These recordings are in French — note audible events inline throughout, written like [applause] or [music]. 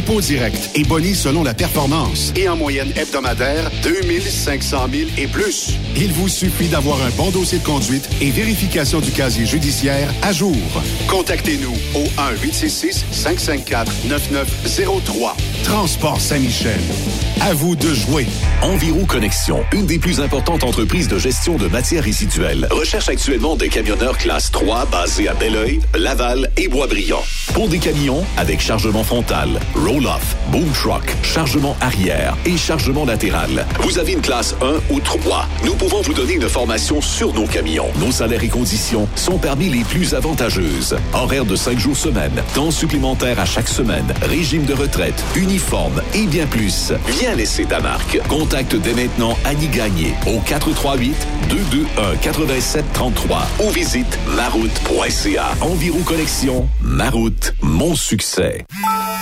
dépôt direct et boni selon la performance. Et en moyenne hebdomadaire, 2500 000 et plus. Il vous suffit d'avoir un bon dossier de conduite et vérification du casier judiciaire à jour. Contactez-nous au 1-866-554-9903. Transport Saint-Michel. À vous de jouer. Environ Connexion, une des plus importantes entreprises de gestion de matières résiduelles, recherche actuellement des camionneurs classe 3 basés à Belleuil, Laval et Boisbriand. Pour des camions avec chargement frontal, roll-off, boom truck, chargement arrière et chargement latéral. Vous avez une classe 1 ou 3. Nous pouvons vous donner une formation sur nos camions. Nos salaires et conditions sont parmi les plus avantageuses. Horaire de 5 jours semaine, temps supplémentaire à chaque semaine, régime de retraite, uniforme et bien plus. Viens laisser ta marque. Contacte dès maintenant Annie Gagné au 438 221 8733 ou visite maroute.ca. Environ Connexion, Maroute, mon succès.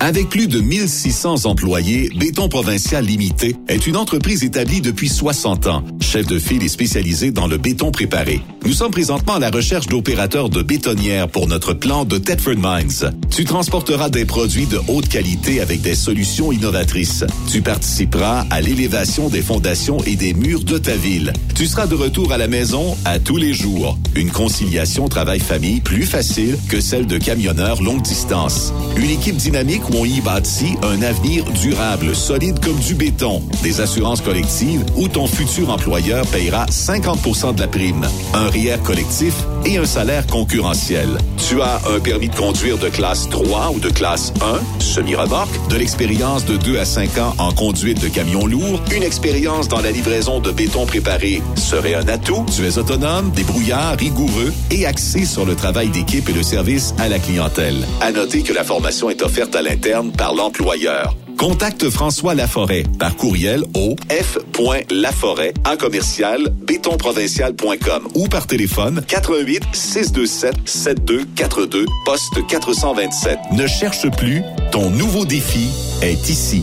Avec plus de 1600 employés, Béton Provincial Limité est une entreprise établie depuis 60 ans. Chef de file et spécialisé dans le béton préparé. Nous sommes présentement à la recherche d'opérateurs de bétonnières pour notre plan de Thetford Mines. Tu transporteras des produits de haute qualité avec des solutions innovatrices. Tu participeras à l'élévation des fondations et des murs de ta ville. Tu seras de retour à la maison à tous les jours. Une conciliation travail-famille plus facile que celle de camionneurs longue distance. Une équipe dynamique y bâtit un avenir durable, solide comme du béton. Des assurances collectives où ton futur employeur payera 50 de la prime. Un RIER collectif et un salaire concurrentiel. Tu as un permis de conduire de classe 3 ou de classe 1, semi-remorque, de l'expérience de 2 à 5 ans en conduite de camions lourds, une expérience dans la livraison de béton préparé serait un atout. Tu es autonome, débrouillard, rigoureux et axé sur le travail d'équipe et le service à la clientèle. À noter que la formation est offerte à par l'employeur. Contacte François Laforêt par courriel au f.laforêt à commercial bétonprovincial.com ou par téléphone 88 627 7242 poste 427. Ne cherche plus, ton nouveau défi est ici.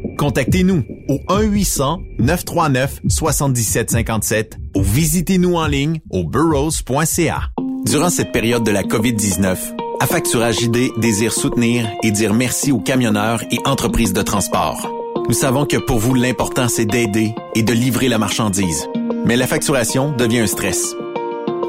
Contactez-nous au 1-800-939-7757 ou visitez-nous en ligne au burrows.ca. Durant cette période de la COVID-19, Affacturage ID désire soutenir et dire merci aux camionneurs et entreprises de transport. Nous savons que pour vous, l'important, c'est d'aider et de livrer la marchandise. Mais la facturation devient un stress.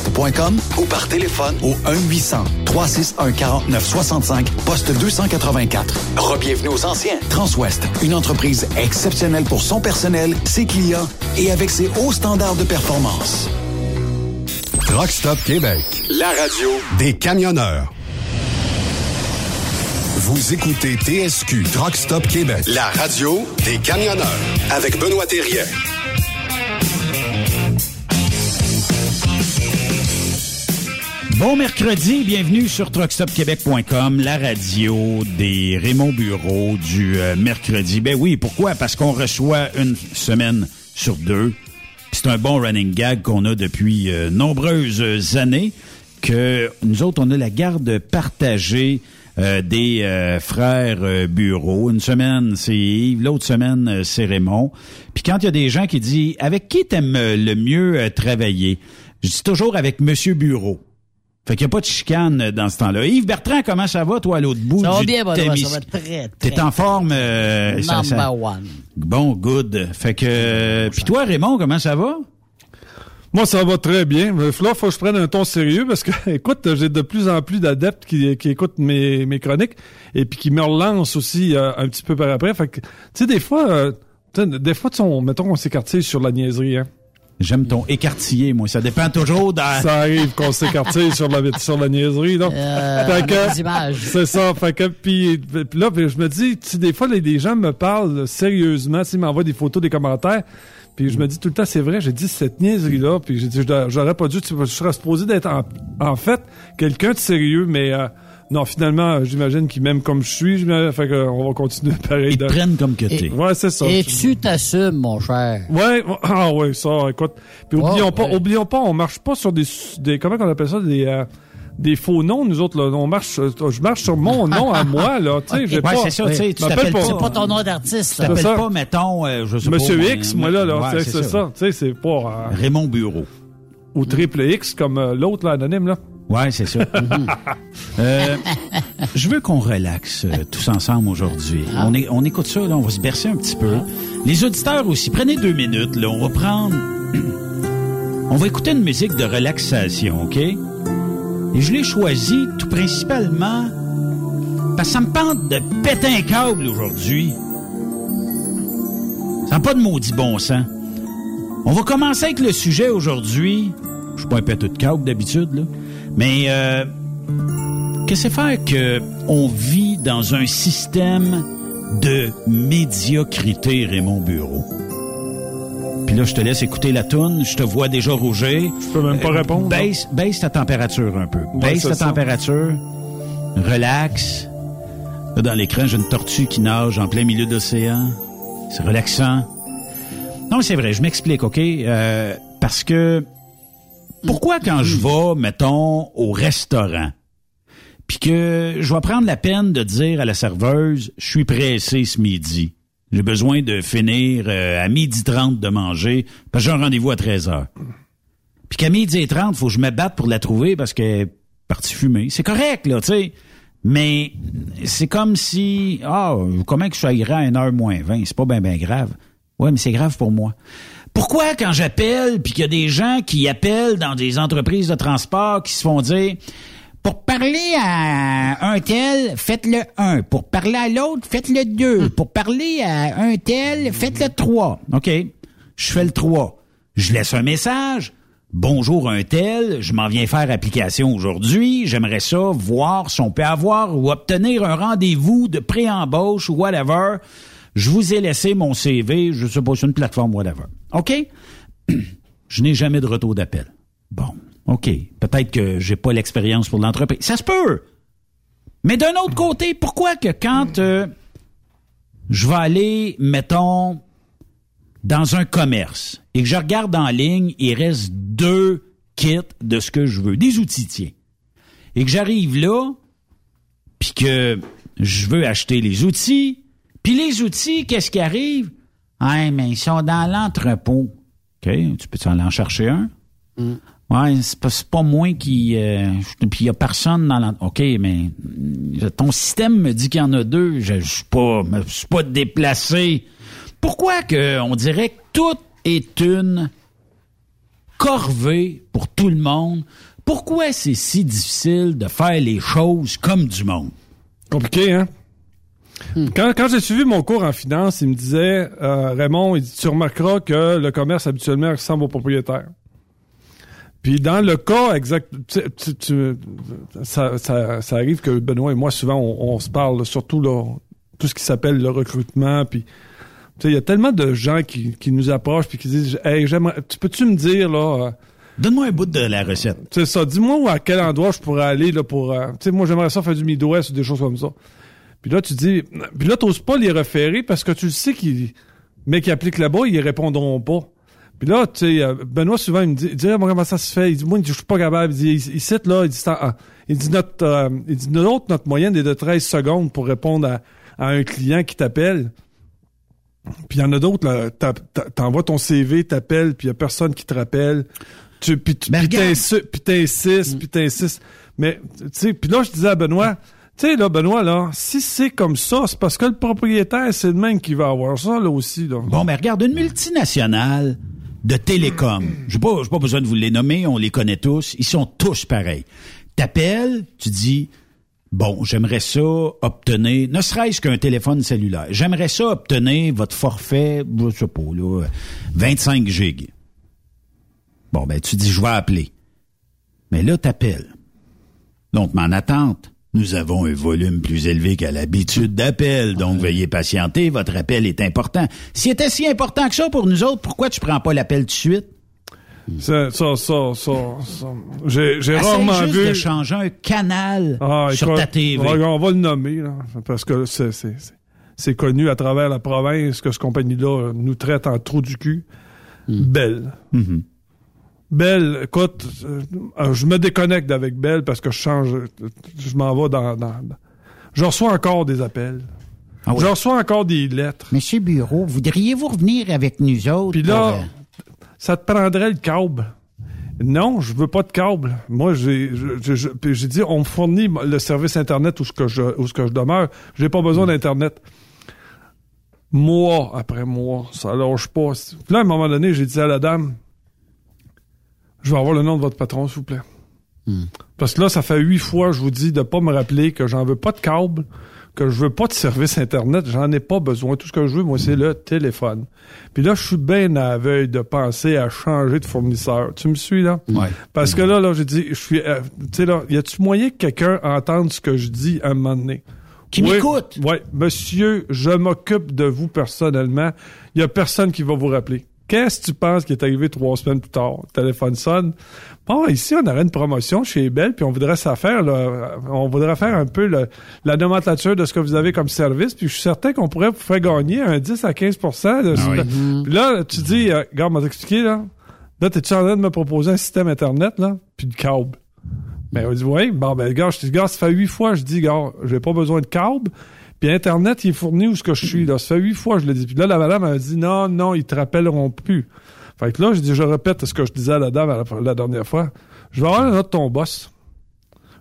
groupetranswest.com ou par téléphone au 1-800-361-4965, poste 284. Rebienvenue aux anciens. Transwest, une entreprise exceptionnelle pour son personnel, ses clients et avec ses hauts standards de performance. Truck Stop Québec. La radio Des camionneurs. Vous écoutez TSQ Truck Stop Québec. La radio des camionneurs avec Benoît Thérien. Bon mercredi, bienvenue sur truckstopquebec.com, la radio des Raymond Bureau du euh, mercredi. Ben oui, pourquoi? Parce qu'on reçoit une semaine sur deux. C'est un bon running gag qu'on a depuis euh, nombreuses années, que nous autres, on a la garde partagée euh, des frères Bureau. Une semaine, c'est Yves, l'autre semaine, c'est Raymond. Puis quand il y a des gens qui disent « Avec qui t'aimes le mieux travailler? » Je dis toujours avec Monsieur Bureau. Fait qu'il n'y a pas de chicane dans ce temps-là. Yves Bertrand, comment ça va, toi, à l'autre bout Ça va bien, Benoît, Témis- ça va très, très T'es en forme? euh, ça- ça- Number one. Bon, good. Fait que... Puis toi, Raymond, comment ça va? Moi, ça va très bien. Mais Là, faut que je prenne un ton sérieux parce que, [laughs] écoute, j'ai de plus en plus d'adeptes qui, qui écoutent mes, mes chroniques et puis qui me relancent aussi euh, un petit peu par après. Fait que, tu sais, des fois, euh, tu sais, des fois, tu sais, on, mettons qu'on s'écartille sur la niaiserie, hein. J'aime ton écartillé, moi. Ça dépend toujours dans... Ça arrive qu'on s'écartille sur la, sur la niaiserie, là. Euh. C'est ça. Fait que, puis, puis là, puis je me dis, tu sais, des fois, les, les gens me parlent sérieusement, tu sais, ils m'envoient des photos, des commentaires. Puis je me dis tout le temps, c'est vrai, j'ai dit cette niaiserie-là, puis j'ai dit, j'aurais pas dû, tu je serais supposé d'être en, en fait quelqu'un de sérieux, mais euh, non, finalement, euh, j'imagine qu'ils m'aiment comme je suis, j'imagine- fait que, euh, on va continuer [laughs] pareil. Ils te prennent comme que t'es. Ouais, c'est ça. Et tu t'assumes, mon cher? Ouais, ah ouais, ça, écoute. Puis oublions Ouais, pas, ouais. oublions pas, on marche pas sur des, des comment on appelle ça, des, euh, des faux noms, nous autres, là. On marche, euh, je marche sur mon nom à moi, là. Tu sais, [laughs] j'ai Ouais, pas. c'est ça, tu sais, tu t'appelles pas- C'est pas ton nom d'artiste. Tu là. t'appelles pas, mettons, euh, je sais Monsieur pas, X, moi, là, là. Ouais, c'est ça. Tu sais, c'est pas, euh, Raymond Bureau. ou triple X comme euh, l'autre, là, anonyme, là. Ouais, c'est ça. [laughs] Euh, je veux qu'on relaxe euh, tous ensemble aujourd'hui. On, est, on écoute ça, là, on va se bercer un petit peu. Les auditeurs aussi, prenez deux minutes, là, on va prendre... [clears throat] on va écouter une musique de relaxation, OK? Et je l'ai choisi tout principalement parce que ça me pente de péter un câble aujourd'hui. Ça n'a pas de maudit bon sens. On va commencer avec le sujet aujourd'hui. Je suis pas un péteux de câble d'habitude, là. Mais euh, qu'est-ce que c'est faire que on vit dans un système de médiocrité, Raymond Bureau? Puis là, je te laisse écouter la toune. Je te vois déjà rougir. Je peux même pas répondre. Baisse, baisse ta température un peu. Ouais, baisse ta ça. température. Relax. Là, dans l'écran, j'ai une tortue qui nage en plein milieu d'océan. C'est relaxant. Non, c'est vrai, je m'explique, OK? Euh, parce que pourquoi quand je vais, mettons, au restaurant, puis que je vais prendre la peine de dire à la serveuse, je suis pressé ce midi. J'ai besoin de finir euh, à midi 30 de manger, parce que j'ai un rendez-vous à 13 heures. Puis qu'à midi et 30, faut que je me batte pour la trouver parce qu'elle est partie fumer. C'est correct, là, tu sais. Mais c'est comme si, ah, comment que je sois à 1 heure moins 20? C'est pas bien, bien grave. Ouais, mais c'est grave pour moi. Pourquoi quand j'appelle puis qu'il y a des gens qui appellent dans des entreprises de transport qui se font dire pour parler à un tel, faites-le un. Pour parler à l'autre, faites-le deux. Pour parler à un tel, faites-le trois. OK. Je fais le trois. Je laisse un message. Bonjour un tel, je m'en viens faire application aujourd'hui. J'aimerais ça voir si on peut avoir ou obtenir un rendez-vous de pré-embauche ou whatever. Je vous ai laissé mon CV, je sais pas sur une plateforme whatever. OK? [clears throat] je n'ai jamais de retour d'appel. Bon, OK. Peut-être que j'ai pas l'expérience pour l'entreprise. Ça se peut. Mais d'un autre côté, pourquoi que quand euh, je vais aller, mettons, dans un commerce et que je regarde en ligne, il reste deux kits de ce que je veux, des outils, tiens. Et que j'arrive là, puis que je veux acheter les outils, puis les outils, qu'est-ce qui arrive? Ah, mais ils sont dans l'entrepôt. OK, tu peux aller en chercher un? Ouais, c'est pas, c'est pas moi qui... Euh, puis il y a personne dans l'entrepôt. OK, mais ton système me dit qu'il y en a deux. Je je suis pas, je suis pas déplacé. Pourquoi que on dirait que tout est une corvée pour tout le monde? Pourquoi c'est si difficile de faire les choses comme du monde? Compliqué, hein? Quand, quand j'ai suivi mon cours en finance, il me disait, euh, Raymond, il dit, tu remarqueras que le commerce habituellement ressemble au propriétaire. Puis dans le cas exact, tu, tu- tu- ça, ça, ça arrive que Benoît et moi souvent on, on se parle, surtout là, tout ce qui s'appelle le recrutement. Puis tu sais, il y a tellement de gens qui, qui nous approchent puis qui disent, hey, j'aimerais, tu peux-tu me dire là? euh, Donne-moi un bout de la recette. c'est ça. Dis-moi où à quel endroit je pourrais aller là pour. euh, tu sais, moi j'aimerais ça faire du Midwest ou des choses comme ça. Puis là tu dis, puis là t'oses pas les référer parce que tu le sais qu'ils, mais qui appliquent là-bas, ils répondront pas. Puis là, tu sais, euh, Benoît souvent il me dit, il dit Ah, comment ça se fait Il dit moi, je suis pas capable. Il dit, il, il cite là, il dit, en- il dit notre, euh, il dit notre, notre moyenne est de 13 secondes pour répondre à, à un client qui t'appelle. Puis il y en a d'autres, là, t'envoies ton CV, t'appelles, puis il y a personne qui te rappelle. Tu, puis tu- puis t'insistes, puis t'insistes. Mais, tu sais, puis là, je disais à Benoît, tu sais, là, Benoît, là, si c'est comme ça, c'est parce que le propriétaire, c'est le même qui va avoir ça, là, aussi, là. Bon, mais regarde, une multinationale de télécom. J'ai pas, j'ai pas besoin de vous les nommer, on les connaît tous. Ils sont tous pareils. T'appelles, tu dis, bon, j'aimerais ça obtenir, ne serait-ce qu'un téléphone cellulaire. J'aimerais ça obtenir votre forfait, je sais pas, là, 25 gigs. Bon, ben, tu dis, je vais appeler. Mais là, t'appelles. Donc, en attente. Nous avons un volume plus élevé qu'à l'habitude d'appel, donc veuillez patienter, votre appel est important. S'il était si important que ça pour nous autres, pourquoi tu prends pas l'appel tout de suite? Ça, ça, ça, ça, ça. J'ai, rarement juste vu. de changer un canal Ah, sur écoute, ta TV. On, va- le nommer, là, parce que c'est, c'est, c'est, c'est connu à travers la province que cette compagnie-là nous traite en trou du cul. Belle. Mhm. Belle, écoute, euh, euh, je me déconnecte avec Belle parce que je change, je m'en vais dans, Je reçois encore des appels. Ah Je reçois encore des lettres. Monsieur Bureau, voudriez-vous revenir avec nous autres? Puis là, euh, ça te prendrait le câble. Non, je veux pas de câble. Moi, j'ai, dit, on me fournit le service Internet où ce que je, où ce que je demeure. J'ai pas besoin d'Internet. Mois après mois, ça lâche pas. Puis là, à un moment donné, j'ai dit à la dame, je vais avoir le nom de votre patron, s'il vous plaît. Parce que là, ça fait huit fois, je vous dis de pas me rappeler que j'en veux pas de câble, que je veux pas de service Internet, j'en ai pas besoin. Tout ce que je veux, moi, c'est le téléphone. Puis là, je suis bien à de penser à changer de fournisseur. Tu me suis, là? Ouais. Parce que là, là, j'ai dit, je suis, euh, tu sais, là, y a-tu moyen que quelqu'un entende ce que je dis à un moment donné? Qui Oui, m'écoute? Oui, monsieur, je m'occupe de vous personnellement. Il y a personne qui va vous rappeler. Qu'est-ce que tu penses qui est arrivé trois semaines plus tard? Le téléphone sonne. Bon, ici, on aurait une promotion chez Bell, puis on voudrait ça faire, là, on voudrait faire un peu le- la nomenclature de ce que vous avez comme service, puis je suis certain qu'on pourrait vous faire gagner un 10 à 15 de, oui. Puis là, tu dis, euh, regarde, m'a expliqué, là. Là, t'es-tu en train de me proposer un système Internet, là? Puis de câble. Ben, on dit, oui, bon, ben, gars, je dis, gars, ça fait huit fois, je dis, gars, j'ai pas besoin de câble. Puis Internet, il est fourni où ce que je suis, là. Ça fait huit fois, je l'ai dit. Puis là, la madame, elle a dit, non, non, ils te rappelleront plus. Fait que là, je dis, je répète ce que je disais à la dame la, dernière fois. Je vais avoir note de ton boss.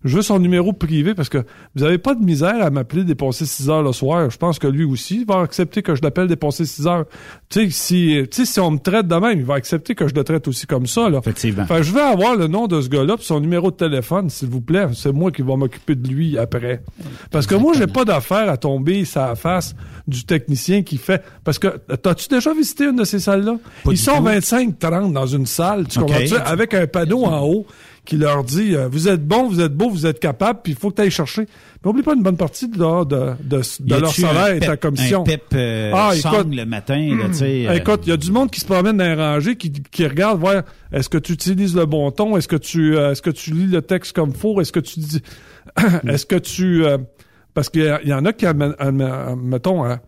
Je veux son numéro privé parce que vous avez pas de misère à m'appeler dépenser 6 heures le soir. Je pense que lui aussi va accepter que je l'appelle dépenser 6 heures. Tu sais, si, tu sais, si on me traite de même, il va accepter que je le traite aussi comme ça, là. Effectivement. Je veux avoir le nom de ce gars-là pis son numéro de téléphone, s'il vous plaît. C'est moi qui va m'occuper de lui après. Parce que moi, j'ai pas d'affaire à tomber sa face du technicien qui fait. Parce que, t'as-tu déjà visité une de ces salles-là? Pas Ils sont tout. 25-30 dans une salle, tu Ok. comprends-tu? Avec un panneau en haut qui leur dit euh, vous êtes bon, vous êtes beau, vous êtes capable, puis il faut que tu ailles chercher. Mais oublie pas une bonne partie de, leur- de, de, de leur salaire et ta commission. Un pep euh, Ah, écoute. le matin, là, sais. euh, Écoute, il y a du monde qui se promène dans les rangées, qui, qui regarde voir est-ce que tu utilises le bon ton, est-ce que tu euh, est-ce que tu lis le texte comme faut, est-ce que tu dis [coughs] est-ce que tu parce qu'il y, en a qui mettons hein,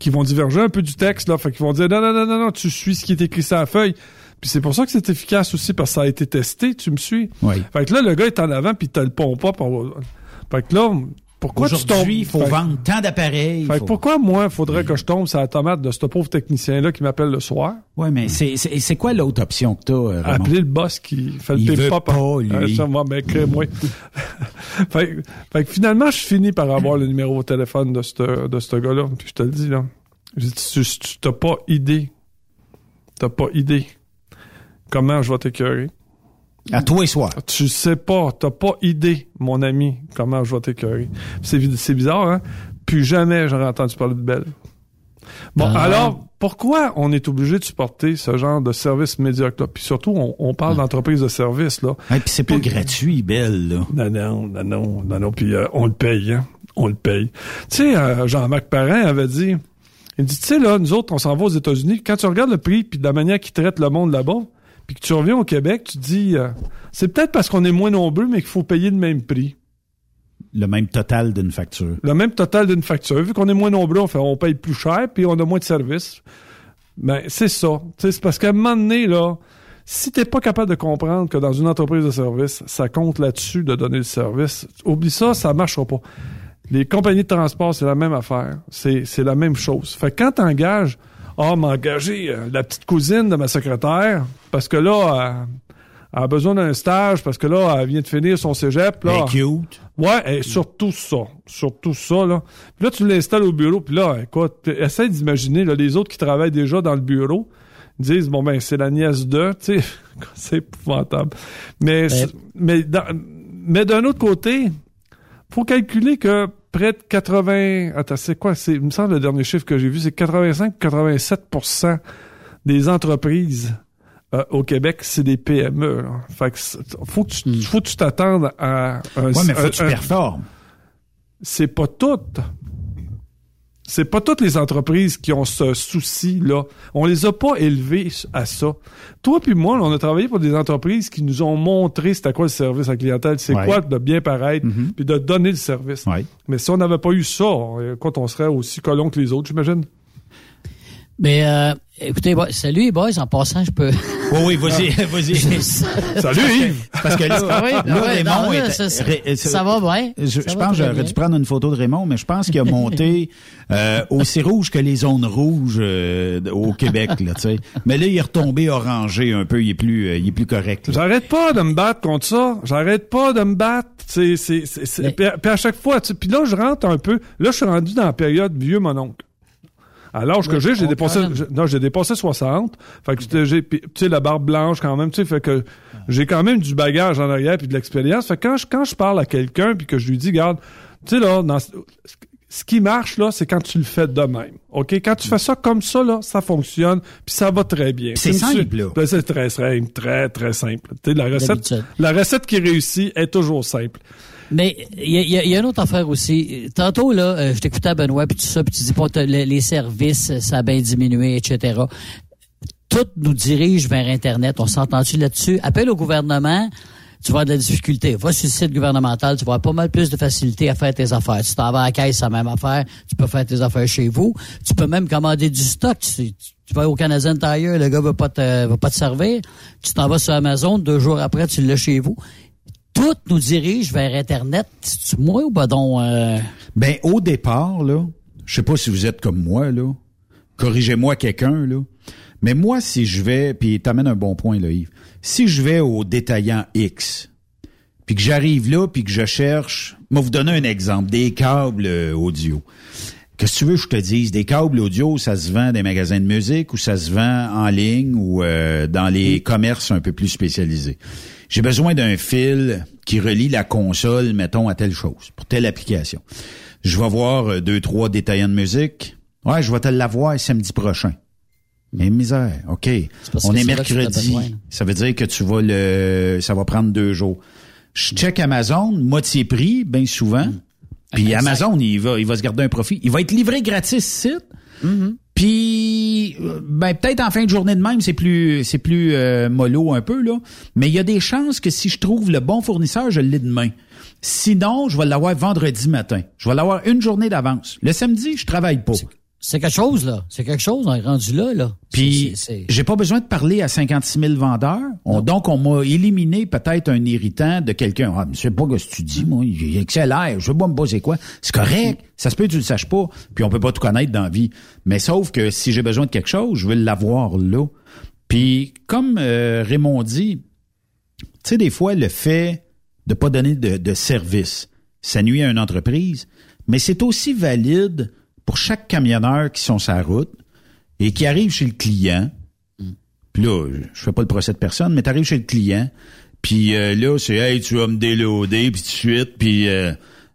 qui vont diverger un peu du texte là, fait qu'ils vont dire non non non non non, tu suis ce qui est écrit sur la feuille. Puis c'est pour ça que c'est efficace aussi parce que ça a été testé, tu me suis. Oui. Fait que là le gars est en avant puis t'as le pont pas pour... Fait que là pourquoi tu tombes? il faut Fait- vendre tant d'appareils. fait que faut- pourquoi moi faudrait que je tombe sur la tomate de ce pauvre technicien là qui m'appelle le soir? Ouais, mais c'est c'est c'est quoi l'autre option que t'as, euh, Raymond? appeler le boss qui fait le Il pimp veut pop. pas, lui. Euh, moi, ben, crée-moi. [laughs] fait, que- fait que finalement, je finis par avoir le numéro de téléphone de ce de ce gars-là. Puis je te le dis, là. Je dis, tu tu- t'as pas idée. T'as pas idée comment je vais t'écœurer. À toi et soir. Tu sais pas, t'as pas idée, mon ami, comment je vais t'écœurer. C'est bizarre, hein? Plus jamais j'aurais entendu parler de Belle. Bon, Ah. alors, pourquoi on est obligé de supporter ce genre de service médiocre-là? Puis surtout, on, on parle d'entreprise de service, là. Et puis c'est pas Puis- gratuit, belle, là. Non, non, non, non, non, non, puis euh, on le paye, hein? On le paye. Tu sais, euh, Jean-Marc Parent avait dit, il dit, tu sais, là, nous autres, on s'en va aux États-Unis, quand tu regardes le prix, puis de la manière qu'ils traitent le monde là-bas, puis que tu reviens au Québec, tu te dis, euh, c'est peut-être parce qu'on est moins nombreux, mais qu'il faut payer le même prix. Le même total d'une facture. Le même total d'une facture. Vu qu'on est moins nombreux, on, fait, on paye plus cher, puis on a moins de services. Ben, c'est ça. C'est parce qu'à un moment donné, là, si t'es pas capable de comprendre que dans une entreprise de service, ça compte là-dessus de donner le service, oublie ça, ça marchera pas. Les compagnies de transport, c'est la même affaire. C'est, c'est la même chose. Fait que quand t'engages, ah, m'engager euh, la petite cousine de ma secrétaire, parce que là, elle a besoin d'un stage, parce que là, elle vient de finir son cégep, là. Elle est cute. Ouais, et surtout ça. Surtout ça, là. Puis là, tu l'installes au bureau, puis là, écoute, essaie d'imaginer, là, les autres qui travaillent déjà dans le bureau disent, bon, ben, c'est la nièce de, tu sais, [laughs] c'est épouvantable. Mais, c'est- mais, dans- mais d'un autre côté, faut calculer que près de 80, attends, c'est quoi, c'est, il me semble, le dernier chiffre que j'ai vu, c'est 85-87% des entreprises euh, au Québec, c'est des PME. Là. Fait que faut que tu, faut que tu t'attendes à un, Ouais, mais faut un- que tu performes. c'est pas toutes. C'est pas toutes les entreprises qui ont ce souci-là. On les a pas élevées à ça. Toi puis moi, on a travaillé pour des entreprises qui nous ont montré c'était quoi le service à la clientèle, c'est Ouais. quoi de bien paraître, puis de donner le service. Ouais. Mais si on n'avait pas eu ça, écoute, on serait aussi colons que les autres, j'imagine. Mais euh, écoutez, salut boys, en passant, je peux. Oui, oui, vas-y, [laughs] vas-y. Salut Yves! Parce que là, Ah oui, là, ah ouais, Raymond non, là, est- ça, ça- Ré- ça va bien. Je, Ça je va pense que j'aurais dû prendre une photo de Raymond, mais je pense qu'il a monté [laughs] euh, aussi rouge que les zones rouges euh, au Québec, là, tu sais. Mais là, il est retombé orangé un peu, il est plus, euh, il est plus correct. là. J'arrête pas de me battre contre ça. J'arrête pas de me battre. C'est, c'est, c'est, c'est- Mais- Puis, à, puis à chaque fois, tu sais, puis là, je rentre un peu. Là, je suis rendu dans la période vieux mon oncle. À l'âge que j'ai, j'ai dépassé, non, j'ai dépassé 60. Fait que j'ai, tu sais, la barbe blanche quand même, tu sais, fait que j'ai quand même du bagage en arrière puis de l'expérience. Fait que quand je, quand je parle à quelqu'un puis que je lui dis, garde, tu sais, là, dans, ce qui marche, là, c'est quand tu le fais de même. OK? Quand tu fais ça comme ça, là, ça fonctionne puis ça va très bien. C'est Tu simple, là. Ben, c'est très simple, très, très simple. Tu sais, la recette, la recette qui réussit est toujours simple. Mais il y y a- une autre affaire aussi. Tantôt, là, euh, je t'écoutais à Benoît, puis tout ça, puis tu dis, bon, t'as le- les services, ça a bien diminué, etc. Tout nous dirige vers Internet. On s'entend-tu là-dessus? Appelle au gouvernement, tu vas avoir de la difficulté. Va sur le site gouvernemental, tu vas avoir pas mal plus de facilité à faire tes affaires. Tu t'en vas à la caisse, c'est la même affaire. Tu peux faire tes affaires chez vous. Tu peux même commander du stock. Tu, vas au Canadian Tire, le gars va pas te, va pas te servir. Tu t'en vas sur Amazon, deux jours après, tu l'as chez vous. Tout nous dirige vers Internet. C'est-tu moi ou badon? Euh... Ben, au départ, là, je sais pas si vous êtes comme moi, là. Corrigez-moi quelqu'un, là. Mais moi, si je vais, puis t'amènes un bon point, là, Yves. Si je vais au détaillant X, puis que j'arrive là, puis que je cherche, moi vous donner un exemple, des câbles euh, audio. Qu'est-ce que tu veux que je te dise? Des câbles audio, ça se vend dans des magasins de musique ou ça se vend en ligne ou euh, dans les commerces un peu plus spécialisés. J'ai besoin d'un fil qui relie la console, mettons, à telle chose, pour telle application. Je vais voir euh, deux, trois détaillants de musique. Ouais, je vais te l'avoir samedi prochain. Mais misère, OK. On est mercredi. Ça veut dire que tu vas le. ça va prendre deux jours. Je check Amazon, moitié prix, bien souvent. Puis Amazon, il va, il va se garder un profit. Il va être livré gratis site. Puis euh, ben peut-être en fin de journée de même, c'est plus c'est plus euh, mollo un peu là, mais il y a des chances que si je trouve le bon fournisseur, je l'ai demain. Sinon, je vais l'avoir vendredi matin. Je vais l'avoir une journée d'avance. Le samedi, je travaille pas. C'est quelque chose, là. C'est quelque chose, on est rendu là, là. Puis j'ai pas besoin de parler à 56 000 vendeurs. On- donc on m'a éliminé peut-être un irritant de quelqu'un. Ah, mais je sais pas ce que tu dis, moi. Il accélère. Je sais pas me c'est quoi. C'est correct. Ça se peut que tu le saches pas. Puis on peut pas tout connaître dans la vie. Mais sauf que si j'ai besoin de quelque chose, je veux l'avoir là. Puis comme euh, Raymond dit, tu sais, des fois, le fait de pas donner de, de service, ça nuit à une entreprise, mais c'est aussi valide pour chaque camionneur qui sont sur route et qui arrive chez le client. Puis là, je fais pas le procès de personne, mais tu arrives chez le client, puis euh, là, c'est « Hey, tu vas me déloader, puis tout de suite, puis... euh,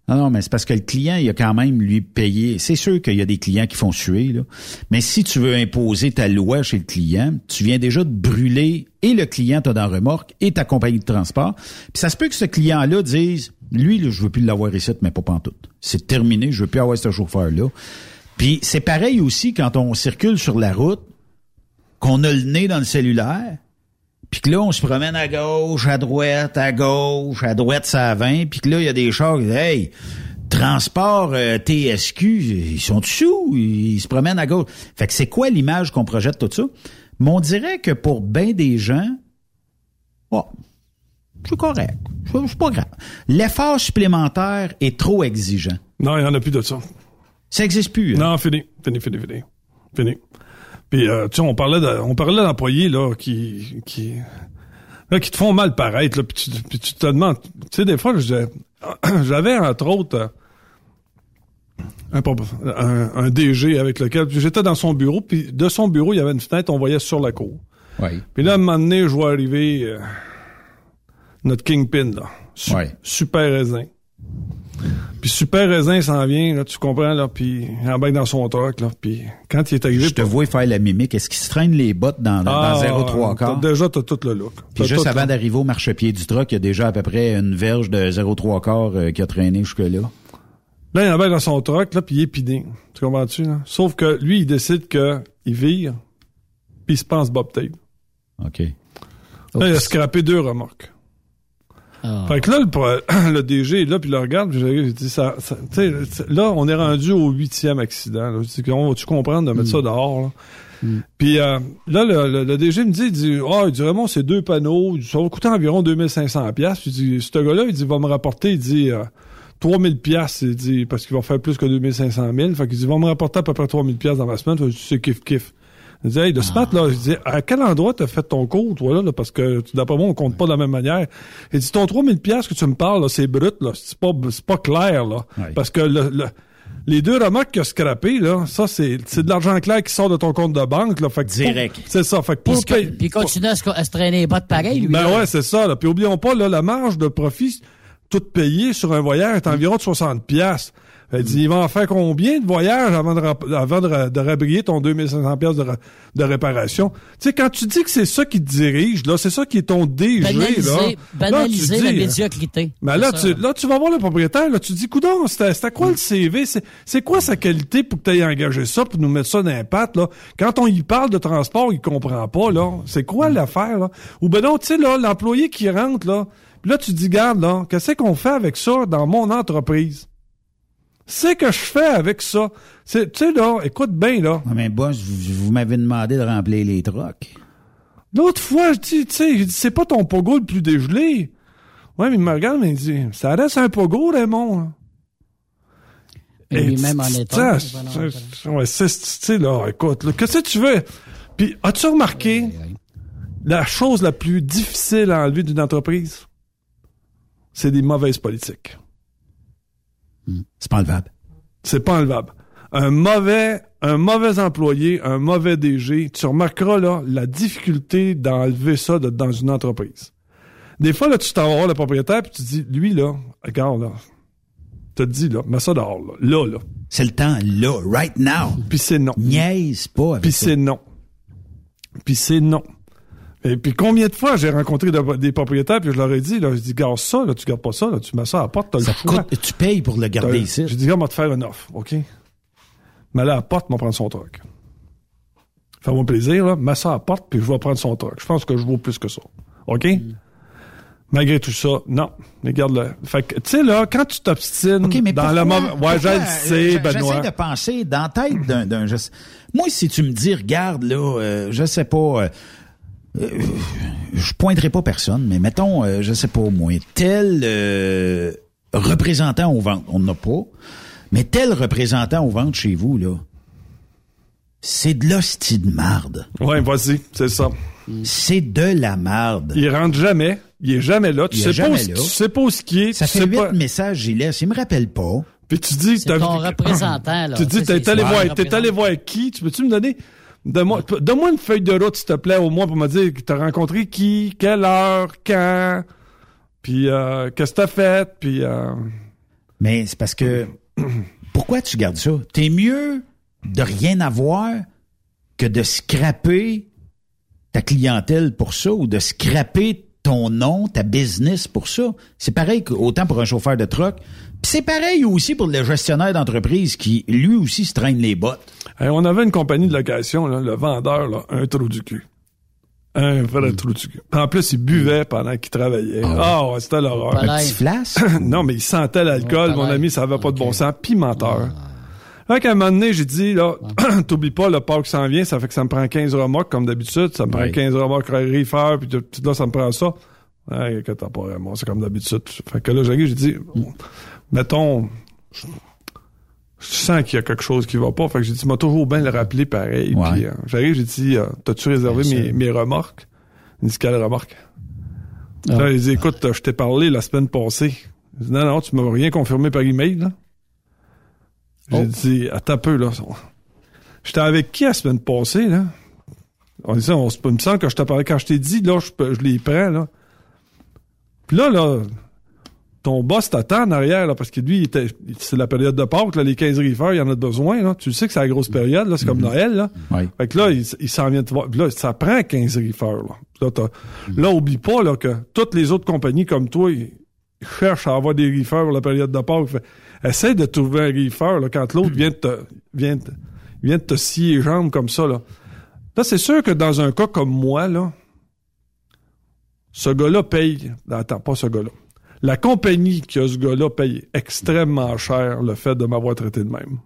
non, non, mais c'est parce que le client, il a quand même lui payé. C'est sûr qu'il y a des clients qui font suer, là. Mais si tu veux imposer ta loi chez le client, tu viens déjà de brûler et le client t'a dans remorque et ta compagnie de transport. Puis ça se peut que ce client-là dise, lui, là, je veux plus l'avoir ici, mais pas pantoute. C'est terminé, je veux plus avoir ce chauffeur-là. Puis c'est pareil aussi quand on circule sur la route, qu'on a le nez dans le cellulaire, puis que là, on se promène à gauche, à droite, à gauche, à droite, ça à 20, puis que là, il y a des chars qui disent, Hey, transport euh, TSQ, ils sont dessous, ils se promènent à gauche. Fait que c'est quoi l'image qu'on projette tout ça? Mais on dirait que pour bien des gens, oh, c'est correct, c'est c'est pas grave. L'effort supplémentaire est trop exigeant. Non, il n'y en a plus de ça. Ça n'existe plus. hein? Non, fini. Fini, fini, fini. Fini. Puis, euh, tu sais, on parlait de- on parlait d'employés, là, qui, qui, là, qui te font mal paraître, là, puis tu, puis tu te demandes, tu sais, des fois, [clears throat] j'avais, entre autres, euh, un, un, un DG avec lequel, j'étais dans son bureau, puis de son bureau, il y avait une fenêtre, on voyait sur la cour. Oui. Puis là, à un moment donné, je vois arriver euh, notre Kingpin, là. Su- Ouais. Super raisin. Puis Super raisin s'en vient, là, tu comprends, là, puis il embarque dans son truck, là, puis quand il est arrivé... Je te vois faire la mimique. Est-ce qu'il se traîne les bottes dans, dans Ah, 0,3 t'as- quart? Déjà, t'as tout le look. Puis juste avant d'arriver au marchepied du truck, il y a déjà à peu près une verge de 0,3 quart euh, qui a traîné jusque-là. Là, il embarque dans son truck, là, puis il est pidé. Tu comprends-tu, là? Sauf que lui, il décide que il vire, puis il se pense Bob Tape. OK. Là, il a scrappé deux remorques. Ah. Fait que là, le, [clears throat] DG est là, puis il le regarde, puis j'ai dit, ça, tu sais, là, on est rendu au huitième accident. Là. Je dis, on va-tu comprendre de mettre ça dehors, là? Puis euh, là, le, le- le DG me dit, il dit, ah, il dit, Raymond, c'est deux panneaux, ça va coûter environ 2500 pièces. Puis il dit, ce gars-là, il dit, va me rapporter, il dit, euh, 3000 pièces, il dit, parce qu'il va faire plus que 2500 000. Fait qu'il dit, il va me rapporter à peu près 3000 pièces dans la semaine. Fait je dis, c'est kiff kiff. Il dit, hey, de ce matin, là, je dis, à quel endroit t'as fait ton cours, toi, là, là, parce que, tu- d'après moi, on compte pas de la même manière. Il dit, ton 3000 pièces que tu me parles, là, c'est brut, là, c'est pas, c'est pas clair, là. Ouais. Parce que le, le- les deux remorques qu'il a scrappées, là, ça, c'est, c'est de l'argent clair qui sort de ton compte de banque, là. Fait que Direct. C'est ça. Fait que Puis, pour se- payer- puis continue à se, à se traîner les bottes pareil, lui. ben là. ouais, c'est ça. Là. Puis oublions pas, là, la marge de profit, tout payé sur un voyage est environ de 60 pièces. Elle dit, il va en faire combien de voyages avant de, avant de, de rabrier ton 2500 pièces de, ra- de réparation? Tu sais, quand tu dis que c'est ça qui te dirige, là, c'est ça qui est ton DG, là. Banaliser, Là, banaliser tu la dis, médiocrité. mais C'est là, ça. tu, là, tu vas voir le propriétaire, là, tu dis, coudon, c'était c'était quoi le CV? C'est c'est quoi sa qualité pour que tu aies engagé ça, pour nous mettre ça dans pattes, là? Quand on y parle de transport, il comprend pas, là. C'est quoi l'affaire, là? Ou ben non, tu sais, là, l'employé qui rentre, là, là, tu dis, garde, là, qu'est-ce qu'on fait avec ça dans mon entreprise? C'est que je fais avec ça. Tu sais, là, écoute bien, là. Ouais, mais boss, vous, vous m'avez demandé de remplir les trucks. L'autre fois, je dis, tu sais, c'est pas ton pogo le plus dégelé. Ouais, mais il me regarde, mais il dit, ça reste un pogo, Raymond. Mais Et lui-même en Ouais, c'est, tu sais, là, écoute, là, qu'est-ce que tu veux? Puis, as-tu remarqué la chose la plus difficile à enlever d'une entreprise? C'est des mauvaises politiques. C'est pas enlevable. C'est pas enlevable. Un mauvais, un mauvais employé, un mauvais DG, tu remarqueras là la difficulté d'enlever ça de- dans une entreprise. Des fois, là, tu t'en vas voir le propriétaire puis tu dis, lui, là, regarde, là, te dis, là, mets ça dehors, là, là, là. C'est le temps, là, right now. Puis c'est non. Niaise pas avec Puis c'est non. Puis c'est non. Et puis combien de fois j'ai rencontré de- des propriétaires puis je leur ai dit, là, je dis, garde ça, là, tu gardes pas ça, là, tu mets ça à la porte, t'as le choix. coûte, tu payes pour le garder T'as- ici. Dit, gars, on va te faire une offre, OK? Mais là, à la porte, va prendre son truc. Fais-moi plaisir, là. Mets ça à la porte, puis je vais prendre son truc. Je pense que je vaux plus que ça. OK? Mm. Malgré tout ça, non. Regarde-le. Fait que, tu sais, là, quand tu t'obstines mais dans le moment. Ouais, je le sais, Benoît. J'essaie de penser dans la tête d'un... d'un- je Moi, si tu me dis, regarde, là, euh, je sais pas... euh, euh, je pointerai pas personne, mais mettons, euh, je sais pas, moi, tel euh, représentant aux ventes, on n'en a pas, mais tel représentant aux ventes chez vous, là, c'est de l'hostie de marde. Ouais, vas-y, c'est ça. C'est de la marde. Il rentre jamais. Il est jamais là. Tu Il sais pas où, là. tu sais pas où ce qui est. Ça tu fait huit pas. messages, j'y laisse. Il me rappelle pas. Puis tu dis, C'est ton représentant, là. Tu dis, t'es c'est- allé c'est voir, allé voir qui? Tu peux-tu me donner? Donne-moi, une feuille de route, s'il te plaît, au moins, pour me dire que t'as rencontré qui, quelle heure, quand, puis euh, qu'est-ce que t'as fait, puis... Euh... Mais c'est parce que [clears throat] pourquoi tu gardes ça? T'es mieux de rien avoir que de scraper ta clientèle pour ça ou de scraper ton nom, ta business pour ça. C'est pareil autant pour un chauffeur de truck. Puis c'est pareil aussi pour le gestionnaire d'entreprise qui, lui aussi, se traîne les bottes. Hey, on avait une compagnie de location, là, le vendeur, là, un trou du cul. Un vrai trou du cul. En plus, il buvait pendant qu'il travaillait. Ah ouais, c'était l'horreur. Pas l'air. flash? [laughs] non, mais il sentait l'alcool, Oh, mon ami, ça avait pas de bon sens. Pimenteur. Fait qu'à un moment donné, j'ai dit, là, [clears throat] t'oublies pas, le parc s'en vient, ça fait que ça me prend 15 remorques, comme d'habitude. Ça me prend Ouais. 15 remorques reefer, puis tout- là, ça me prend ça. Ouais, que t'as pas vraiment, c'est comme d'habitude. Fait que là, j'ai dit, mettons, je, je sens qu'il y a quelque chose qui va pas. Fait que j'ai dit, m'a toujours bien le rappeler pareil. Ouais. Puis euh, j'arrive, j'ai dit, euh, t'as-tu réservé mes, mes remorques? Il dit, quelle remorque? Ah. Là, il dit, écoute, je t'ai parlé la semaine passée. Je dis, non, non, tu m'as rien confirmé par email, là. J'ai Oh. dit, attends un peu, là. J'étais avec qui la semaine passée, là? On dit ça, on, il me semble que je t'ai parlé, quand je t'ai dit, là, je, je les prends, là. Puis là, là, ton boss t'attend en arrière, là, parce que lui, c'est la période de Pâques, là, les 15 riffeurs, il y en a besoin, là. Tu sais que c'est la grosse période, là, c'est comme Noël, là. Oui. Fait que là, il, il s'en vient te voir. Là, ça prend 15 riffeurs, là. Là, t'as- là, oublie pas, là, que toutes les autres compagnies comme toi, ils cherchent à avoir des riffeurs pour la période de Pâques. Fait, essaie de trouver un riffeur, là, quand l'autre vient de te, vient de, vient te scier les jambes comme ça, là. Là, c'est sûr que dans un cas comme moi, là, ce gars-là paye. Attends, pas ce gars-là. La compagnie qui a ce gars-là paye extrêmement cher le fait de m'avoir traité de même.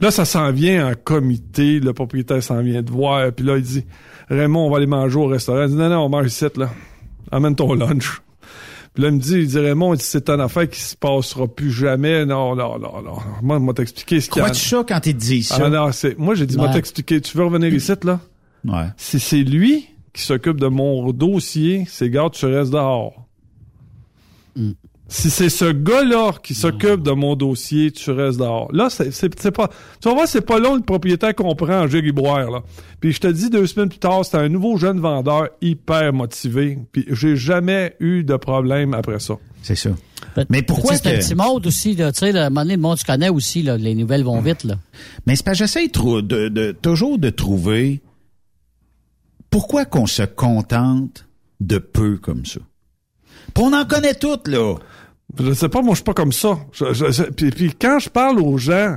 Là, ça s'en vient en comité, le propriétaire s'en vient de voir, puis là, il dit Raymond, on va aller manger au restaurant. Il dit Non, non, on mange ici, là. Amène ton lunch. Puis là, il me dit, il dit Raymond, il dit, c'est une affaire qui se passera plus jamais. Non, non, non, non. Moi, moi t'expliquer ce qu'il y a. Ça quand il te dit ça? Ah, non, c'est, moi, j'ai dit, moi Ouais. t'expliquer. Tu veux revenir ici, là? Ouais. Si c'est lui qui s'occupe de mon dossier, c'est gars, tu restes dehors. Si c'est ce gars-là qui s'occupe de mon dossier, tu restes dehors. Là, c'est, pas, tu vas voir, c'est pas long, le propriétaire comprend en gériboire, là. Puis je te dis, deux semaines plus tard, c'était un nouveau jeune vendeur hyper motivé. Puis j'ai jamais eu de problème après ça. C'est ça. Peut- Mais pourquoi tu sais, C'est un petit monde aussi. Tu sais, un moment donné, le monde, tu connais aussi, là. Les nouvelles vont vite, là. Mais c'est parce que j'essaie trou- de, de- toujours de trouver pourquoi qu'on se contente de peu comme ça. On en connaît toutes, là. Je sais pas, moi, je suis pas comme ça. Je- je- je- puis, puis quand je parle aux gens,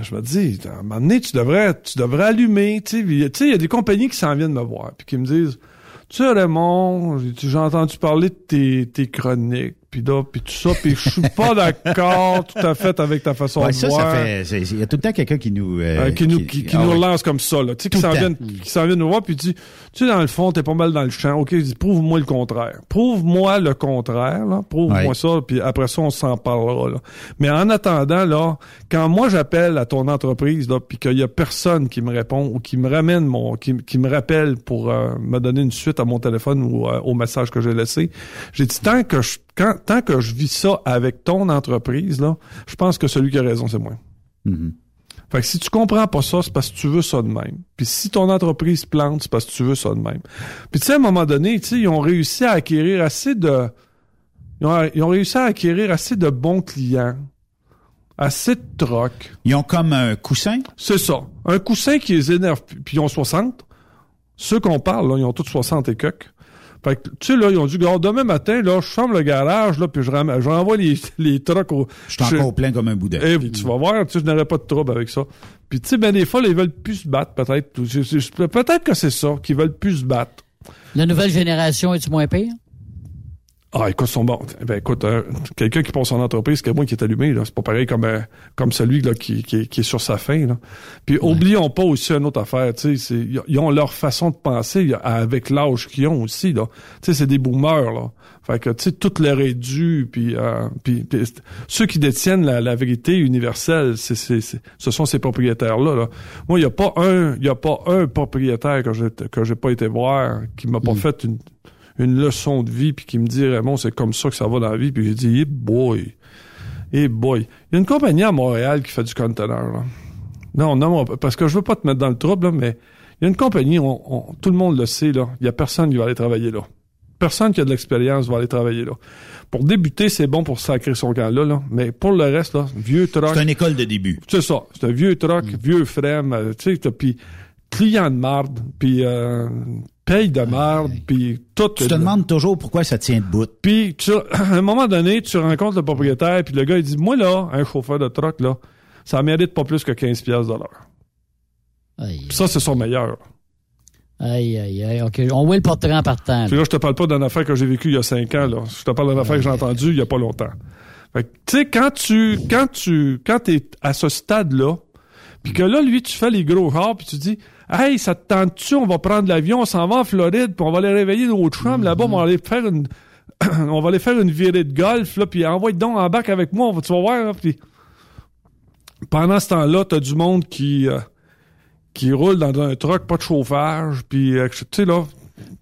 je me dis, à un moment donné, tu devrais, tu devrais allumer. Tu sais, il y a des compagnies qui s'en viennent me voir, puis qui me disent, tu sais, Raymond, j'ai entendu parler de tes, tes chroniques, puis là, puis tout ça, puis je suis [laughs] pas d'accord tout à fait avec ta façon Ouais, de ça, voir. ça fait. Il y a tout le temps quelqu'un qui nous. euh, Euh, qui nous, qui, qui ah nous ouais. relance comme ça, là. Tu sais, qui s'en vient, qui s'en vient nous voir, puis dit, tu sais, dans le fond, t'es pas mal dans le champ. OK, prouve-moi le contraire. Prouve-moi le contraire, là. Prouve-moi Ouais. ça, puis après ça, on s'en parlera, là. Mais en attendant, là, quand moi j'appelle à ton entreprise, là, puis qu'il y a personne qui me répond ou qui me ramène mon, qui, qui me rappelle pour euh, me donner une suite à mon téléphone ou euh, au message que j'ai laissé, j'ai dit, tant que je, quand, tant que je vis ça avec ton entreprise, là, je pense que celui qui a raison, c'est moi. Mhm. Fait que si tu comprends pas ça, c'est parce que tu veux ça de même. Puis si ton entreprise plante, c'est parce que tu veux ça de même. Puis tu sais, à un moment donné, tu sais, ils ont réussi à acquérir assez de... Ils ont, ils ont réussi à acquérir assez de bons clients, assez de trocs. Ils ont comme un coussin? C'est ça. Un coussin qui les énerve. Puis puis ils ont 60. Ceux qu'on parle, là, ils ont tous 60 et quelques. Fait que, tu sais, là, ils ont dit, gars, demain matin, là, je ferme le garage, là, puis je, ram- je renvoie les, [laughs] les trucks au... Je suis encore plein comme un boudin. Et puis tu vas voir, tu sais, je n'aurais pas de trouble avec ça. Puis tu sais, ben des fois, là, ils veulent plus se battre, peut-être. Peut-être que c'est ça, qu'ils veulent plus se battre. La nouvelle génération est-tu moins pire? Ah, écoute, ils sont bons. Ben écoute, euh, quelqu'un qui pense en entreprise, c'est moi qui est allumé, là. C'est pas pareil comme, euh, comme celui là, qui, qui, est- qui est sur sa fin. Là. Puis oublions pas aussi une autre affaire, tu sais, ils ont leur façon de penser avec l'âge qu'ils ont aussi. là. Tu sais, c'est des boomers, là. Fait que, tu sais, tout leur est dû, puis, euh, puis, ceux qui détiennent la, la vérité universelle, c'est, c'est, c'est- ce sont ces propriétaires-là. Là. Moi, il y a pas un, il a pas un propriétaire que j'ai, que j'ai pas été voir qui m'a pas fait une, une leçon de vie puis qui me dit Raymond c'est comme ça que ça va dans la vie puis j'ai dit hey boy hey boy il y a une compagnie à Montréal qui fait du conteneur là. non non parce que je veux pas te mettre dans le trouble là, mais il y a une compagnie on- on- tout le monde le sait là il y a personne qui va aller travailler là personne qui a de l'expérience va aller travailler là pour débuter c'est bon pour sacrer son camp là, là mais pour le reste là vieux truck C'est une école de début. c'est ça. C'est un vieux truck, Mm. vieux frame, euh, tu sais, puis client de marde, puis euh, paye de marde, puis tout. Tu te demandes toujours pourquoi ça tient debout. Puis [clears throat] à un moment donné, tu rencontres le propriétaire, puis le gars il dit, moi là, un chauffeur de truck là, ça mérite pas plus que 15 pièces de l'heure. Aïe, Puis ça c'est son meilleur. aïe, aïe, aïe. OK, on voit le portrait en partant. Puis là, je te parle pas d'une affaire que j'ai vécue il y a 5 ans là. Je te parle d'une affaire que j'ai entendue il y a pas longtemps. Fait tu sais, quand tu, quand tu, quand t'es à ce stade-là, puis que là, lui, tu fais les gros chars, puis tu dis, hey, ça te tente-tu, on va prendre l'avion, on s'en va en Floride, puis on va aller réveiller nos chums là-bas, on va aller faire une, [clears throat] on va aller faire une virée de golf, là, puis envoie donc en bac avec moi, on va, tu vas voir, là, puis pendant ce temps-là, t'as du monde qui, euh, qui roule dans un truck, pas de chauffage, puis, euh, tu sais, là,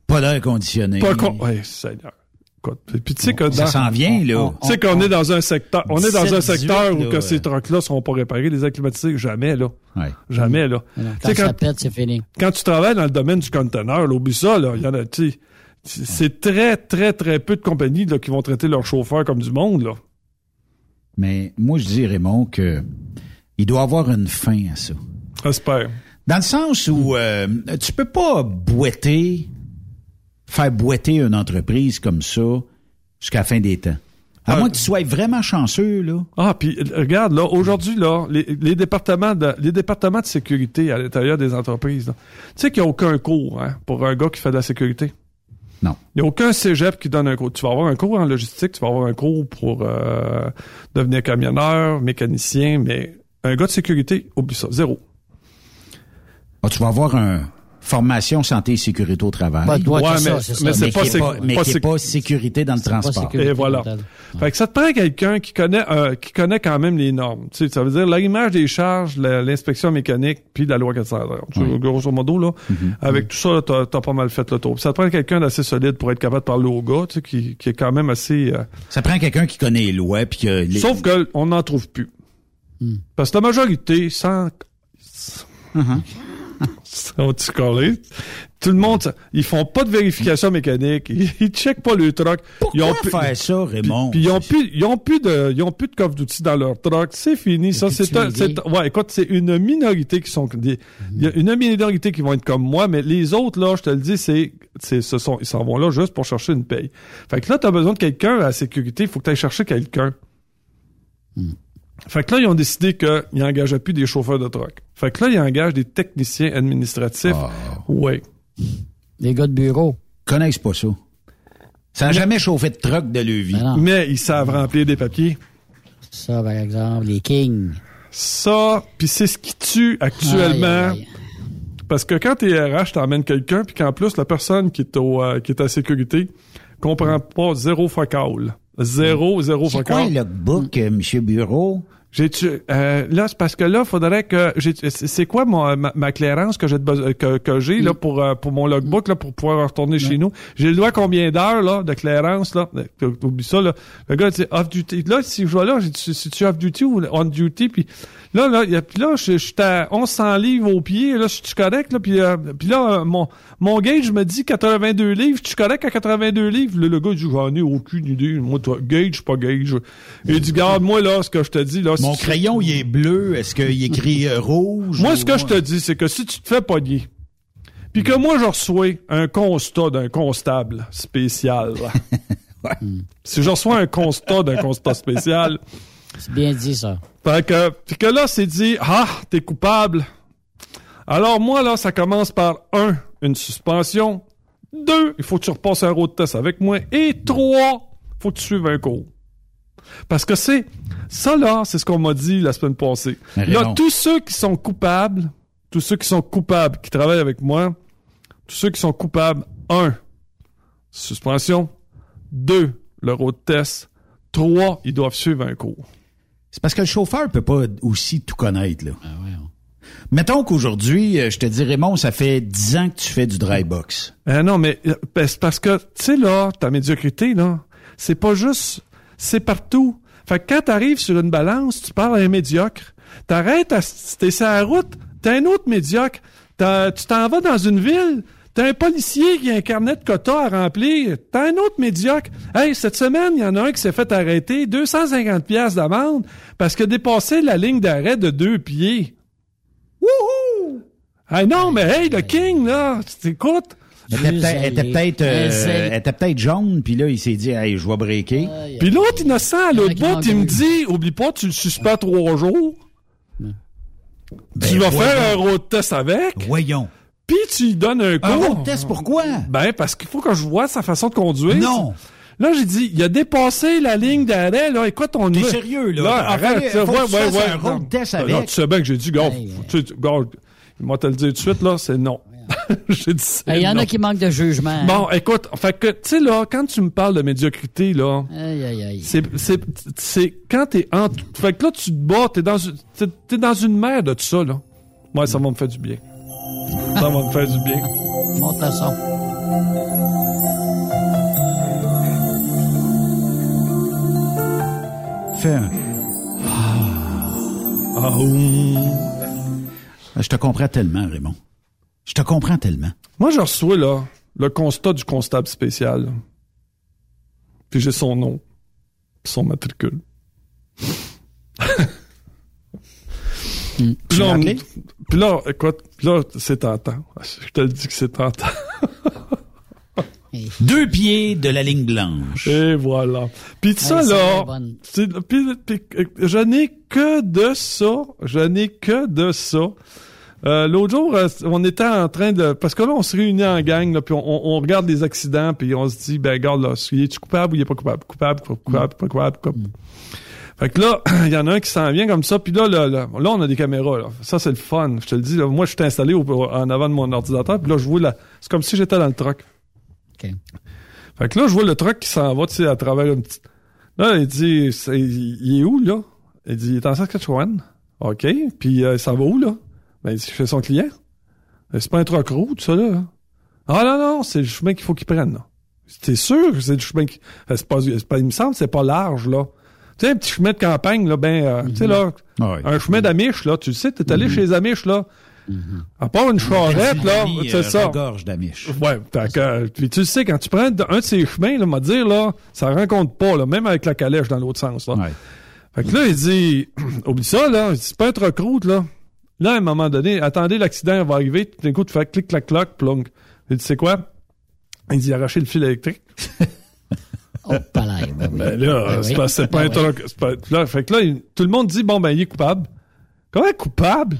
Pas d'air conditionné. pas con... Ouais, Seigneur. Écoute, Puis tu sais que Ça s'en vient, là. Tu sais qu'on est dans un secteur, on est dans un 17, secteur 18, où que ces trucks-là seront pas réparés, les acclimatisés, jamais, là. Ouais. Jamais, là. Quand ça pète, c'est fini. quand tu travailles dans le domaine du conteneur, là, oublie ça, là. Il y en a, tu sais, c'est- c'est très, très, très peu de compagnies, là, qui vont traiter leurs chauffeurs comme du monde, là. Mais moi, je dis, Raymond, que il doit avoir une fin à ça. J'espère. Dans le sens où euh, tu peux pas boiter, faire boiter une entreprise comme ça jusqu'à la fin des temps. À Ouais. moins que tu sois vraiment chanceux, là. Ah, puis euh, regarde, là, aujourd'hui, là, les, les départements de les départements de sécurité à l'intérieur des entreprises, là, tu sais qu'il n'y a aucun cours hein, pour un gars qui fait de la sécurité? Non. Il n'y a aucun cégep qui donne un cours. Tu vas avoir un cours en logistique, tu vas avoir un cours pour euh, devenir camionneur, mécanicien, mais un gars de sécurité, oublie ça, zéro. Ah, tu vas avoir une formation santé et sécurité au travail. Bah, Ouais, ça, mais- c'est ça. mais c'est mais pas pas, mais pas sécurité dans le transport. Et voilà. Fait que ça te prend quelqu'un qui connaît euh, qui connaît quand même les normes. Tu sais, ça veut dire l'arrimage des charges, la- l'inspection mécanique, puis la loi 430. Tu sais, Grosso modo, là, avec tout ça, là, t'as, t'as pas mal fait le tour. Puis ça te prend quelqu'un d'assez solide pour être capable de parler au gars, tu sais, qui, qui est quand même assez... euh, Ça prend quelqu'un qui connaît les lois puis que les- Sauf qu'on n'en trouve plus. Parce que la majorité, sans... sans [laughs] [laughs] te coller, tout le monde, ils font pas de vérification mécanique, ils, ils checkent pas le truck. Pourquoi ils ont faire ça, Raymond? Puis ils ont plus, ils ont plus de, ils ont plus de coffre d'outils dans leur truck. C'est fini. Ça, c'est ouais, écoute, c'est une minorité qui sont des, il y a une minorité qui vont être comme moi, mais les autres, là, je te le dis, c'est, c'est, ce sont, ils s'en vont là juste pour chercher une paye. Fait que là, t'as besoin de quelqu'un à la sécurité, il faut que t'ailles chercher quelqu'un. Fait que là, ils ont décidé qu'ils n'engageaient plus des chauffeurs de truck. Fait que là, ils engagent des techniciens administratifs. Ah. Ouais. Les gars de bureau. connaissent pas ça. Ça n'a jamais chauffé de truck de leur vie. Ben non. Mais ils savent remplir des papiers. Ça, par exemple, les Kings. Ça, puis c'est ce qui tue actuellement. Aïe, aïe, aïe. Parce que quand t'es RH, t'emmènes quelqu'un, puis qu'en plus, la personne qui est, au, euh, qui est à sécurité comprend pas zéro focal. Zéro, zéro C'est quoi le logbook, euh, Monsieur Bureau? J'ai euh, là c'est parce que là faudrait que j'ai c'est quoi mon ma, ma clairance que j'ai que, que j'ai là pour euh, pour mon logbook là pour pouvoir retourner chez nous? J'ai le droit à combien d'heures là de clairance là? Euh, Oublie ça là. Le gars dit off duty. Là si je vois là, j'ai si tu off duty ou on duty? Puis là là a- puis là je je suis à 1100 livres au pied là je suis correct là? Puis euh, puis là euh, mon mon gauge me dit 82 livres, je suis correct à 82 livres? Le, le gars il dit j'en ai aucune idée. Moi toi gauge pas gauge. Il dit garde moi là ce que je te dis là Mon si crayon, il est bleu. Est-ce qu'il écrit euh, rouge? moi, ou- ce que je te dis, c'est que si tu te fais pogner, puis que moi, je reçois un constat d'un constable spécial, [laughs] si je reçois un constat d'un constat spécial, C'est bien dit, ça. fait que, puis que là, c'est dit, ah, t'es coupable. Alors moi, là, ça commence par un, une suspension. Deux, il faut que tu repasses un road test avec moi. Et trois, faut que tu suives un cours. Parce que c'est, ça là, c'est ce qu'on m'a dit la semaine passée. Mais Là, Raymond. tous ceux qui sont coupables, tous ceux qui sont coupables, qui travaillent avec moi, tous ceux qui sont coupables, un, suspension. Deux, le road test. Trois, ils doivent suivre un cours. C'est parce que le chauffeur peut pas aussi tout connaître, là. Ah ouais, on- Mettons qu'aujourd'hui, euh, je te dis, Raymond, ça fait 10 ans que tu fais du dry box. Euh, non, mais euh, ben, c'est parce que, tu sais, là, ta médiocrité, là, c'est pas juste, c'est partout. Fait que quand t'arrives sur une balance, tu parles à un médiocre, t'arrêtes, à, t'es sur la route, t'as un autre médiocre, t'as- tu t'en vas dans une ville, t'as un policier qui a un carnet de quotas à remplir, t'as un autre médiocre. Hey, cette semaine, il y en a un qui s'est fait arrêter, 250 pièces d'amende, parce qu'il a dépassé la ligne d'arrêt de deux pieds. Wouhou! Hey, non, mais hey, le king, là, écoute, Elle était peut-être- elle était Zélé. peut-être euh, Zélé. elle était peut-être jaune, puis là, il s'est dit, hey, je vais breaker. Puis l'autre innocent, à l'autre bout, il me dit, oublie pas, tu le suspends trois jours. Ben, tu vas voyons. faire un road test avec, Voyons. Puis tu lui donnes un Un cours. road test, pourquoi? Ben, parce qu'il faut que je vois sa façon de conduire. Non. Là, j'ai dit, il a dépassé la ligne d'arrêt, là. Écoute, on T'es est- sérieux, là? Là, arrête, faut ça. que Ouais, tu ouais, ouais. un road Non. test Non, avec. tu sais bien que j'ai dit, gars, Hey, tu il m'a te le dire tout de suite, là, c'est non. [laughs] j'ai dit, c'est Ben, Il y en non. a qui manquent de jugement. hein. Bon, écoute, fait que, tu sais, là, quand tu me parles de médiocrité, là, Aïe, aïe, aïe. c'est, c'est, c'est quand t'es en, fait que là, tu te bats, t'es dans, une- t'es, t'es dans une mer de tout ça, là. Moi, ça va me faire du bien. Ça va me faire du bien. Monte le son. Fais un. Ah, ouh. Je te comprends tellement, Raymond. Je te comprends tellement. Moi, je reçois, là, le constat du constable spécial. Puis j'ai son nom. puis son matricule. [laughs] Puis là, on- puis là, écoute, là, c'est tentant. Je te le dis que c'est tentant. [laughs] Deux pieds de la ligne blanche. Et voilà. Puis ça, là, bien bonne. c'est- puis- puis, je n'ai que de ça. Je n'ai que de ça. Euh, L'autre jour, euh, on était en train de... Parce que là, on se réunit en gang, là, puis on, on- on regarde les accidents, puis on se dit, ben regarde, là, es-tu coupable ou il est pas coupable? Coupable, coupable, pas coupable, coupable. Fait que là, [clears throat] il y en a un qui s'en vient comme ça, puis là, là, là, là, on a des caméras. Là. Ça, c'est le fun. Je te le dis, là, moi, je suis installé au- en avant de mon ordinateur, puis là, je vois là, c'est comme si j'étais dans le truck. OK. Fait que là, je vois le truck qui s'en va, tu sais, à travers une petite... Là, il dit, c'est- il est où, là? Il dit, il est en Saskatchewan. OK. Puis, euh, il s'en va où, là? Ben, il dit, chez son client. Ben, C'est pas un truck route, ça, là. Ah, non, non, c'est le chemin qu'il faut qu'il prenne, là. T'es sûr que c'est le chemin qui... euh, C'est pas, c'est pas, il me semble que c'est pas large, là. Tu sais, un petit chemin de campagne, là, ben, euh, tu sais, là, Ah ouais. un chemin d'Amish, là, tu le sais, t'es allé chez les Amish, là. À part une charrette, là, Pennsylvanie, c'est euh, ça. regorge d'Amish. Ouais, que, euh, puis tu le sais, quand tu prends un de ces chemins, là, m'a dire, là, ça rencontre pas, là, même avec la calèche dans l'autre sens, là. Ouais. Fait que là, il dit, [clears throat] oublie ça, là, il dit, c'est pas truck route, là. Là, à un moment donné, attendez, l'accident va arriver, tout d'un coup, tu fais clic, clac, clac, plong. Il dit, c'est quoi? Il dit, arracher le fil électrique. [laughs] Oh, palais. Ben, oui. Ben là, Ben c'est oui. pas, c'est pas Ben un oui. truc. c'est pas- là, fait que là, il- tout le monde dit, bon, ben, il est coupable. Comment coupable?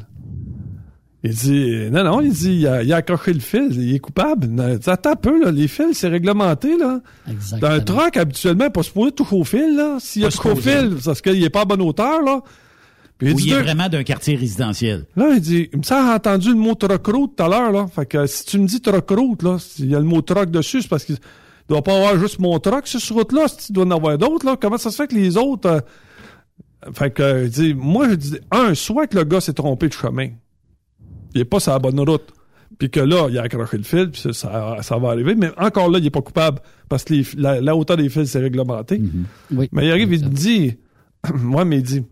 Il dit, non, non, il dit, il a, il a accroché le fil, il est coupable. Non, Attends un peu, là, les fils, c'est réglementé, là. Exactement. Dans un truck, habituellement, pas supposé toucher au fil, là. S'il a touché au fil, c'est parce qu'il est pas à bonne hauteur, là. Puis il Ou dit, il est vraiment d'un quartier résidentiel. Là, il dit, il me semble entendu le mot truck route tout à l'heure, là. Fait que si tu me dis truck route, là, s'il y a le mot truck dessus, c'est parce qu'il doit pas avoir juste mon truck sur cette route-là, il doit en avoir d'autres, là. Comment ça se fait que les autres, euh, fait que, euh, il dit, moi, je dis, un, soit que le gars s'est trompé de chemin. Il est pas sur la bonne route. Puis que là, il a accroché le fil, puis ça, ça, ça va arriver. Mais encore là, il est pas coupable. Parce que les- la, la hauteur des fils, c'est réglementé. Oui. Mais il arrive, il me dit, [clears throat] moi, mais il dit,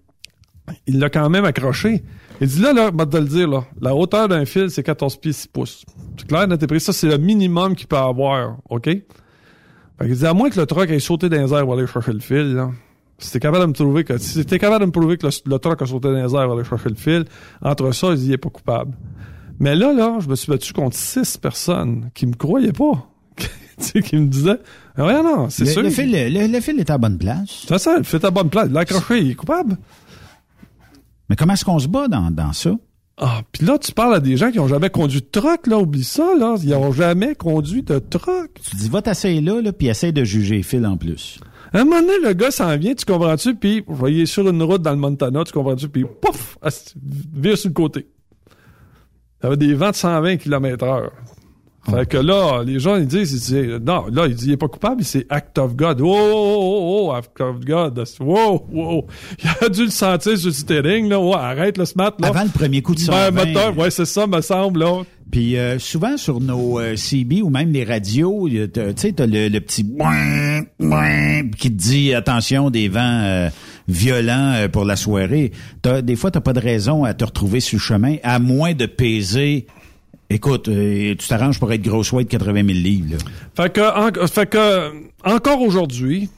il l'a quand même accroché. Il dit là, là, je vais te le dire, là, la hauteur d'un fil, c'est 14 pieds 6 pouces. C'est clair, et précis. Ça, c'est le minimum qu'il peut avoir, OK? Fait qu'il dit, à moins que le truck ait sauté dans les airs pour aller chercher le fil, là. Si t'es capable de me trouver que, si t'es capable de me prouver que le, le truck a sauté dans les airs pour aller chercher le fil, entre ça, il dit, il est pas coupable. Mais là, là, je me suis battu contre six personnes qui me croyaient pas. [laughs] tu sais, qui me disaient, ah ouais, non, c'est Le, sûr. le fil, le, le fil est à bonne place. C'est ça, il fait à bonne place. Il l'a accroché, il est coupable. Mais comment est-ce qu'on se bat dans, dans ça? Ah, puis là, tu parles à des gens qui ont jamais conduit de truck, là, oublie ça, là. Ils ont jamais conduit de truck. Tu dis, va t'asseoir là, là, puis essaye de juger fils en plus. À un moment donné, le gars s'en vient, tu comprends-tu, puis vous voyez sur une route dans le Montana, tu comprends-tu, puis pouf, vire sur le côté. Il y avait des vents de 120 km heure. Fait que là, les gens, ils disent, ils disent, non, là, il dit, il est pas coupable, c'est act of God. Oh, oh, oh, oh, act of God. Wow, wow. [laughs] Il a dû le sentir sur le steering, là. Ouais, arrête le smart, là. Avant le premier coup de Ben, 120. moteur, ouais, c'est ça, me semble, là. Puis euh, souvent sur nos euh, CB ou même les radios, tu sais, t'as le, le petit boing, boing qui te dit attention des vents euh, violents euh, pour la soirée. Des fois, t'as pas de raison à te retrouver sur le chemin, à moins de peser. Écoute, euh, tu t'arranges pour être grosse white 80 000 livres. Là. Fait que, en- fait que encore aujourd'hui,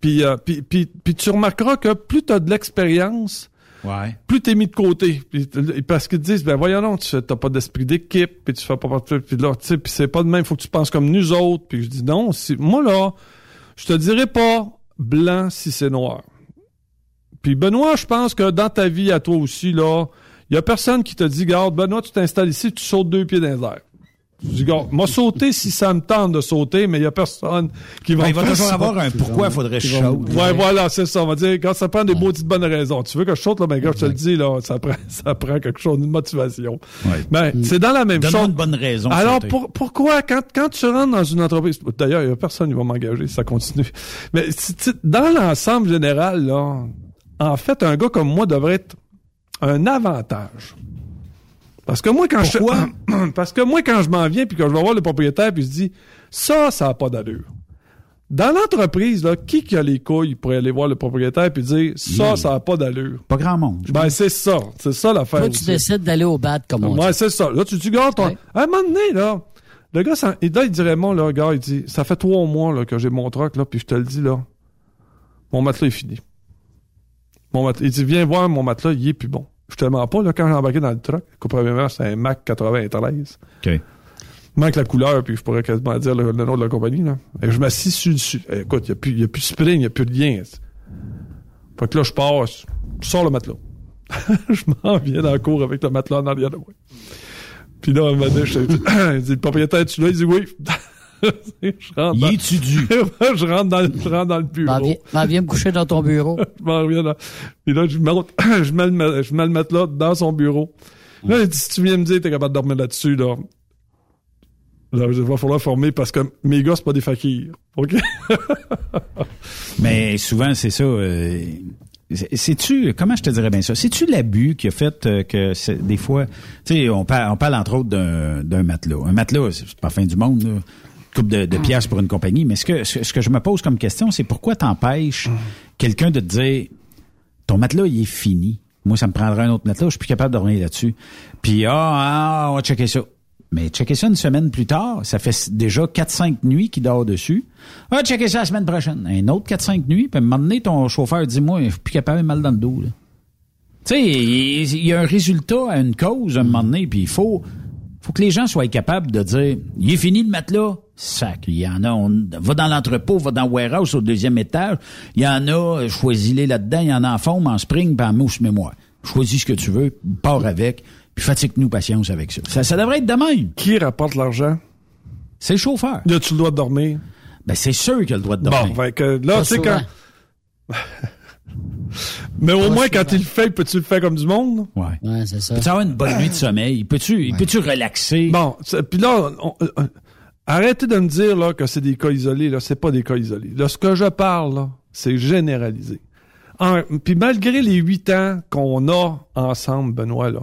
puis, euh, puis, puis, puis tu remarqueras que plus tu as de l'expérience, Ouais. plus t'es mis de côté. Puis, parce qu'ils te disent, ben voyons non, tu t'as pas d'esprit d'équipe, puis tu fais pas partie, puis là, tu sais, puis c'est pas de même, faut que tu penses comme nous autres. Puis je dis non, si, moi là, je te dirais pas blanc si c'est noir. Puis Benoît, je pense que dans ta vie à toi aussi, là, il y a personne qui te dit, garde, Benoît, tu t'installes ici, tu sautes deux pieds dans les airs. Je dis, garde, moi sauter si ça me tente de sauter, mais il y a personne qui va Ben, il va faire toujours ça. avoir un pourquoi faudrait que je saute. Ouais, voilà, c'est ça. On va dire, quand ça prend des maudites bonnes raisons. Tu veux que je saute, là, ben, gars, je te le dis, là, ça prend, [laughs] ça prend quelque chose, une motivation. Ben, c'est dans la même Donne-moi chose. une bonne raison. Alors, pour- pourquoi, quand, quand tu rentres dans une entreprise, d'ailleurs, il y a personne qui va m'engager, ça continue. Mais, si tu- dans l'ensemble général, là, en fait, un gars comme moi devrait être un avantage. Parce que moi, quand Pourquoi? je, [clears throat] parce que moi, quand je m'en viens puis que je vais voir le propriétaire puis je dis, ça, ça a pas d'allure. Dans l'entreprise, là, qui qui a les couilles pour aller voir le propriétaire puis dire, ça, Yeah. ça a pas d'allure? Pas grand monde. Ben, c'est ça. C'est ça l'affaire. Toi, tu aussi. décides d'aller au bad, comme on dit. c'est ça. Là, tu dis, gars, ton... Ouais. à un moment donné, là, le gars, ça... et là, il dirait, moi, là, gars, il dit, ça fait trois mois, là, que j'ai mon truck, là, puis je te le dis, là, mon matelas est fini. Mon matelas, il dit, viens voir mon matelas, il est plus bon. Je te mens pas, là, quand j'ai embarqué dans le truck, qu'au premièrement, c'est un Mac 93. OK. Il manque la couleur, puis je pourrais quasiment dire le, le nom de la compagnie, là. Et je m'assis sur dessus. Eh, écoute, il n'y a, plus- y a plus de spring, il n'y a plus de lien. Fait que là, je passe, je sors le matelas. [laughs] je m'en viens dans la cour avec le matelas en arrière de moi. Puis là, [coughs] il m'a dit, je- le propriétaire, tu là? Il dit oui. [laughs] je rentre dans, dû? [laughs] je rentre dans, je rentre dans le bureau. M'en viens, me coucher dans ton bureau. [laughs] je m'en reviens dans- Puis là, je mets, [clears throat] je mets, le, ma- je mets le matelas dans son bureau. Là, il dit, si tu viens me dire que t'es capable de dormir là-dessus, là, là, il va falloir former parce que mes gars, c'est pas des fakirs. OK? Mais souvent, c'est ça. euh, c'est- C'est-tu, comment je te dirais bien ça? C'est-tu l'abus qui a fait euh, que des fois, tu sais, on parle, on parle entre autres d'un d'un matelas. Un matelas, c'est pas la fin du monde, là. Coupe de, de pièces pour une compagnie. Mais ce que, ce, que je me pose comme question, c'est pourquoi t'empêches quelqu'un de te dire, ton matelas, il est fini. Moi, ça me prendrait un autre matelas, je suis plus capable de dormir là-dessus. Puis, ah, ah, on va checker ça. Mais checker ça une semaine plus tard, ça fait déjà 4-5 nuits qu'il dort dessus. Ah, checker ça la semaine prochaine. Un autre 4-5 nuits, puis à un moment donné, ton chauffeur dit, moi, je suis plus capable, mal dans le dos. Tu sais, il il y a un résultat à une cause à un moment donné, puis il faut, faut que les gens soient capables de dire, il est fini le matelas. Sac, il y en a, on va dans l'entrepôt, va dans le warehouse au deuxième étage. Il y en a, choisis-les là-dedans, il y en a en forme, en spring, puis en mousse mémoire. choisis ce que tu veux, pars avec, puis fatigue-nous patience avec ça. ça. Ça devrait être de même. Qui rapporte l'argent? C'est le chauffeur. Là, tu le droit de dormir? Ben, c'est sûr qu'il a le droit de dormir. Bon, fait que là, tu sais, quand... [laughs] Mais au Pas moins, quand il le fait, peux-tu le faire comme du monde? Ouais. Ouais, c'est ça. Peux-tu avoir une bonne nuit de sommeil? Peux-tu, peux-tu relaxer? Bon, puis là, on- euh, euh, arrêtez de me dire là, que c'est des cas isolés. Là, c'est pas des cas isolés. Là, ce que je parle, c'est généralisé. Puis malgré les huit ans qu'on a ensemble, Benoît, là,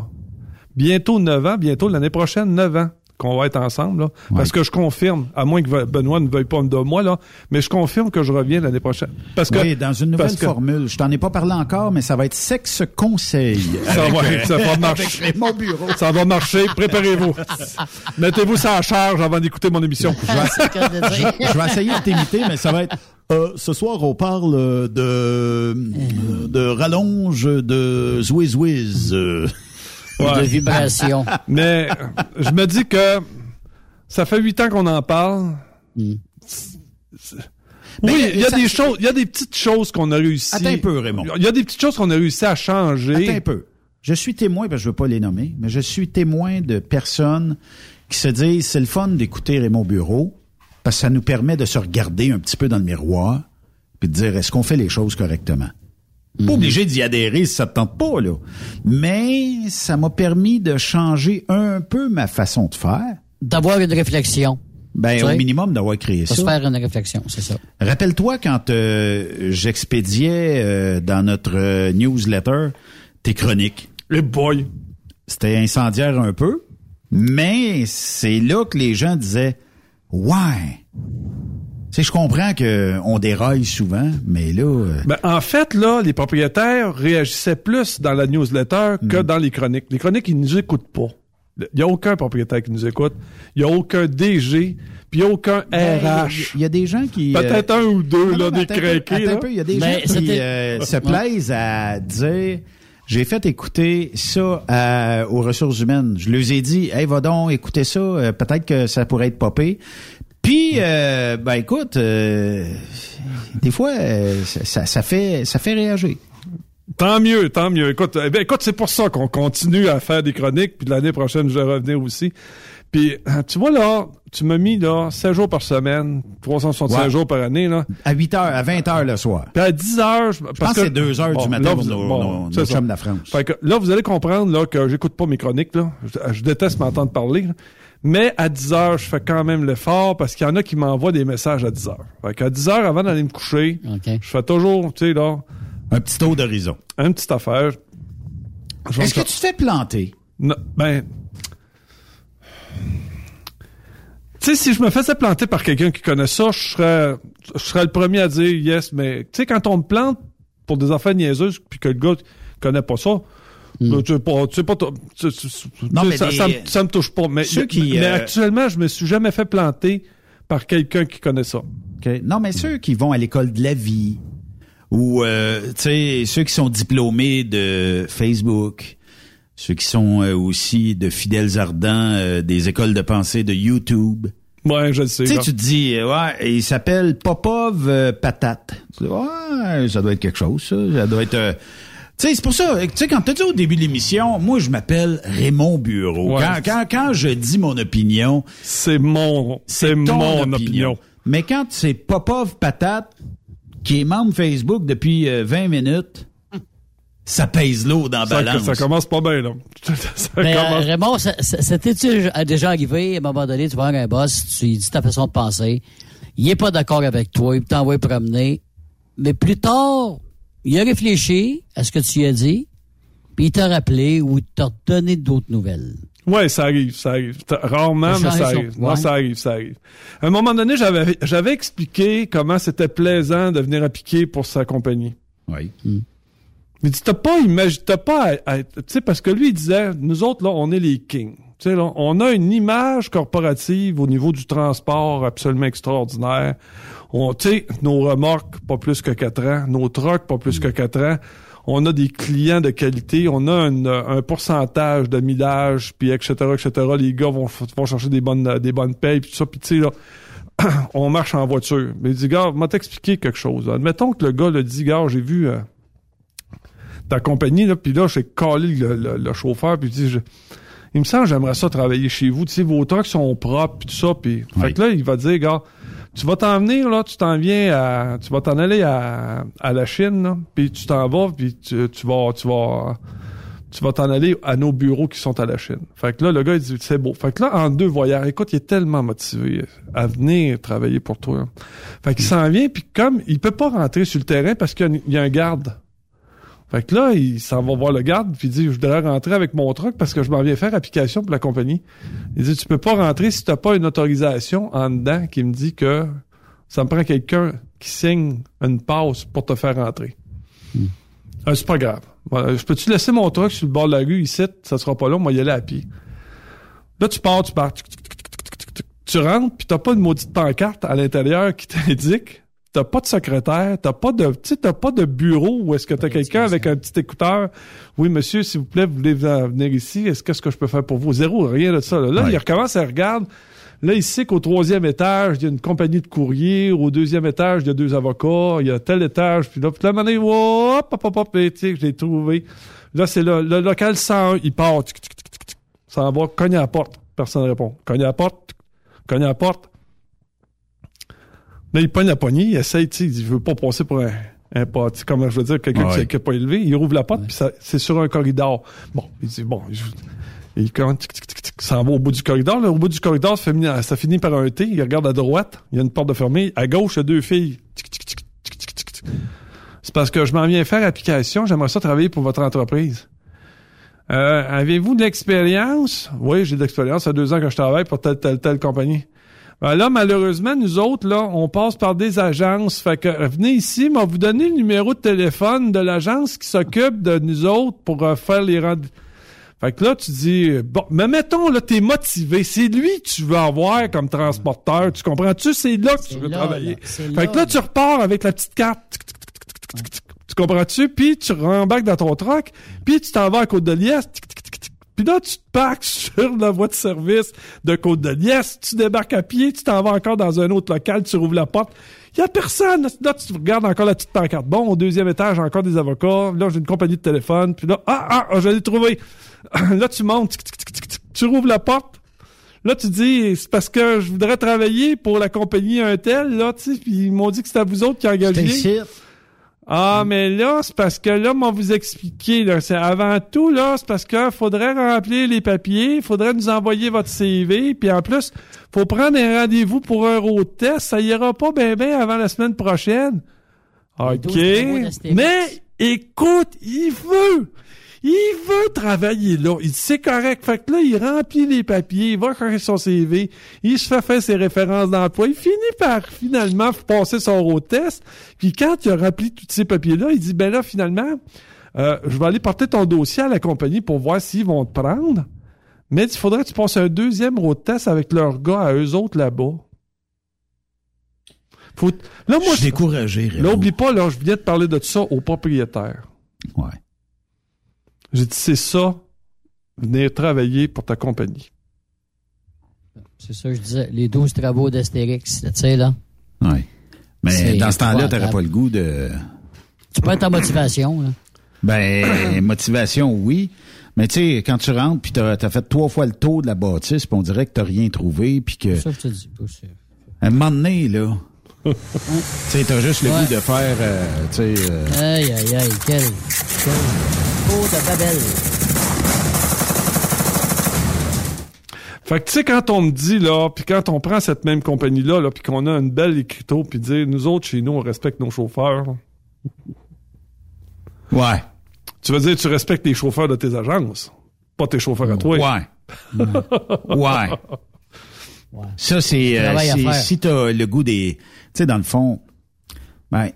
bientôt neuf ans, bientôt l'année prochaine, neuf ans qu'on va être ensemble, là, parce que je confirme, à moins que Benoît ne veuille pas de moi, là, mais je confirme que je reviens l'année prochaine. Parce que oui, dans une nouvelle parce que- formule. Je t'en ai pas parlé encore, mais ça va être sexe conseil. Ça Avec, va, euh, ça va avec marcher. Raymond Bureau. Ça va marcher, préparez-vous. Mettez-vous ça en charge avant d'écouter mon émission. [laughs] Je vais essayer de t'imiter, mais ça va être. Euh, ce soir, on parle euh, de de rallonge de zouiz euh. Ouais. De vibration. [laughs] Mais je me dis que ça fait huit ans qu'on en parle. Hmm. C'est- Ben, Oui, il y a ça- des choses, il y a des petites choses qu'on a réussi. Attends un peu, Raymond. Il y a des petites choses qu'on a réussi à changer. Attends un peu. Je suis témoin, parce que je veux pas les nommer, mais je suis témoin de personnes qui se disent c'est le fun d'écouter Raymond Bureau parce que ça nous permet de se regarder un petit peu dans le miroir puis de dire est-ce qu'on fait les choses correctement? Pas obligé d'y adhérer si ça te tente pas, là. Mais ça m'a permis de changer un peu ma façon de faire. D'avoir une réflexion. Ben, Tu au sais, minimum d'avoir créé ça. se faire une réflexion, c'est ça. Rappelle-toi quand euh, j'expédiais euh, dans notre euh, newsletter tes chroniques. Les boy. C'était incendiaire un peu, mais c'est là que les gens disaient Ouais. Tu sais, je comprends que on déraille souvent, mais là. euh, Ben, en fait, là, les propriétaires réagissaient plus dans la newsletter que Hmm. dans les chroniques. Les chroniques, ils nous écoutent pas. Il n'y a aucun propriétaire qui nous écoute. Il n'y a aucun DG, puis il n'y a aucun ben, RH. Il y a des gens qui. Peut-être euh, un ou deux, non, là, non, des attends un peu, craqués. Il y a des Ben, gens qui euh, se plaisent à dire j'ai fait écouter ça à- aux ressources humaines. Je leur ai dit Hey, va donc écouter ça, euh, peut-être que ça pourrait être popé. Puis euh, ben écoute, euh, des fois euh, ça, ça- fait ça fait réagir. Tant mieux, tant mieux. Écoute, eh ben, écoute, c'est pour ça qu'on continue à faire des chroniques, puis l'année prochaine, je vais revenir aussi. Puis, euh, tu vois, là, tu m'as mis, là, 16 jours par semaine, 365 Ouais. jours par année, là. À 8 heures, à 20 heures le soir. Puis à 10 heures... Je Je pense que c'est 2 heures du matin pour nos, nos, c'est nos ça. chums de la France. Fait que là, vous allez comprendre là, que j'écoute pas mes chroniques. Là. Je, je déteste m'entendre parler. là. Mais à 10 heures, je fais quand même l'effort parce qu'il y en a qui m'envoient des messages à 10 heures. Fait qu'à 10 heures, avant d'aller me coucher, je fais toujours, tu sais, là, Un petit tour d'horizon. une petite affaire. Est-ce que tu te fais planter? Non, ben. Tu sais, si je me faisais planter par quelqu'un qui connaît ça, je serais, je serais le premier à dire yes, mais tu sais, quand on me plante pour des affaires niaiseuses puis que le gars connaît pas ça, là, tu sais pas, tu sais pas, tu- tu- Non, mais ça, des- ça, me, ça me touche pas. Mais, Ceux qui, mais euh, actuellement, je me suis jamais fait planter par quelqu'un qui connaît ça. Non, mais ceux qui vont à l'école de la vie ou euh, tu sais ceux qui sont diplômés de Facebook, ceux qui sont euh, aussi de fidèles ardents euh, des écoles de pensée de YouTube. Ouais, je le sais. Tu tu te dis, euh, ouais, il s'appelle Popov euh, Patate. Tu dis, ouais, ça doit être quelque chose, ça. Ça doit être. Euh, tu sais, c'est pour ça, tu sais, quand t'as dit au début de l'émission, moi, je m'appelle Raymond Bureau. Ouais. Quand, quand, quand je dis mon opinion, C'est mon, c'est mon opinion. Mais quand c'est Popov Patate, qui est membre Facebook depuis euh, 20 minutes, ça pèse l'eau dans la Ça, balance. ça commence pas bien, là. [laughs] ça Mais euh, commence- Raymond, c'était-tu déjà arrivé, à un moment donné, tu vas avoir un boss, tu lui dis ta façon de penser, il est pas d'accord avec toi, il t'envoie promener, mais plus tard, il a réfléchi à ce que tu lui as dit, puis il t'a rappelé ou il t'a donné d'autres nouvelles. Ouais, ça arrive, ça arrive. Rarement, Ça mais ça arrive. Non, ça arrive, ça arrive. À un moment donné, j'avais, j'avais expliqué comment c'était plaisant de venir à piquer pour sa compagnie. Oui. Mais tu t'as pas imagi- t'as pas tu sais, parce que lui, il disait, nous autres, là, on est les kings. Là, on a une image corporative au niveau du transport absolument extraordinaire. On, tu sais, nos remorques, pas plus que quatre ans. Nos trucks, pas plus que quatre ans. On a des clients de qualité. On a un, un pourcentage de millage, puis etc., etc. Les gars vont, chercher des bonnes, des bonnes payes, puis tout ça. Puis tu sais, là, [clears throat] on marche en voiture. Mais il dit, gars, m'a t'expliquer quelque chose. Admettons que le gars le dit, gars, j'ai vu... euh, ta compagnie, là, puis là, j'ai collé le, le, le chauffeur, puis dis, je- il me semble j'aimerais ça travailler chez vous. Tu sais, vos trucks sont propres, puis tout ça. Puis, fait que là, il va dire, gars, tu vas t'en venir, là, tu t'en viens à, tu vas t'en aller à, à la Chine, là, puis tu t'en vas, puis tu, tu vas, tu vas, tu vas t'en aller à nos bureaux qui sont à la Chine. Fait que là, le gars, il dit, c'est beau. Fait que là, en deux voyages, écoute, il est tellement motivé à venir travailler pour toi. Fait qu'il s'en vient, puis comme, il peut pas rentrer sur le terrain parce qu'il y a un garde. Fait que là, il s'en va voir le garde, puis il dit, je voudrais rentrer avec mon truck parce que je m'en viens faire application pour la compagnie. Il dit, tu peux pas rentrer si t'as pas une autorisation en dedans qui me dit que ça me prend quelqu'un qui signe une passe pour te faire rentrer. Ah, c'est pas grave. Voilà, je peux-tu laisser mon truck sur le bord de la rue ici? Ça sera pas long, moi y aller à pied. Là, tu pars, tu pars. Tu rentres, puis t'as pas une maudite pancarte à l'intérieur qui t'indique. T'as pas de secrétaire, t'as pas de, tu t'as pas de bureau où est-ce que t'as quelqu'un avec un petit écouteur. Oui, monsieur, s'il vous plaît, vous voulez venir ici, est-ce qu'est-ce que je peux faire pour vous? Zéro, rien de ça. Là, Là, il recommence à regarder. Là, il sait qu'au troisième étage, il y a une compagnie de courrier. Au deuxième étage, il y a deux avocats. Il y a tel étage. Puis là, puis là, donné, hop, hop, hop, hop, je l'ai trouvé. Là, c'est le, le local 101. Il part. tic, tic, tic. Ça va, cogne à la porte. Personne ne répond. Cogne à la porte. tic, Cogne à la porte. Là, il pogne la poignée. Il essaye, tu sais, il veut pas passer pour un, un sais, comment je veux dire, quelqu'un Ouais. qui qui est pas élevé. Il rouvre la porte, puis ça- c'est sur un corridor. Bon, il dit, bon, je- il tic, tic, tic, tic, ça va au bout du corridor. Là, au bout du corridor, ça finit, ça finit par un T. Il regarde à droite. Il y a une porte de fermée. À gauche, il y a deux filles. Tic, tic, tic, tic, tic, tic, tic. C'est parce que je m'en viens faire application. J'aimerais ça travailler pour votre entreprise. Euh, avez-vous de l'expérience? Oui, j'ai de l'expérience. Ça fait deux ans que je travaille pour telle, telle, telle compagnie. Ben là, malheureusement, nous autres, là, on passe par des agences. Fait que euh, venez ici, mais on va vous donner le numéro de téléphone de l'agence qui s'occupe de nous autres pour euh, faire les rendez Fait que là, tu dis, bon, mais mettons, là, t'es motivé. C'est lui que tu veux avoir comme transporteur. Tu comprends-tu? C'est là que tu veux là, travailler. là. Fait là, que là, tu repars avec la petite carte. Tu comprends-tu? Puis tu rembarques dans ton truck, puis tu t'en vas à tic, tic. Puis là, tu te parques [laughs] sur la voie de service de Côte-de-Liesse. Tu débarques à pied, tu t'en vas encore dans un autre local, tu rouvres la porte. Il y a personne. Là, tu regardes encore la petite pancarte. Bon, au deuxième étage, encore des avocats. Là, j'ai une compagnie de téléphone. Puis là, ah, ah, ah, je l'ai trouvé. [laughs] là, tu montes. Tu rouvres la porte. Là, tu dis, c'est parce que je voudrais travailler pour la compagnie un tel, là, tu sais, puis ils m'ont dit que c'était à vous autres qui engagez. Ah, mais là, c'est parce que là, m'ont vous expliqué, là, c'est avant tout, là, c'est parce que faudrait remplir les papiers, faudrait nous envoyer votre CV, puis en plus, faut prendre un rendez-vous pour un road test, ça ira pas bien ben avant la semaine prochaine. OK. 12 travaux d'Astérix. Mais, écoute, il veut, il veut travailler là. Il dit, c'est correct. Fait que là, il remplit les papiers, il va chercher son CV, il se fait faire ses références d'emploi. Il finit par, finalement, passer son road test. Puis quand il a rempli tous ces papiers-là, il dit, ben là, finalement, euh, je vais aller porter ton dossier à la compagnie pour voir s'ils vont te prendre. Mais il faudrait que tu passes un deuxième road test avec leurs gars à eux autres là-bas. Faut... Là, moi, Je suis découragé. Là, oublie pas, là, je viens de parler de ça au propriétaire. Ouais. J'ai dit, c'est ça, venir travailler pour ta compagnie. C'est ça, que je disais. Les 12 travaux d'Astérix, tu sais, là. Ouais. Mais dans ce temps-là, épouvantable. t'aurais pas le goût de. Tu peux être en motivation, là. Ben, [coughs] motivation, oui. Mais tu sais, quand tu rentres, puis t'as as fait trois fois le tour de la bâtisse, puis on dirait que t'as rien trouvé, puis que... C'est ça que je te dis. pas sûr. À un moment donné, là, tu sais, t'as juste le Ouais. goût de faire, euh, tu sais... euh, Aïe, aïe, aïe, quel... quel... De Babel. Fait que tu sais, quand on me dit, là, puis quand on prend cette même compagnie-là, là, puis qu'on a une belle écriteau, puis dire, nous autres, chez nous, on respecte nos chauffeurs. Ouais. Tu veux dire, tu respectes les chauffeurs de tes agences, pas tes chauffeurs à toi. Ouais. [laughs] ouais. Ça, c'est... euh, Travail à c'est- faire. si t'as le goût des... Tu sais, dans le fond, ben...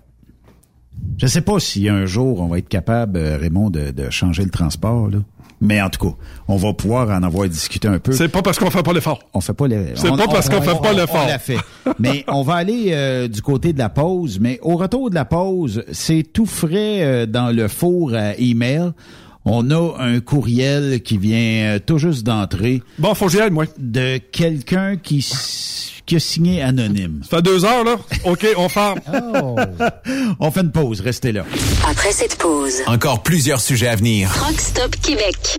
Je sais pas si un jour, on va être capable, euh, Raymond, de, de changer le transport, là. Mais en tout cas, on va pouvoir en avoir discuté un peu. C'est pas parce qu'on fait pas l'effort. On fait pas les. C'est pas parce on- qu'on fait on- pas on- l'effort. On l'a fait. Mais [laughs] on va aller euh, du côté de la pause. Mais au retour de la pause, c'est tout frais euh, dans le four à email. On a un courriel qui vient euh, tout juste d'entrer. Bon, faut que j'y aille, moi. De quelqu'un qui s- qui a signé anonyme. Ça fait deux heures, là. OK, on ferme. [laughs] Oh. on fait une pause. Restez là. Après cette pause, Encore plusieurs sujets à venir. Rockstop Québec.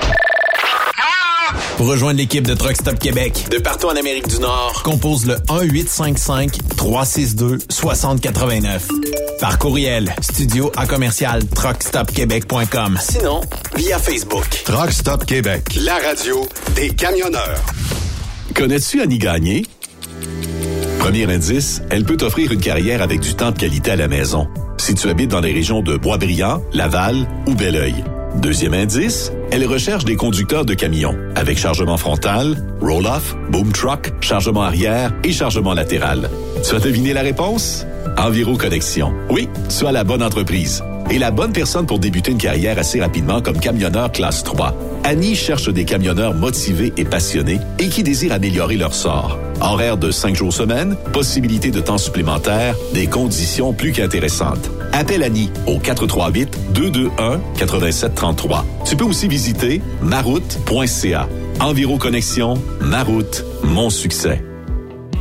Pour rejoindre l'équipe de Truck Stop Québec, de partout en Amérique du Nord, compose le 1-855-362-6089. Par courriel, studio à commercial truckstopquebec.com. Sinon, via Facebook. Truck Stop Québec. La radio des camionneurs. Connais-tu Annie Gagné? Premier indice, elle peut t'offrir une carrière avec du temps de qualité à la maison. Si tu habites dans les régions de Boisbriand, Laval ou Belleuil. Deuxième indice, elle recherche des conducteurs de camions avec chargement frontal, roll-off, boom truck, chargement arrière et chargement latéral. Tu as deviné la réponse? Enviro Connexion. Oui, tu as la bonne entreprise et la bonne personne pour débuter une carrière assez rapidement comme camionneur classe 3. Annie cherche des camionneurs motivés et passionnés et qui désirent améliorer leur sort. Horaire de 5 jours semaine, possibilité de temps supplémentaire, des conditions plus qu'intéressantes. Appelle Annie au 438-221-8733. Tu peux aussi visiter maroute.ca. Enviro Connexion, Maroute, mon succès.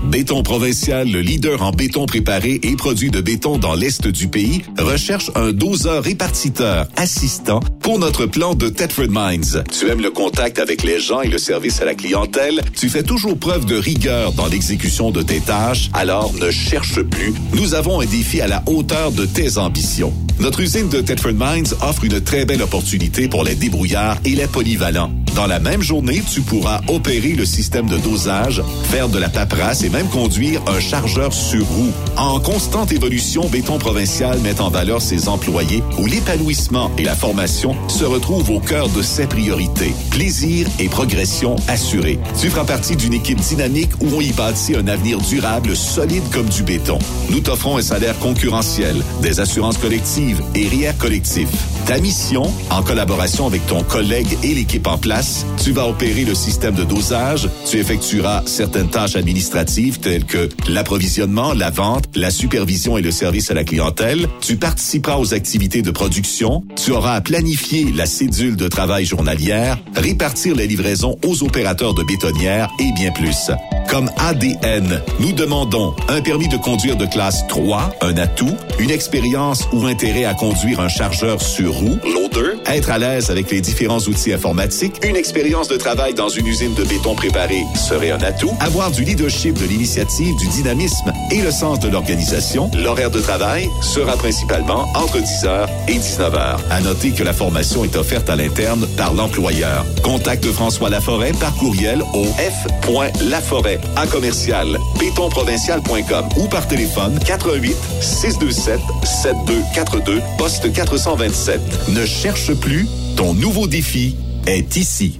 Béton Provincial, le leader en béton préparé et produit de béton dans l'Est du pays, recherche un doseur répartiteur assistant pour notre plan de Thetford Mines. Tu aimes le contact avec les gens et le service à la clientèle? Tu fais toujours preuve de rigueur dans l'exécution de tes tâches? Alors ne cherche plus. Nous avons un défi à la hauteur de tes ambitions. Notre usine de Thetford Mines offre une très belle opportunité pour les débrouillards et les polyvalents. Dans la même journée, tu pourras opérer le système de dosage, faire de la paperasse et même conduire un chargeur sur roue. En constante évolution, Béton Provincial met en valeur ses employés où l'épanouissement et la formation se retrouvent au cœur de ses priorités. Plaisir et progression assurés. Tu feras partie d'une équipe dynamique où on y bâtit un avenir durable, solide comme du béton. Nous t'offrons un salaire concurrentiel, des assurances collectives et RIER collectif. Ta mission, en collaboration avec ton collègue et l'équipe en place, tu vas opérer le système de dosage, tu effectueras certaines tâches administratives telles que l'approvisionnement, la vente, la supervision et le service à la clientèle, tu participeras aux activités de production, tu auras à planifier la cédule de travail journalière, répartir les livraisons aux opérateurs de bétonnières et bien plus. comme ADN. Nous demandons un permis de conduire de classe 3, un atout, une expérience ou intérêt à conduire un chargeur sur roue, loader, être à l'aise avec les différents outils informatiques, une expérience de travail dans une usine de béton préparé serait un atout, avoir du leadership de l'initiative, du dynamisme et le sens de l'organisation. L'horaire de travail sera principalement entre 10h et 19h. À noter que la formation est offerte à l'interne par l'employeur. Contacte François Laforêt par courriel au f.laforêt à commercial bétonprovincial.com ou par téléphone 88 627 7242 poste 427. Ne cherche plus, ton nouveau défi est ici.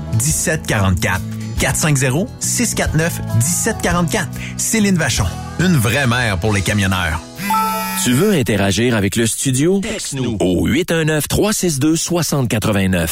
1744. 450 649 1744. Céline Vachon. Une vraie mère pour les camionneurs. Tu veux interagir avec le studio? Texte-nous au 819-362-6089.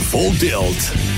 Full Tilt.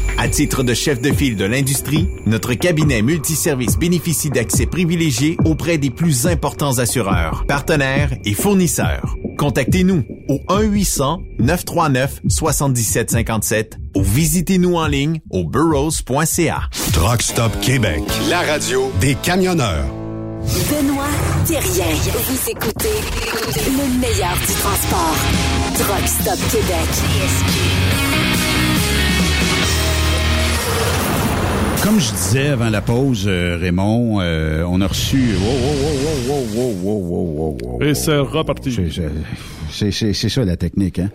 À titre de chef de file de l'industrie, notre cabinet multiservice bénéficie d'accès privilégié auprès des plus importants assureurs, partenaires et fournisseurs. Contactez-nous au 1-800-939-7757 ou visitez-nous en ligne au burrows.ca. Truck Stop Québec, la radio des camionneurs. Benoît Thérien. Vous écoutez le meilleur du transport. Truck Stop Québec. Comme je disais avant la pause, euh, Raymond, euh, on a reçu. Wow, wow, wow, wow, wow, wow, wow, wow, Et c'est reparti. C'est, c'est, c'est ça la technique. Hein?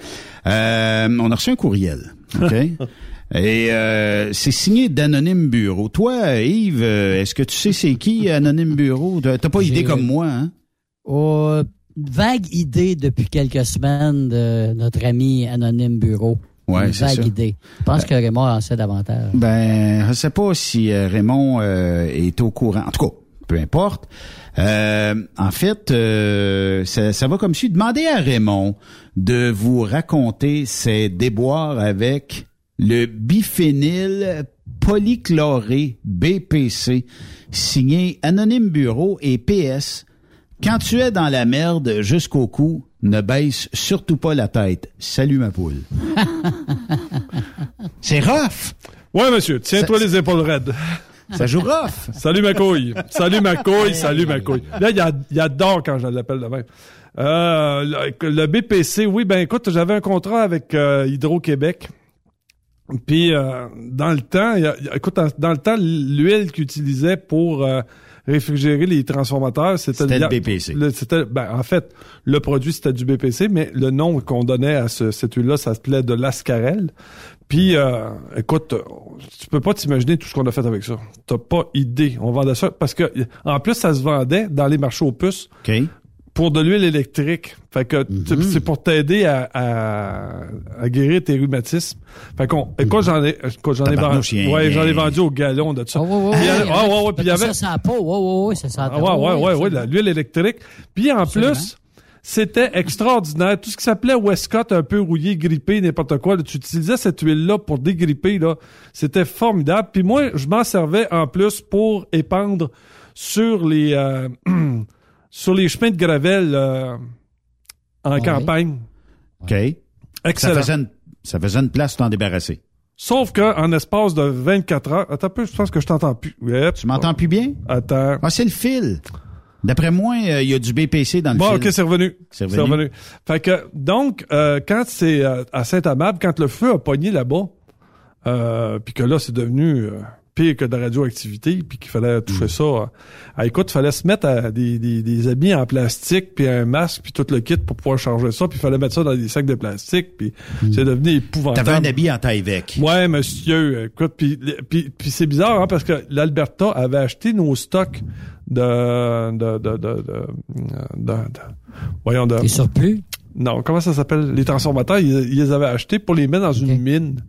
Euh, on a reçu un courriel. OK? Et euh, c'est signé d'Anonyme Bureau. Toi, Yves, euh, est-ce que tu sais c'est qui Anonyme Bureau? T'as pas idée comme moi, hein? Oh, vague idée depuis quelques semaines de notre ami Anonyme Bureau. Ouais, Une c'est vague ça. idée. Je pense que Raymond en sait davantage. Ben, je sais pas si euh, Raymond euh, est au courant. En tout cas, peu importe. Euh, en fait, euh, ça, ça va comme si demandez à Raymond de vous raconter ses déboires avec le biphényl polychloré BPC, signé Anonyme Bureau et PS. Quand tu es dans la merde jusqu'au cou, ne baisse surtout pas la tête. Salut ma poule. [laughs] C'est rough. Ouais, monsieur, tiens-toi les épaules raides. Ça joue rough. [laughs] Salut ma couille. Salut ma couille. Salut ma couille. Là, il, a- il adore quand je l'appelle de même. Euh, le, le BPC, oui, ben écoute, j'avais un contrat avec euh, Hydro-Québec. Puis euh, dans le temps, il y a- écoute, dans, dans le temps, l'huile qu'ils utilisaient pour euh, réfrigérer les transformateurs, c'était C'était le BPC. c'était, ben, en fait, le produit c'était du BPC, mais le nom qu'on donnait à ce- cette huile-là, ça s'appelait de l'ascarel. Puis, euh, écoute, tu peux pas t'imaginer tout ce qu'on a fait avec ça. T'as pas idée. On vendait ça parce que, en plus, ça se vendait dans les marchés aux puces pour de l'huile électrique. Fait que tu- c'est pour t'aider à, à, à guérir tes rhumatismes. Fait qu'on, écoute, j'en ai, écoute, j'en ai vendu, ouais, j'en ai vendu au galon de ça. Ouais, ouais, Puis il y ouais, avait- ah, ouais, ouais, puis il y avait, Ça sent pas, ouais, ouais, ouais, ça sent ah, ouais, ouais, ouais, ouais, la- l'huile électrique. Puis en Absolument. plus, c'était extraordinaire. Tout ce qui s'appelait Westcott, un peu rouillé, grippé, n'importe quoi, là, tu utilisais cette huile-là pour dégripper, là. C'était formidable. Puis moi, je m'en servais en plus pour épandre sur les, euh, [clears throat] sur les chemins de gravel euh, en Ouais. campagne. OK. Excellent. Ça faisait une, ça faisait une place t'en débarrasser. Sauf que en espace de 24 heures, attends un peu, je pense que je t'entends plus. Tu m'entends plus bien? Attends. Ah, c'est le fil. D'après moi, euh, il y a du BPC dans le Bon, fil. ok, c'est revenu. C'est C'est revenu. revenu. Fait que, donc, euh, quand c'est euh, à Saint-Amable, quand le feu a pogné là-bas, euh, puis que là, c'est devenu euh, pire que de radioactivité, puis qu'il fallait toucher ça. euh, ah, écoute, il fallait se mettre à des, des, des habits en plastique, puis un masque, puis tout le kit pour pouvoir charger ça, puis il fallait mettre ça dans des sacs de plastique, puis c'est devenu épouvantable. T'avais un habit en taille vec. Ouais, monsieur. Écoute, puis, puis, puis c'est bizarre, hein, parce que l'Alberta avait acheté nos stocks de... de, de, de, de, de- de- voyons, de... Des surplus? Non, comment ça s'appelle? Les transformateurs, ils, ils les avaient achetés pour les mettre dans une mine.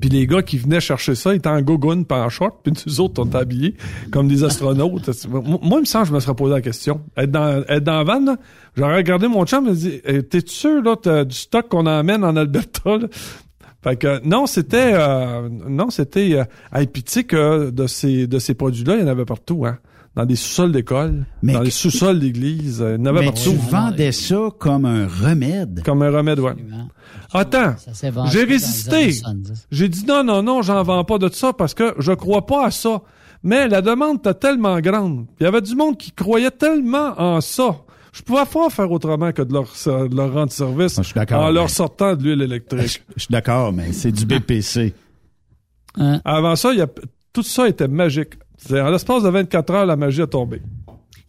Puis les gars qui venaient chercher ça, étaient en gogoune pas en short, puis nous autres, on était habillés comme des astronautes. [laughs] moi, il me semble je me serais posé la question. Être dans, être dans la van, j'aurais regardé mon chum et me dit Eh, T'es sûr là, t'as du stock qu'on emmène en Alberta? là? Fait que non, c'était euh, non, c'était euh, de ces de ces produits-là, il y en avait partout, hein. Dans des sous-sols d'école, dans les sous-sols d'église, euh, Mais partout. tu vendais ça comme un remède. Comme un remède, ouais. Attends, j'ai résisté. années 70. J'ai dit non, non, non, j'en vends pas de ça parce que je crois pas à ça. Mais la demande était tellement grande. Il y avait du monde qui croyait tellement en ça. Je pouvais pas faire autrement que de leur, de leur rendre service d'accord, en mais- leur sortant de l'huile électrique. Je suis d'accord, mais c'est du BPC. Avant ça, il y a, tout ça était magique. En l'espace de 24 heures, la magie a tombé.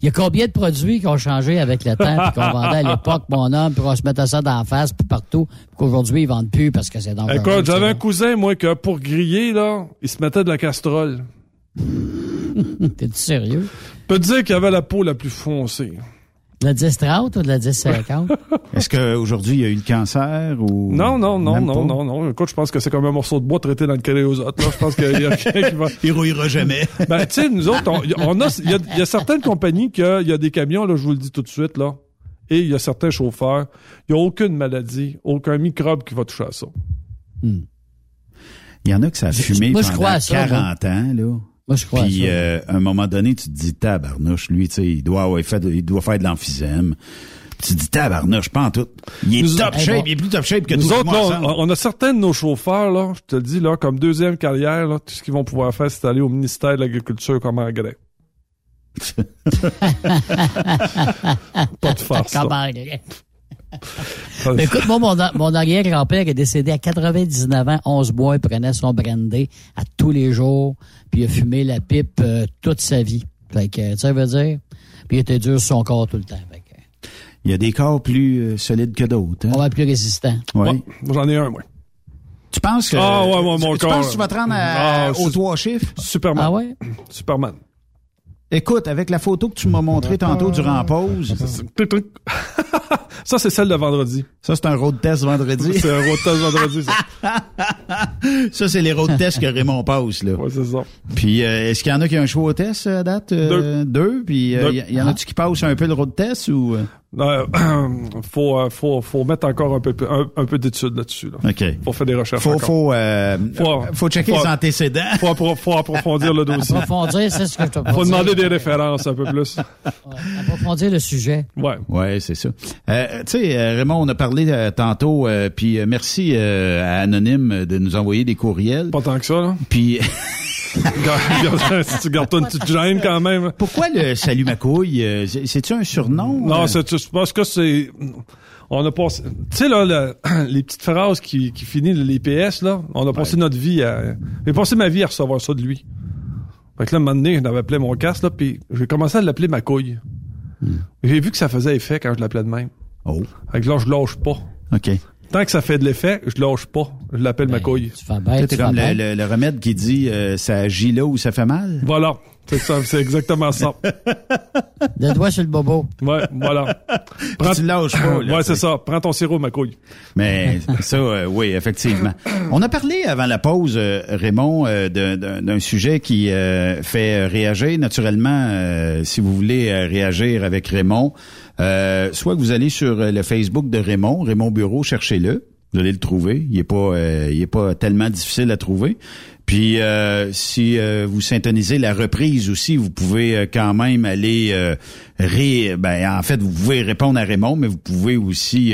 Il y a combien de produits qui ont changé avec le temps, qu'on vendait à l'époque, mon homme, puis on se mettait ça dans la face, puis partout, puis qu'aujourd'hui, ils vendent plus parce que c'est dangereux. Écoute, j'avais un cousin, moi, que pour griller, là, il se mettait de la casserole. [laughs] T'es-tu sérieux? Te dire qu'il avait la peau la plus foncée. De la 10-30 ou de la 10-50? [laughs] Est-ce qu'aujourd'hui, il y a eu le cancer ou. Non, non, non, non, non, non. Écoute, je pense que c'est comme un morceau de bois traité dans le caléosote. Là, je pense qu'il y a [laughs] rien qui va. Il rouillera jamais. [laughs] Ben, tu sais, nous autres, on, on a, il y a, il y a certaines compagnies que, il y a des camions, là, je vous le dis tout de suite, là. Et il y a certains chauffeurs, il n'y a aucune maladie, aucun microbe qui va toucher à ça. Il y en a que ça a fumé moi, je pendant crois à ça, 40 ans, là. Moi, je crois à Puis, ça. euh, à un moment donné, tu te dis, tabarnouche, lui, tu sais, il doit, fait il doit faire de l'emphysème. Tu te dis, tabarnouche, pas en tout. Il est Nous- top shape, bon. il est plus top shape que Nous tout autres, là, on, on a certains de nos chauffeurs, là, je te le dis, là, comme deuxième carrière, là, tout ce qu'ils vont pouvoir faire, c'est aller au ministère de l'Agriculture comme engrais. [laughs] Pas de farce. [laughs] Mais écoute, moi, mon, mon arrière-grand-père est décédé à 99 ans, 11 mois, il prenait son brandy à tous les jours, puis il a fumé la pipe euh, toute sa vie. Fait que, tu sais, veut dire, puis il était dur sur son corps tout le temps. Fait que, Il y a des corps plus euh, solides que d'autres. Hein? on va plus résistant. Ouais. Ouais, J'en ai un, moi. Tu penses que. Ah, ouais, ouais, mon tu, tu corps. penses que tu vas te rendre à- Ah, aux trois chiffres? Superman. Ah ouais? Superman. Écoute, avec la photo que tu m'as montrée tantôt durant la pause, Ça, c'est [laughs] celle de vendredi. ça, c'est un road test vendredi. [laughs] C'est un road test vendredi, ça. [laughs] ça, c'est les road tests que Raymond passe, là. Ouais, c'est ça. Puis, euh, est-ce qu'il y en a qui ont un choix au test euh, à date? Euh, deux. Puis, euh, Deux. y, y en a-tu qui passent un peu le road test ou... euh? [clears throat] Faut, euh, faut, faut mettre encore un peu, un, un peu d'études là-dessus. Là. OK. Faut faire des recherches. Faut, faut, euh, faut checker faut- les antécédents. Faut, appro- faut approfondir le dossier. Approfondir, c'est ce que je te Faut demander des références un peu plus. Approfondir le sujet. Ouais. Ouais, c'est ça. Euh, tu sais, euh, Raymond, on a parlé euh, tantôt, euh, puis euh, merci euh, à Anonyme de nous envoyer des courriels. Pas tant que ça, là. Puis [laughs] [laughs] tu gardes une petite gêne quand même. pourquoi le salut ma couille? Euh, c'est- C'est-tu un surnom Non, euh? c'est parce que c'est. On a passé. Tu sais, là, le- [clears throat] les petites phrases qui, qui finissent les PS, là, on a passé notre vie à. J'ai passé ma vie à recevoir ça de lui. Fait que là, un moment donné, je l'avais appelé mon casque, là, puis j'ai commencé à l'appeler ma couille. J'ai vu que ça faisait effet quand je l'appelais de même. Oh. Fait que là, je lâche pas. OK. Tant que ça fait de l'effet, je lâche pas. Je l'appelle ma couille. Tu fais Toi, t'es comme le, le- le remède qui dit euh, ça agit là où ça fait mal. Voilà. C'est ça, c'est exactement ça. [laughs] Le doigt sur le bobo. Ouais, voilà. Puis tu lâches pas. là, ouais, tu c'est ça. Prends ton sirop, ma couille. Mais ça, euh, oui, effectivement. On a parlé avant la pause, euh, Raymond, euh, d'un d'un sujet qui euh, fait réagir. Naturellement, euh, si vous voulez réagir avec Raymond, euh, soit que vous allez sur euh, le Facebook de Raymond, Raymond Bureau, cherchez-le. Vous allez le trouver. Il est pas, euh, il est pas tellement difficile à trouver. Puis si vous syntonisez la reprise aussi, vous pouvez quand même aller ré, ben en fait vous pouvez répondre à Raymond, mais vous pouvez aussi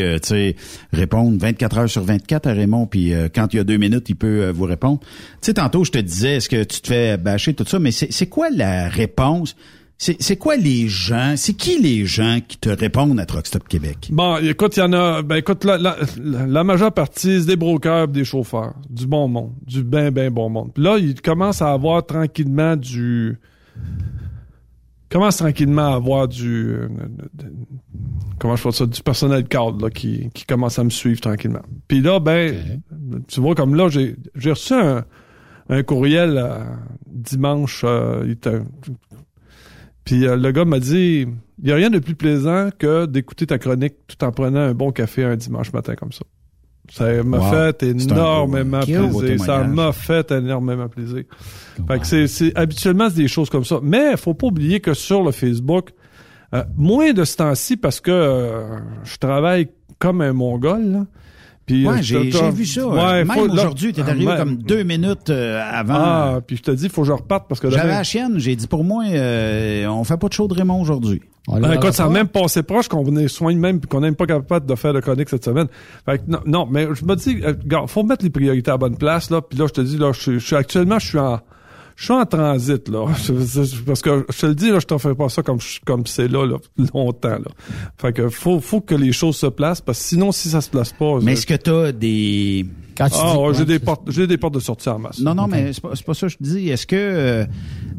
répondre 24 heures sur 24 à Raymond. Puis quand il y a deux minutes, il peut vous répondre. Tu sais tantôt je te disais est-ce que tu te fais bâcher tout ça, mais c'est quoi la réponse c'est c'est quoi les gens C'est qui les gens qui te répondent à Truck Stop Québec? Bon, écoute, il y en a. Ben, écoute, la, la, la- la majeure partie, c'est des brokers, des chauffeurs, du bon monde, du ben ben bon monde. Puis là, ils commencent à avoir tranquillement du. Commence tranquillement à avoir du. euh, de- de- comment je fais ça Du personnel cadre là, qui, qui commence à me suivre tranquillement. Puis là, ben, tu vois, comme là, j'ai j'ai reçu un, un courriel euh, dimanche. euh, il était- puis euh, le gars m'a dit, il n'y a rien de plus plaisant que d'écouter ta chronique tout en prenant un bon café un dimanche matin comme ça. Ça m'a Wow. fait énormément plaisir. Ça m'a fait énormément plaisir. Fait que c'est, c'est- habituellement, c'est des choses comme ça. Mais faut pas oublier que sur le Facebook, euh, moins de ce temps-ci parce que euh, je travaille comme un mongol, là. Puis, Ouais, euh, j'ai je- j'ai vu ça. Ouais, Même aujourd'hui, t'es arrivé Ouais. comme deux minutes euh, avant. Ah, puis je te dis, faut que je reparte parce que J'avais demain- la chienne, j'ai dit pour moi, euh, on fait pas de show de Raymond aujourd'hui. Ben, écoute, ça a même passé proche qu'on venait soigner même puis qu'on n'est même pas capable de faire de chronique cette semaine. Fait que non, non, mais je me dis, euh, faut mettre les priorités à la bonne place là. Puis là, je te dis là, je suis- je suis actuellement, je suis en, je suis en transit là, [laughs] parce que je te le dis là, je t'en fais pas ça comme comme c'est là, là longtemps là. Fait que faut faut que les choses se placent parce que sinon si ça se place pas. Mais je- est-ce que t'as des... ah ouais, j'ai des portes, j'ai des portes de sortie en masse. Non, non, mais c'est pas, c'est pas ça que je te dis. Est-ce que, euh, tu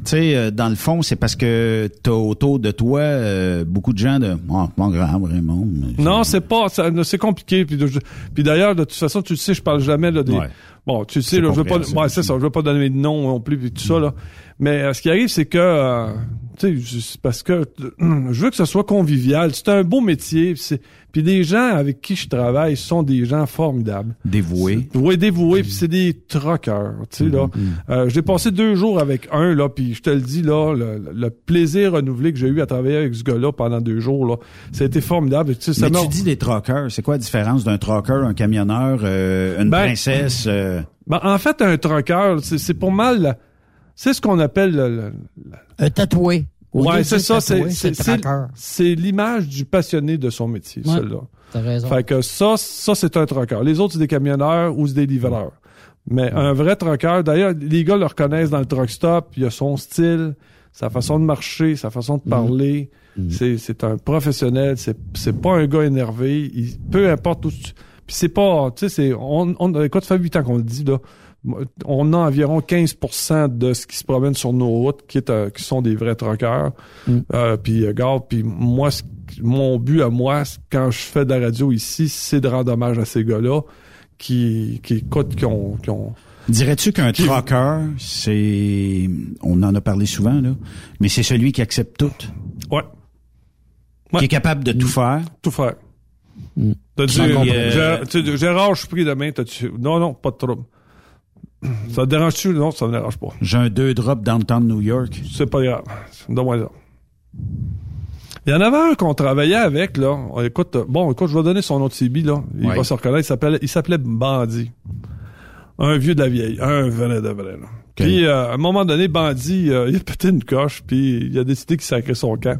sais, euh, dans le fond, c'est parce que t'as autour de toi euh, beaucoup de gens de... Oh, pas grave, Raymond. Non, c'est pas, c'est compliqué. Puis, puis d'ailleurs, de toute façon, tu le sais, je parle jamais là, des. Ouais. Bon, tu le sais, là, je veux pas, ouais, c'est ça, je veux pas donner de nom non plus, puis tout ça là. Mais euh, ce qui arrive, c'est que, euh, tu sais, c'est parce que [clears throat] je veux que ce soit convivial. C'est un beau métier. puis les gens avec qui je travaille sont des gens formidables. Dévoué. Oui, dévoués, puis c'est des troqueurs, tu sais, là. Euh, j'ai passé deux jours avec un, là, puis je te le dis, là, le, le plaisir renouvelé que j'ai eu à travailler avec ce gars-là pendant deux jours, là, ça a été formidable. Tu sais, Mais m'a- tu dis des truckers. C'est quoi la différence d'un trucker, un camionneur, euh, une Ben, princesse? euh, Ben, en fait, un trucker, c'est pour mal, la- c'est ce qu'on appelle le, le- Un tatoué. Au Ouais, c'est ça, c'est c'est- l'image du passionné de son métier, Ouais, celle-là. T'as raison. Fait que ça, ça c'est un trucker. Les autres, c'est des camionneurs ou c'est des livreurs. Mais un vrai trucker, d'ailleurs, les gars le reconnaissent dans le truck stop, il a son style, sa façon de marcher, sa façon de parler. C'est c'est un professionnel, c'est c'est pas un gars énervé, il, peu importe où tu... Puis c'est pas, tu sais, c'est... On, on, écoute, ça fait huit ans qu'on le dit, là. On a environ 15% de ce qui se promène sur nos routes qui, est, euh, qui sont des vrais truckers. Euh, puis, euh, regarde, puis moi, mon but à moi, quand je fais de la radio ici, c'est de rendre hommage à ces gars-là qui, qui écoutent, qui ont... Qui ont Dirais-tu qu'un trucker, c'est... On en a parlé souvent, là, mais c'est celui qui accepte tout? Ouais. Qui est capable de tout faire? Tout faire. Mm. T'as dit, euh, Gérard- je suis pris demain, t'as-tu... Non, non, pas de trouble. Ça te dérange-tu? Non, ça me dérange pas. J'ai un deux drops downtown New York. C'est pas grave. Donne-moi ça. Il y en avait un qu'on travaillait avec, là. On- Écoute, bon, écoute, je vais donner son nom de CB, là. Il Ouais. va se reconnaître. Il s'appelait, il s'appelait Bandit. Un vieux de la vieille. Un vrai de vrai, là. Puis, euh, à un moment donné, Bandit, euh, il a pété une coche, puis il a décidé qu'il sacrait son camp.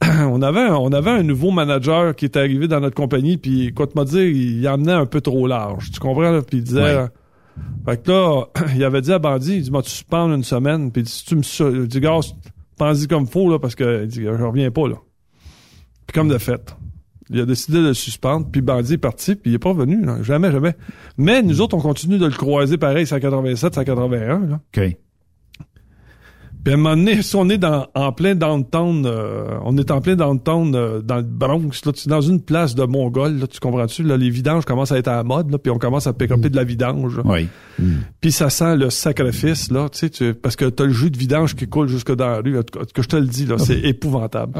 [clears throat] on avait, un, on avait un nouveau manager qui était arrivé dans notre compagnie, puis, écoute, m'a dit, il emmenait un peu trop large. Tu comprends, là? Puis il disait... Ouais. Fait que là, [clears throat] il avait dit à Bandit, il dit, moi, tu suspends une semaine, puis si tu me dit, gars, pense-y comme faut, là, parce que, il dit, je reviens pas, là. Puis comme de fait. Il a décidé de le suspendre, puis Bandit est parti, puis il est pas revenu, là. Jamais, jamais. Mais nous autres, on continue de le croiser pareil, 187, 181, là. OK. Puis à un moment donné, si on est dans, en plein downtown, euh, on est en plein downtown euh, dans le Bronx, là, tu es dans une place de Mongol, là, tu comprends-tu? Là, les vidanges commencent à être à la mode, là, puis on commence à pick-upper de la vidange. là. Oui. Puis ça sent le sacrifice, là, tu sais, tu- parce que t'as le jus de vidange qui coule jusque dans la rue. Que je te le dis, là, c'est épouvantable.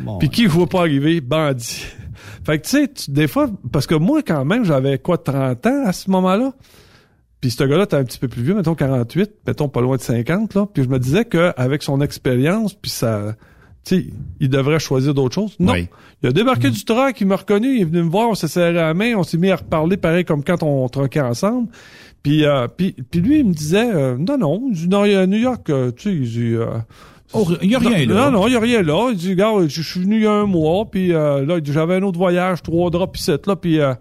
bon, Puis qui ne voit pas arriver? Bandit. [laughs] fait que, tu sais, tu- des fois, parce que moi, quand même, j'avais quoi, 30 ans à ce moment-là? Puis ce gars-là, t'es un petit peu plus vieux, mettons 48, mettons pas loin de 50, là. Puis je me disais qu'avec son expérience, puis ça... Tu sais, il devrait choisir d'autres choses. Non. Oui. Il a débarqué du truck, il m'a reconnu, il est venu me voir, on s'est serré la main, on s'est mis à reparler pareil comme quand on truckait ensemble. Puis, euh, puis, puis lui, il me disait, euh, non, non, il dit, non, il y a New York, euh, tu sais, il dit... euh, Oh, il y a rien non, là. Non, non, il y a rien là. Il dit, gars, je suis venu il y a un mois, puis euh, là, il dit, j'avais un autre voyage, trois draps, puis sept, là, puis... euh,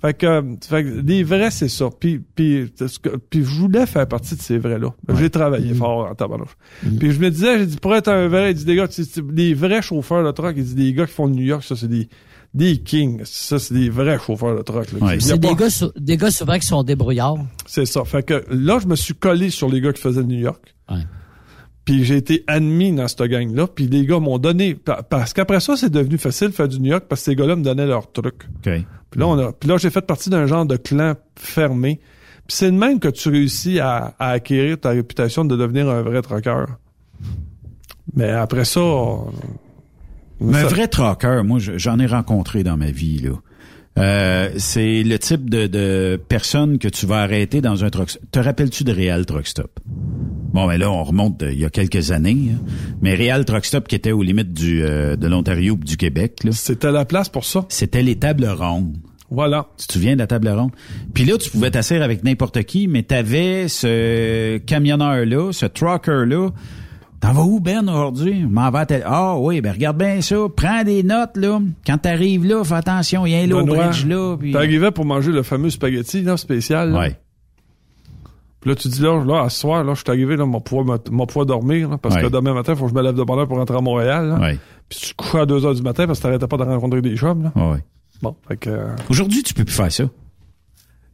fait que, fait que les vrais, c'est ça. Puis, puis, c'est ce que- puis je voulais faire partie de ces vrais-là. J'ai travaillé fort en tabarnouche. Puis je me disais, j'ai dit, pour être un vrai, il dit, des gars, tu sais, c'est- les vrais chauffeurs de truck, il dit, des gars qui font de New York, ça, c'est des, des kings. Ça, c'est des vrais chauffeurs de truck. là. A C'est des gars, des gars souvent qui sont débrouillards. c'est ça. Fait que là, je me suis collé sur les gars qui faisaient le New York. Puis j'ai été admis dans cette gang-là. Puis les gars m'ont donné... pa- Parce qu'après ça, c'est devenu facile de faire du New York parce que ces gars-là me donnaient leurs trucs. OK. Puis là, on a, puis là, j'ai fait partie d'un genre de clan fermé. Puis c'est de même que tu réussis à, à acquérir ta réputation de devenir un vrai trucker. Mais après ça... on- Mais un vrai trucker, moi, je- j'en ai rencontré dans ma vie, là. Euh, c'est le type de, de personne que tu vas arrêter dans un truck. Te rappelles-tu de Real Truck Stop? Bon, mais là, on remonte de- il y a quelques années. hein. Mais Real Truck Stop, qui était aux limites du, euh, de l'Ontario et du Québec, là. C'était la place pour ça. C'était les tables rondes. Voilà. Tu te souviens de la table ronde? Puis là, tu pouvais t'asseoir avec n'importe qui, mais t'avais ce camionneur-là, ce trucker-là. T'en vas où, Ben, aujourd'hui? M'en vais à tel- Ah oui, ben regarde bien ça. Prends des notes, là. Quand t'arrives là, fais attention, il y a un low Benoît, bridge là. Puis... T'arrivais pour manger le fameux spaghetti là, spécial. Là? Ouais. Puis là, tu dis là, là, à ce soir, là, je suis arrivé, là, mon pouvoir, mon pouvoir dormir, là, parce Ouais. que demain matin, il faut que je me lève de bonne heure pour rentrer à Montréal. Là. Ouais. Puis tu te couchais à 2 heures du matin parce que t'arrêtais pas de rencontrer des chums. Là. Ouais. Bon, fait que. euh, Aujourd'hui, tu peux plus faire ça.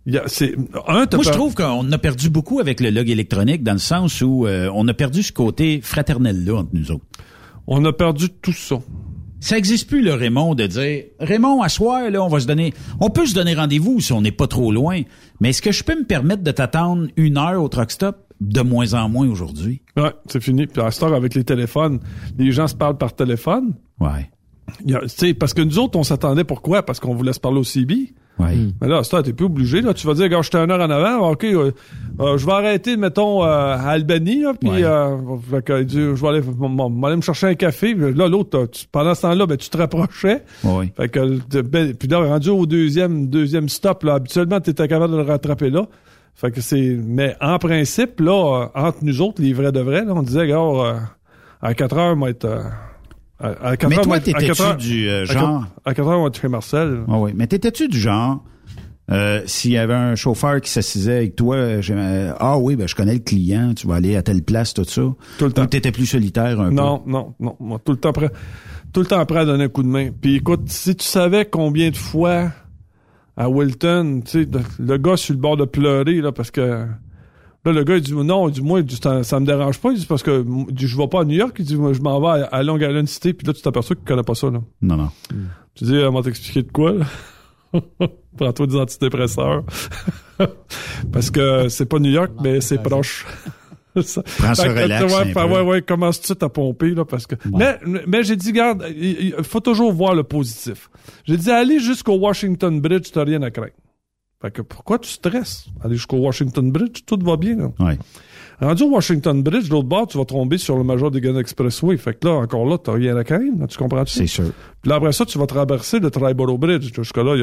Y a- un, Moi, je trouve qu'on a perdu beaucoup avec le log électronique dans le sens où euh, on a perdu ce côté fraternel-là entre nous autres. On a perdu tout ça. Ça existe plus, le Raymond, de dire Raymond, à soir, là, on va se donner. On peut se donner rendez-vous si on n'est pas trop loin. Mais est-ce que je peux me permettre de t'attendre une heure au truck stop? De moins en moins aujourd'hui? Ouais, c'est fini. Puis à cette heure, avec les téléphones, les gens se parlent par téléphone. Ouais. Tu sais, parce que nous autres, on s'attendait pourquoi? Parce qu'on voulait se parler au CB. Ouais. Mais là, heure, t'es plus obligé. Là, tu vas dire, gars, j'étais une heure en avant. OK, euh, euh, je vais arrêter, mettons, euh, à Albany. Là, puis, Ouais. euh, je vais aller, me chercher un café. Là, l'autre, tu- pendant ce temps-là, ben, tu te rapprochais. Ouais. Fait que, ben, puis là, rendu au deuxième, deuxième stop, là, habituellement, t'étais capable de le rattraper là. Fait que c'est, mais en principe, là, entre nous autres, les vrais de vrais, là, on disait, gars, euh, à 4 heures, moi, être, euh, à, à 4 Mais heures, toi, t'étais-tu 4 heures- du, euh, genre- À 4 heures, on va être chez Marcel. Ah oui. Mais t'étais-tu du genre, euh, s'il y avait un chauffeur qui s'assisait avec toi, euh, ah oui, ben je connais le client, tu vas aller à telle place, tout ça? Tout le temps. T'étais plus solitaire un Non, non, non. Moi, tout le temps prêt. Tout le temps prêt à donner un coup de main. Puis écoute, si tu savais combien de fois à Wilton, tu sais, le, le gars sur le bord de pleurer, là, parce que là, le gars, il dit non, il dit moi, il dit, ça, ça me dérange pas, il dit parce que il dit, je vais pas à New York, il dit moi, je m'en vais à, à Long Island City, puis là, tu t'aperçois qu'il connaît pas ça, là. Non, non. Tu dis, on va t'expliquer de quoi, là? [laughs] Prends-toi des antidépresseurs. [laughs] Parce que c'est pas New York, mais c'est proche. [laughs] Ça- Prends ça relax Ouais, un fait- peu. ouais, ouais, commence tout de suite à pomper, là, parce que. Mais, mais j'ai dit, garde, il, il faut toujours voir le positif. J'ai dit, allez jusqu'au Washington Bridge, t'as rien à craindre. Fait que pourquoi tu stresses? Aller jusqu'au Washington Bridge, tout va bien. Là. Ouais. Rendu au Washington Bridge, de l'autre bord, tu vas tomber sur le Major Gun Expressway. Fait que là, encore là, t'as rien à craindre. là, Tu comprends? C'est sûr. Puis là, après ça, tu vas traverser le Triborough Bridge. Jusque-là,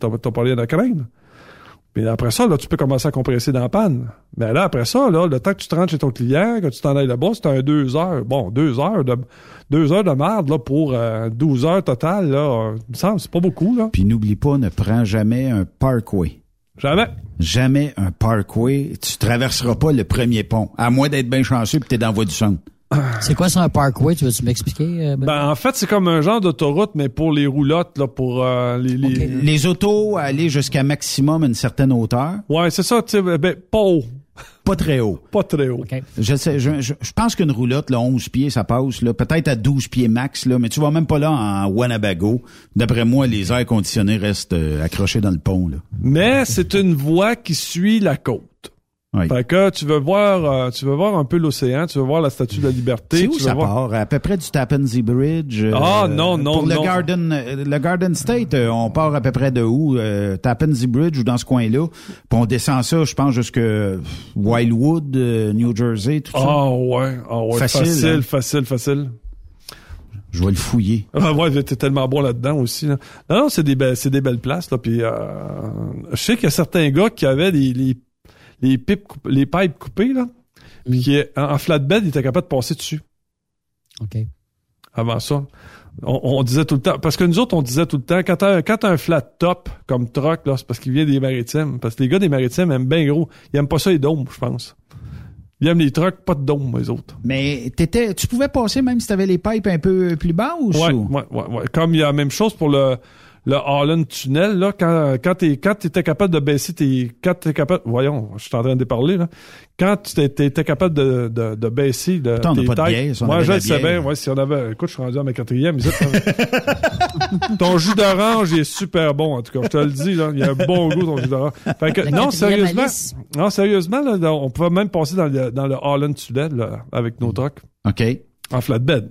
t'as, pas rien à craindre. Puis après ça, là, tu peux commencer à compresser dans la panne. Mais là, après ça, là, le temps que tu te rentres chez ton client, que tu t'en ailles là-bas, c'est un deux heures. Bon, deux heures de, deux heures de merde, là, pour euh, 12 heures total, là. euh, il me semble, c'est pas beaucoup, là. Puis n'oublie pas, ne prends jamais un parkway. Jamais. Jamais un parkway. Tu traverseras pas le premier pont. À moins d'être bien chanceux puis t'es dans la voie du centre. C'est quoi ça, un parkway? Tu veux-tu m'expliquer? euh, Ben? Ben, en fait, c'est comme un genre d'autoroute, mais pour les roulottes, là, pour euh, les... les... Les autos aller jusqu'à maximum une certaine hauteur. Ouais, c'est ça, tu sais, ben, pas haut. Pas très haut. Pas très haut. Je sais, je, je, je pense qu'une roulotte, là, 11 pieds, ça passe, là, peut-être à 12 pieds max, là, mais tu vas même pas là en Wanabago. D'après moi, les airs conditionnés restent euh, accrochés dans le pont, là. Mais c'est une voie qui suit la côte. Oui. Fait que tu veux voir, euh, tu veux voir un peu l'océan, tu veux voir la Statue de la Liberté. C'est où tu veux ça voir... part? À peu près du Tappan Zee Bridge? euh, Ah, non, non, Pour le non. Garden, le Garden State, euh, on part à peu près de où? Euh, Tappan Zee Bridge ou dans ce coin-là. Puis on descend ça, je pense, jusque Wildwood, New Jersey, tout ça. Ah ouais, ah ouais, Facile, facile, hein? facile, facile. Je vais le fouiller. [laughs] Ah ouais, t'es tellement bon là-dedans aussi. Là. Non, non, c'est des belles, c'est des belles places là. Puis euh, je sais qu'il y a certains gars qui avaient les les pipes, coup- les pipes coupées là, puis qui en, en flatbed, ils étaient capables de passer dessus. OK. Avant ça, on, on disait tout le temps, parce que nous autres, on disait tout le temps, quand t'as, quand t'as un flat top comme truck là, c'est parce qu'il vient des maritimes, parce que les gars des maritimes aiment bien gros, ils aiment pas ça les dômes, je pense. Ils aiment les trucks, pas de dômes, les autres. Mais t'étais, tu pouvais passer même si t'avais les pipes un peu plus bas ou Ouais, ouais, ouais, ouais. Comme il y a la même chose pour le, le Holland Tunnel, là, quand, quand t'es, quand t'étais capable de baisser tes, quand t'es capable, voyons, je suis en train de parler, là. Quand tu t'étais, t'étais capable de, de, de baisser on n'a tes pas de bière, si Moi, je le sais bien, ouais, si on avait, écoute, je suis rendu à ma quatrième, ici, ton- [laughs] ton jus d'orange est super bon, en tout cas, je te le dis, là. Il y a un bon goût, ton jus d'orange. Fait que, non, sérieusement, non, sérieusement, là, on pouvait même passer dans le, dans le Holland Tunnel, là, avec nos trucks. OK. En flatbed.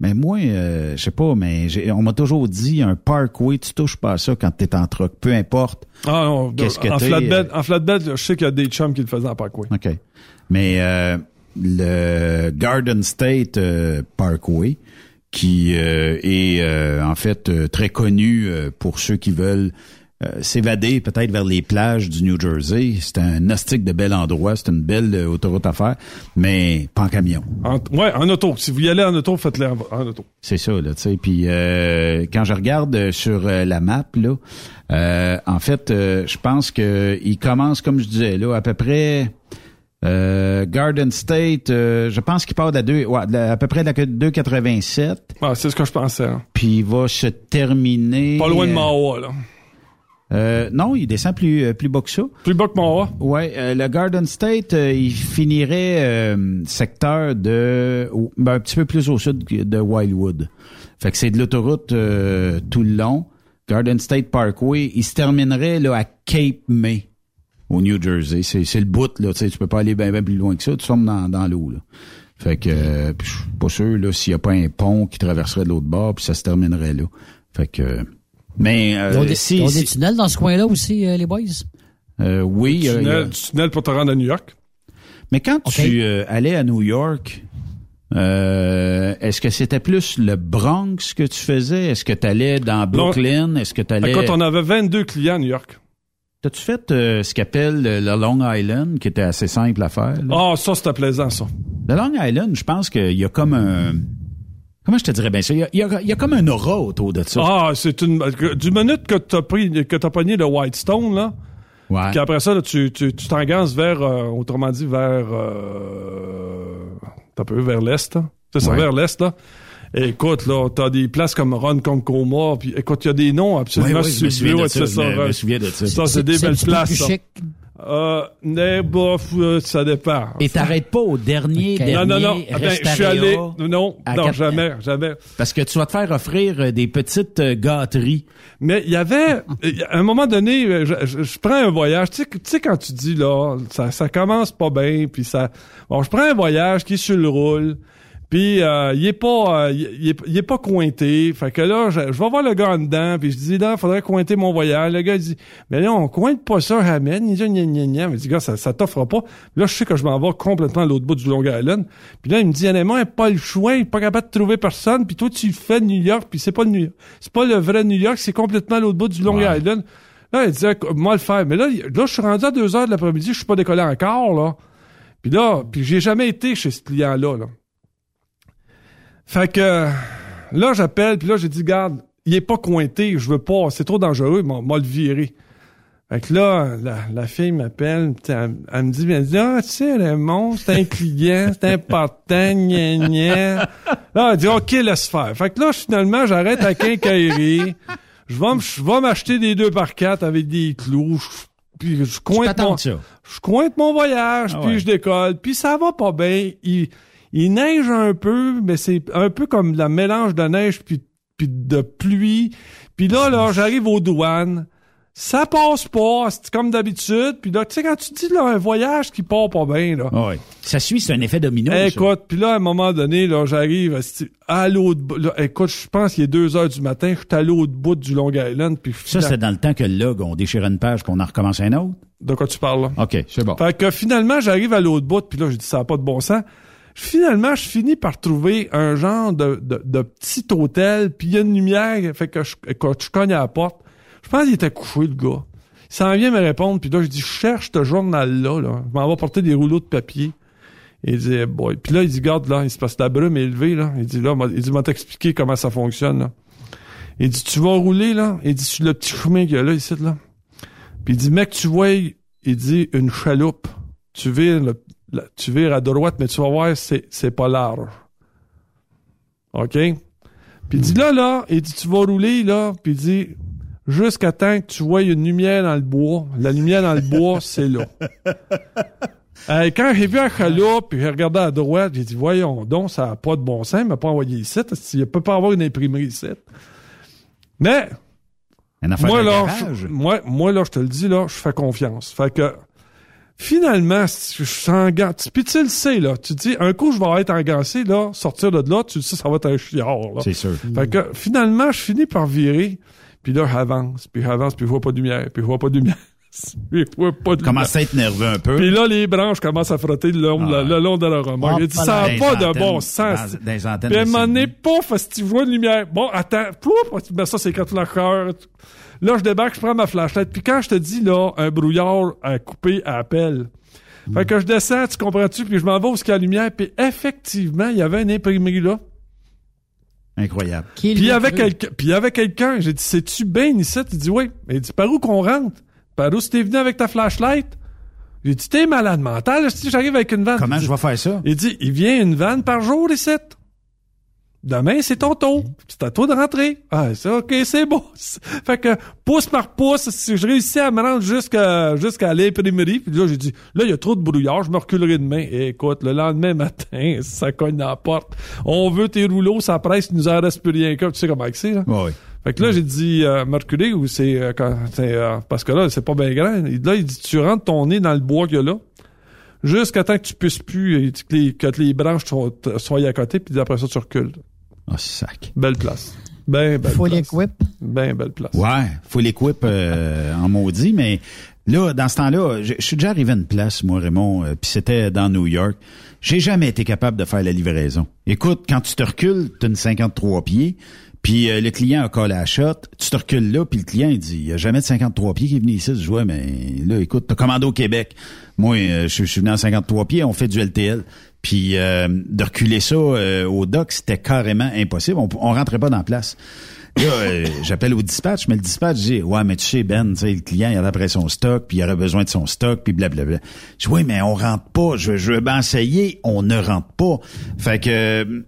Mais moi, euh, je sais pas, mais j'ai- on m'a toujours dit un parkway, tu touches pas à ça quand t'es en truck, peu importe. Ah non, Qu'est-ce que en, flatbed, euh, en flatbed, je sais qu'il y a des chums qui le faisaient en parkway. OK. Mais euh, le Garden State euh, Parkway, qui euh, est euh, en fait euh, très connu euh, pour ceux qui veulent euh, s'évader peut-être vers les plages du New Jersey. C'est un astique de bel endroit, c'est une belle euh, autoroute à faire, mais pas en camion. En, ouais, en auto. Si vous y allez en auto, faites-le en, en auto. C'est ça, là, tu sais. Puis euh, quand je regarde sur la map, là, euh, en fait, euh, je pense que il commence, comme je disais, là, à peu près euh, Garden State. euh, je pense qu'il part de la deux, ouais, de la- à peu près de la 2,87. Ah, c'est ce que je pensais. hein. Puis il va se terminer. Pas loin de Mawa, là. Euh, non, il descend plus euh, plus bas que ça. Plus bas que Mawa. Ouais, euh, le Garden State, euh, il finirait euh, secteur de au- ben, un petit peu plus au sud de Wildwood. Fait que c'est de l'autoroute euh, tout le long. Garden State Parkway, il se terminerait là à Cape May au New Jersey. C'est c'est le bout là, tu sais, tu peux pas aller bien plus loin que ça, tu tombes dans, dans l'eau là. Fait que euh, je suis pas sûr là s'il y a pas un pont qui traverserait de l'autre bord puis ça se terminerait là. Fait que euh, mais euh, Ils ont des, si, ils ont si- des tunnels dans ce coin-là aussi, euh, les boys? euh, oui, Tunnel, du tunnel pour te rendre à New York. Mais quand tu euh, allais à New York, euh, est-ce que c'était plus le Bronx que tu faisais? Est-ce que tu allais dans Brooklyn? Est-ce que tu allais... Écoute, on avait 22 clients à New York. T'as-tu fait euh, ce qu'appelle le le Long Island, qui était assez simple à faire? Ah, ça, c'était plaisant, ça. Le Long Island, je pense qu'il y a comme un... Comment je te dirais bien ça? Il y a, il y y a comme un aura autour de ça. Ah, c'est une. Du minute que t'as pris, que t'as pogné le Whitestone, là. Ouais. Puis après ça, là, tu, tu, tu t'engages vers, euh, autrement dit, vers, euh, t'as peu, vers l'est, là. C'est ça, Ouais. vers l'est, là. Et écoute, là, t'as des places comme Ronkonkoma, puis écoute, il y a des noms absolument Ouais, ouais, je me souviens sublimes, de ça, je me- souviens de ça. Ça, c'est des belles places, plus ça. chic. Euh, mais bof, euh, ça dépend. Et t'arrêtes pas au dernier, dernier Non, non, non. Attends, je suis allé. Non, non, jamais, jamais. Parce que tu vas te faire offrir euh, des petites euh, gâteries. Mais il y avait, [laughs] à un moment donné, je, je- je prends un voyage. Tu sais, que- tu sais quand tu dis là, ça, ça commence pas bien, puis ça. Bon, je prends un voyage qui est sur le roule, Puis euh, il est pas euh, il, est, il est pas cointé. Fait que là, je, je vais voir le gars en dedans, puis je dis là, faudrait cointer mon voyage. Le gars il dit Mais là, on cointe pas ça, Hamed. Il dit gna gna gna. Mais je dis, gars, ça, ça t'offre pas. Puis là, je sais que je m'en vais complètement à l'autre bout du Long Island. Puis là, il me dit honnêtement, il pas le choix, il est pas capable de trouver personne. Puis toi, tu le fais de New York, puis c'est pas le New York. C'est pas le vrai New York, c'est complètement à l'autre bout du Long Island. Là, il disait, moi le faire. Mais là, il- là, je suis rendu à 2 heures de l'après-midi, je suis pas décollé encore, là. Puis là, puis j'ai jamais été chez ce client-là, là. Fait que, là, j'appelle, puis là, j'ai dit, garde, il est pas cointé, je veux pas, c'est trop dangereux, m'a m'a le viré. Fait que là, la, la fille m'appelle, elle, elle me dit, elle dit, ah, tu sais, Raymond, c'est un client, c'est important, [laughs] gna gna. Là, elle dit, OK, laisse faire. Fait que là, finalement, j'arrête à quincaillerie. Je vais, je vais m'acheter des deux par quatre avec des clous. Je- Puis je cointe mon, ça. je cointe mon voyage, Ah puis je décolle. Puis ça va pas bien. Il, il neige un peu, mais c'est un peu comme la mélange de neige puis, puis de pluie. Puis là, là, j'arrive aux douanes. Ça passe pas, c'est comme d'habitude. Puis là, tu sais, quand tu dis là, un voyage qui part pas bien, là. Ouais. Ça suit, c'est un effet domino. Écoute, puis là, à un moment donné, là, j'arrive à l'autre bout. là, Écoute, je pense qu'il est 2 heures du matin, je suis à l'autre bout du Long Island. Puis Ça, c'est dans le temps que le log, on déchirait une page qu'on en recommence un autre? De quoi tu parles, là? OK, c'est bon. Fait que finalement, j'arrive à l'autre bout, puis là, j'ai dit, ça n'a pas de bon sens. Finalement, je finis par trouver un genre de, de, de petit hôtel, puis il y a une lumière, fait que je, écoute, je cogne à la porte. Je pense qu'il était couché, le gars. Il s'en vient me répondre, puis là, je dis, cherche ce journal-là, là. Je m'en vais porter des rouleaux de papier. Il dit, Eh boy. Puis là, il dit, garde, là, il se passe la brume élevée, là. Il dit, là, il dit, m'a t'expliquer comment ça fonctionne, là. Il dit, tu vas rouler, là. Il dit, sur le petit chemin qu'il y a là, ici, là. Puis il dit, mec, tu vois, il dit, une chaloupe. Tu vires, le- tu vires à droite, mais tu vas voir, c'est, c'est pas large. OK? Puis il dit, là, là, il dit, tu vas rouler, là. Puis il dit, jusqu'à temps que tu vois une lumière dans le bois. La lumière dans le bois, [laughs] c'est là. Euh, quand j'ai vu un chaloupe, puis j'ai regardé à droite, j'ai dit, voyons donc, ça n'a pas de bon sens, il m'a pas envoyé ici. Il peut pas avoir une imprimerie ici. Mais, moi, là, je, moi, moi, là, je te le dis, là, je fais confiance. Fait que, finalement, je suis en gant, puis tu le sais, là, tu te dis, un coup, je vais être engancé, là, sortir de là, tu le sais, ça va être un chiard, là. C'est sûr. Fait que, finalement, je finis par virer, puis là, j'avance, puis j'avance, puis je vois pas de lumière, puis je vois pas de lumière. puis [laughs] je vois pas de Commence à être nerveux un peu. puis là, les branches commencent à frotter le long, Ah. le, le long de la remorque. Il dit, ça n'a pas de bon sens. dans- antennes Puis de moment donné, Sydney. pouf, si tu vois une lumière. Bon, attends, pouf, ben ça, c'est quand la cœur. Là, je débarque, je prends ma flashlight. Puis quand je te dis, là, un brouillard à couper à appel. Fait que je descends, tu comprends-tu? Puis je m'en vais où il y a la lumière. Puis effectivement, il y avait une imprimerie là. Incroyable. Puis il y avait quelqu'un, puis il y avait quelqu'un, j'ai dit, c'est-tu bien ici? Il dit, oui. Il dit, par où qu'on rentre? Par où t'es venu avec ta flashlight? J'ai dit, t'es malade mental, si j'arrive avec une vanne? Comment dit- je vais faire ça? Il dit, il vient une vanne par jour ici. Demain, c'est ton tour. C'est à toi de rentrer. Ah, c'est ok, c'est beau. [laughs] Fait que, pouce par pouce, si je réussis à me rendre jusqu'à, jusqu'à l'imprimerie, puis là, j'ai dit, là, il y a trop de brouillard, je me reculerai demain. Et écoute, le lendemain matin, [laughs] ça cogne dans la porte. On veut tes rouleaux, ça presse, il nous en reste plus rien qu'un. Tu sais comment c'est, là? Oui. Fait que là, j'ai dit, euh, me reculer, ou c'est, euh, euh, parce que là, c'est pas bien grand. Là, il dit, tu rentres ton nez dans le bois qu'il y a là, jusqu'à temps que tu puisses plus, et que les, que les branches soient, soient à côté, puis après ça, tu recules. Oh, sac. Belle place. Ben, belle Faut place. l'équip. Ben, belle place. Ouais, faut l'équip euh, en maudit, mais là, dans ce temps-là, je je suis déjà arrivé à une place, moi, Raymond, euh, puis c'était dans New York. J'ai jamais été capable de faire la livraison. Écoute, quand tu te recules, tu as une 53 pieds, puis euh, le client a collé la shot, tu te recules là, puis le client, dit, il a jamais de 53 pieds qui est venu ici. Je ouais, mais là, écoute, t'as commandé au Québec. Moi, euh, je je suis venu en 53 pieds, on fait du LTL. Puis euh, de reculer ça euh, au dock, c'était carrément impossible. On, on rentrait pas dans la place. Euh, j'appelle au dispatch, mais le dispatch dit Ouais, mais tu sais, Ben, tu sais, le client, il a après son stock, puis il aurait besoin de son stock, puis blablabla. Je dis Oui, mais on rentre pas. Je, je veux bien essayer, on ne rentre pas. Fait que euh,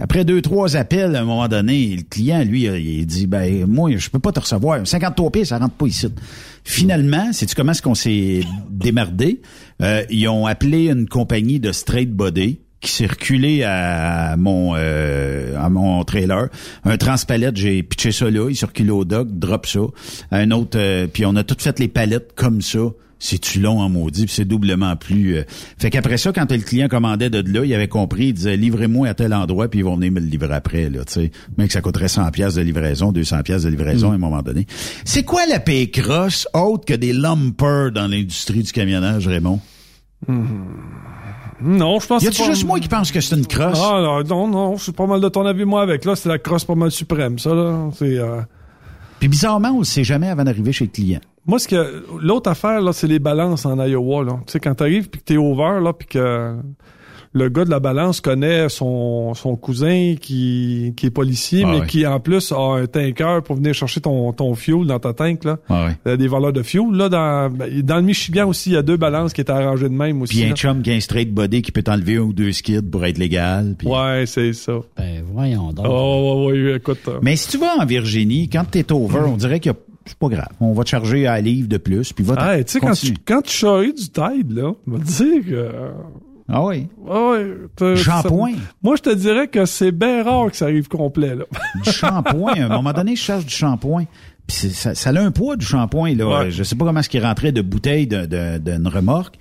après deux, trois appels, à un moment donné, le client, lui, euh, il dit Ben, moi, je peux pas te recevoir. 53 pieds, ça rentre pas ici. Finalement, sais-tu comment est-ce qu'on s'est démerdé? Euh, ils ont appelé une compagnie de straight body qui reculé à mon euh, à mon trailer. Un transpalette, j'ai pitché ça là, il reculé au dock, drop ça. Un autre, euh, puis on a tout fait les palettes comme ça. c'est-tu long en maudit, c'est doublement plus... euh, Fait qu'après ça, quand le client commandait de là, il avait compris, il disait, livrez-moi à tel endroit, puis ils vont venir me le livrer après, là, tu sais. Mais que ça coûterait 100 pièces de livraison, 200 pièces de livraison Mm. à un moment donné. C'est quoi la paye crosse autre que des lumpers dans l'industrie du camionnage, Raymond? Non, je pense Y que a-tu c'est pas- juste moi qui pense que c'est une crosse? Ah, non, non, non, je suis pas mal de ton avis, moi, avec là. C'est la crosse pas mal suprême, ça, là. C'est, euh, Puis bizarrement, on le sait jamais avant d'arriver chez le client. Moi, ce que l'autre affaire là, c'est les balances en Iowa là. Tu sais quand t'arrives puis que t'es over là puis que le gars de la balance connaît son, son cousin qui, qui est policier, Ah mais qui en plus a un tanker pour venir chercher ton, ton fuel dans ta tank là. Ah ouais. Euh, Des valeurs de fuel là dans ben, dans le Michigan aussi, il y a deux balances qui étaient arrangées de même aussi. Puis un là. chum qui a un straight body qui peut t'enlever un ou deux skids pour être légal. puis- Ouais, c'est ça. Ben voyons donc. Oh, ouais, ouais, écoute. euh, Mais si tu vas en Virginie, quand t'es over, on dirait que c'est pas grave. On va te charger à livre de plus, puis va Hey, tu sais, quand tu, quand tu charries du Tide, là, on va te dire que... Ah oui? Ah ouais. t'as- Shampoing? ça- Moi, je te dirais que c'est bien rare que ça arrive complet, là. Du shampoing. à un moment donné, je cherche du shampoing. Puis c'est- ça, ça a un poids, du shampoing. Là. Ouais. Je sais pas comment est-ce qu'il rentrait de bouteille de- de- d'une remorque.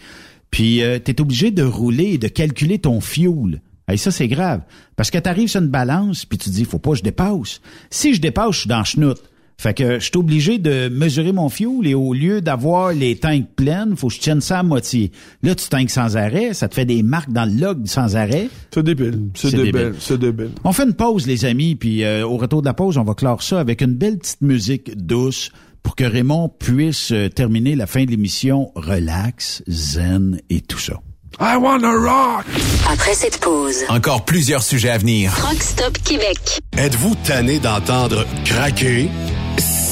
Puis euh, t'es obligé de rouler et de calculer ton fuel. Et ça, c'est grave. Parce que t'arrives sur une balance, puis tu te dis, faut pas que je dépasse. Si je dépasse, je suis dans chenoute. Fait que je suis obligé de mesurer mon fuel et au lieu d'avoir les tanks pleines, faut que je tienne ça à moitié. Là, tu tanks sans arrêt, ça te fait des marques dans le log sans arrêt. C'est débile. C'est C'est débile. débile. C'est débile. On fait une pause, les amis, puis euh, au retour de la pause, on va clore ça avec une belle petite musique douce pour que Raymond puisse euh, terminer la fin de l'émission relax, zen et tout ça. I wanna rock! Après cette pause, Encore plusieurs sujets à venir. Rock Stop Québec. Êtes-vous tanné d'entendre craquer,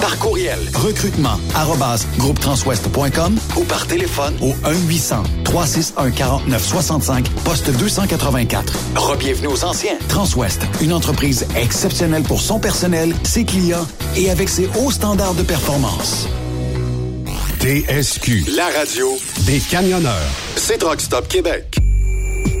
Par courriel, recrutement, arrobas, groupetranswest.com ou par téléphone au 1-800-361-4965, poste 284. Rebienvenue aux anciens. Transwest, une entreprise exceptionnelle pour son personnel, ses clients et avec ses hauts standards de performance. TSQ, la radio des camionneurs. C'est Truck Stop Québec.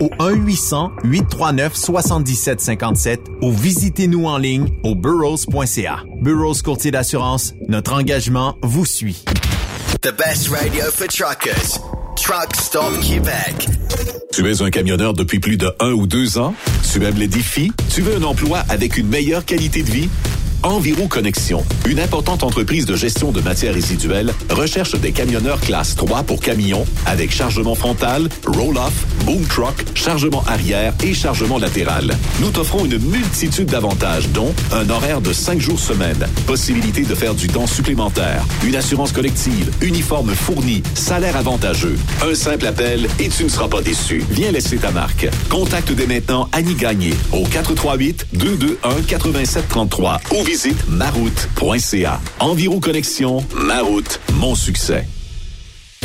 au 1-800-839-7757 ou visitez-nous en ligne au burrows.ca. Burrows Courtier d'assurance, notre engagement vous suit. The best radio for truckers. Truck Stop Québec. Tu es un camionneur depuis plus de un ou deux ans? Tu aimes les défis? Tu veux un emploi avec une meilleure qualité de vie? Enviro Connexion, une importante entreprise de gestion de matières résiduelles, recherche des camionneurs classe 3 pour camions avec chargement frontal, roll-off, boom truck, chargement arrière et chargement latéral. Nous t'offrons une multitude d'avantages, dont un horaire de 5 jours semaine, possibilité de faire du temps supplémentaire, une assurance collective, uniforme fourni, salaire avantageux. Un simple appel et tu ne seras pas déçu. Viens laisser ta marque. Contacte dès maintenant Annie Gagné au 438-221-8733 ou maroute.ca. Enviro Connexion, Maroute, mon succès.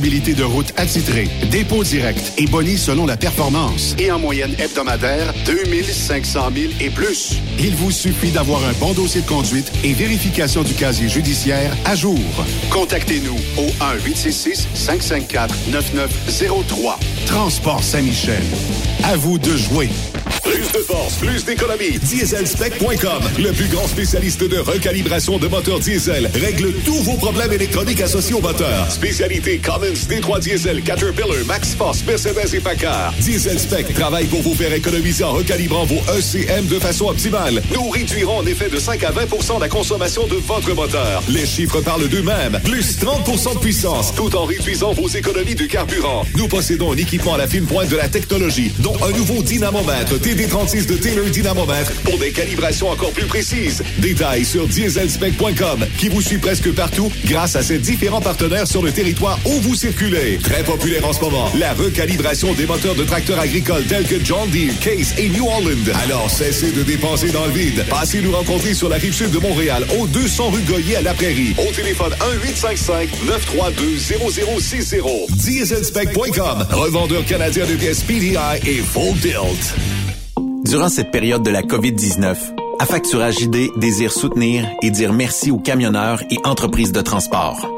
de route attitrée, dépôt direct et boni selon la performance. Et en moyenne hebdomadaire, 2500 000 et plus. Il vous suffit d'avoir un bon dossier de conduite et vérification du casier judiciaire à jour. Contactez-nous au 1-866-554-9903. Transport Saint-Michel. À vous de jouer. Plus de force, plus d'économie. Dieselspec.com, le plus grand spécialiste de recalibration de moteurs diesel, règle tous vos problèmes électroniques associés au moteur. Spécialité Cummins, D3 Diesel, Caterpillar, Max Force, Mercedes et Packard. Dieselspec travaille pour vous faire économiser en recalibrant vos ECM de façon optimale. Nous réduirons en effet de 5 à 20% la consommation de votre moteur. Les chiffres parlent d'eux-mêmes. Plus 30% de puissance, tout en réduisant vos économies de carburant. Nous possédons un équipement à la fine pointe de la technologie, dont un nouveau dynamomètre TD36 de Taylor Dynamomètre pour des calibrations encore plus précises. Détails sur dieselspec.com qui vous suit presque partout grâce à ses différents partenaires sur le territoire où vous circulez. Très populaire en ce moment, la recalibration des moteurs de tracteurs agricoles tels que John Deere, Case et New Holland. Alors cessez de dépenser dans le vide. Passez nous rencontrer sur la rive sud de Montréal, au 200 rue Goyer à la Prairie. Au téléphone 1-855-932-0060. Dieselspec.com, revendeur canadien de pièces PDI et Full Tilt. Durant cette période de la COVID-19, Affacturage ID désire soutenir et dire merci aux camionneurs et entreprises de transport.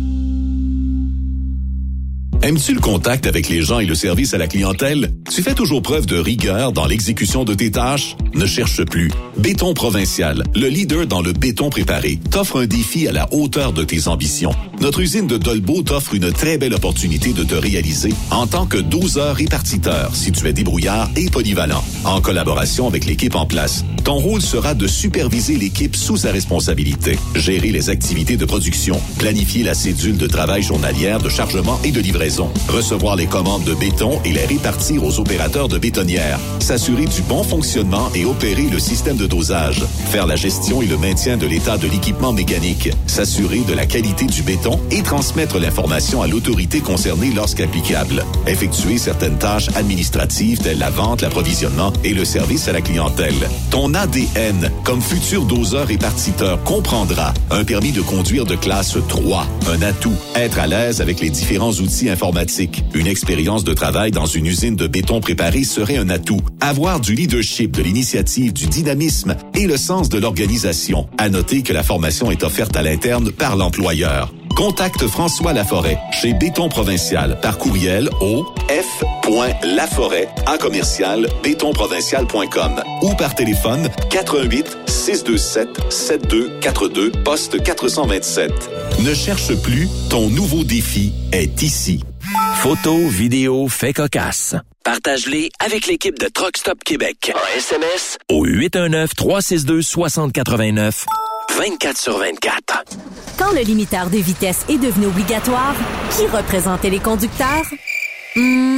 Aimes-tu le contact avec les gens et le service à la clientèle? Tu fais toujours preuve de rigueur dans l'exécution de tes tâches? Ne cherche plus. Béton Provincial, le leader dans le béton préparé, t'offre un défi à la hauteur de tes ambitions. Notre usine de Dolbeau t'offre une très belle opportunité de te réaliser en tant que doseur répartiteur si tu es débrouillard et polyvalent. En collaboration avec l'équipe en place, ton rôle sera de superviser l'équipe sous sa responsabilité, gérer les activités de production, planifier la cédule de travail journalière de chargement et de livraison recevoir les commandes de béton et les répartir aux opérateurs de bétonnières, s'assurer du bon fonctionnement et opérer le système de dosage, faire la gestion et le maintien de l'état de l'équipement mécanique, s'assurer de la qualité du béton et transmettre l'information à l'autorité concernée lorsqu'applicable, effectuer certaines tâches administratives telles la vente, l'approvisionnement et le service à la clientèle. Ton ADN, comme futur doseur répartiteur, comprendra un permis de conduire de classe 3, un atout, être à l'aise avec les différents outils informatiques une expérience de travail dans une usine de béton préparé serait un atout. Avoir du leadership, de l'initiative, du dynamisme et le sens de l'organisation. À noter que la formation est offerte à l'interne par l'employeur. Contacte François Laforêt chez Béton Provincial par courriel au f.laforêt à commercial bétonprovincial.com ou par téléphone 88 627 7242 poste 427. Ne cherche plus, ton nouveau défi est ici. Photos, vidéos, faits cocasse. Partage-les avec l'équipe de Truck Stop Québec. En SMS au 819-362-6089. 24 sur 24. Quand le limiteur de vitesse est devenu obligatoire, qui représentait les conducteurs? Hmm,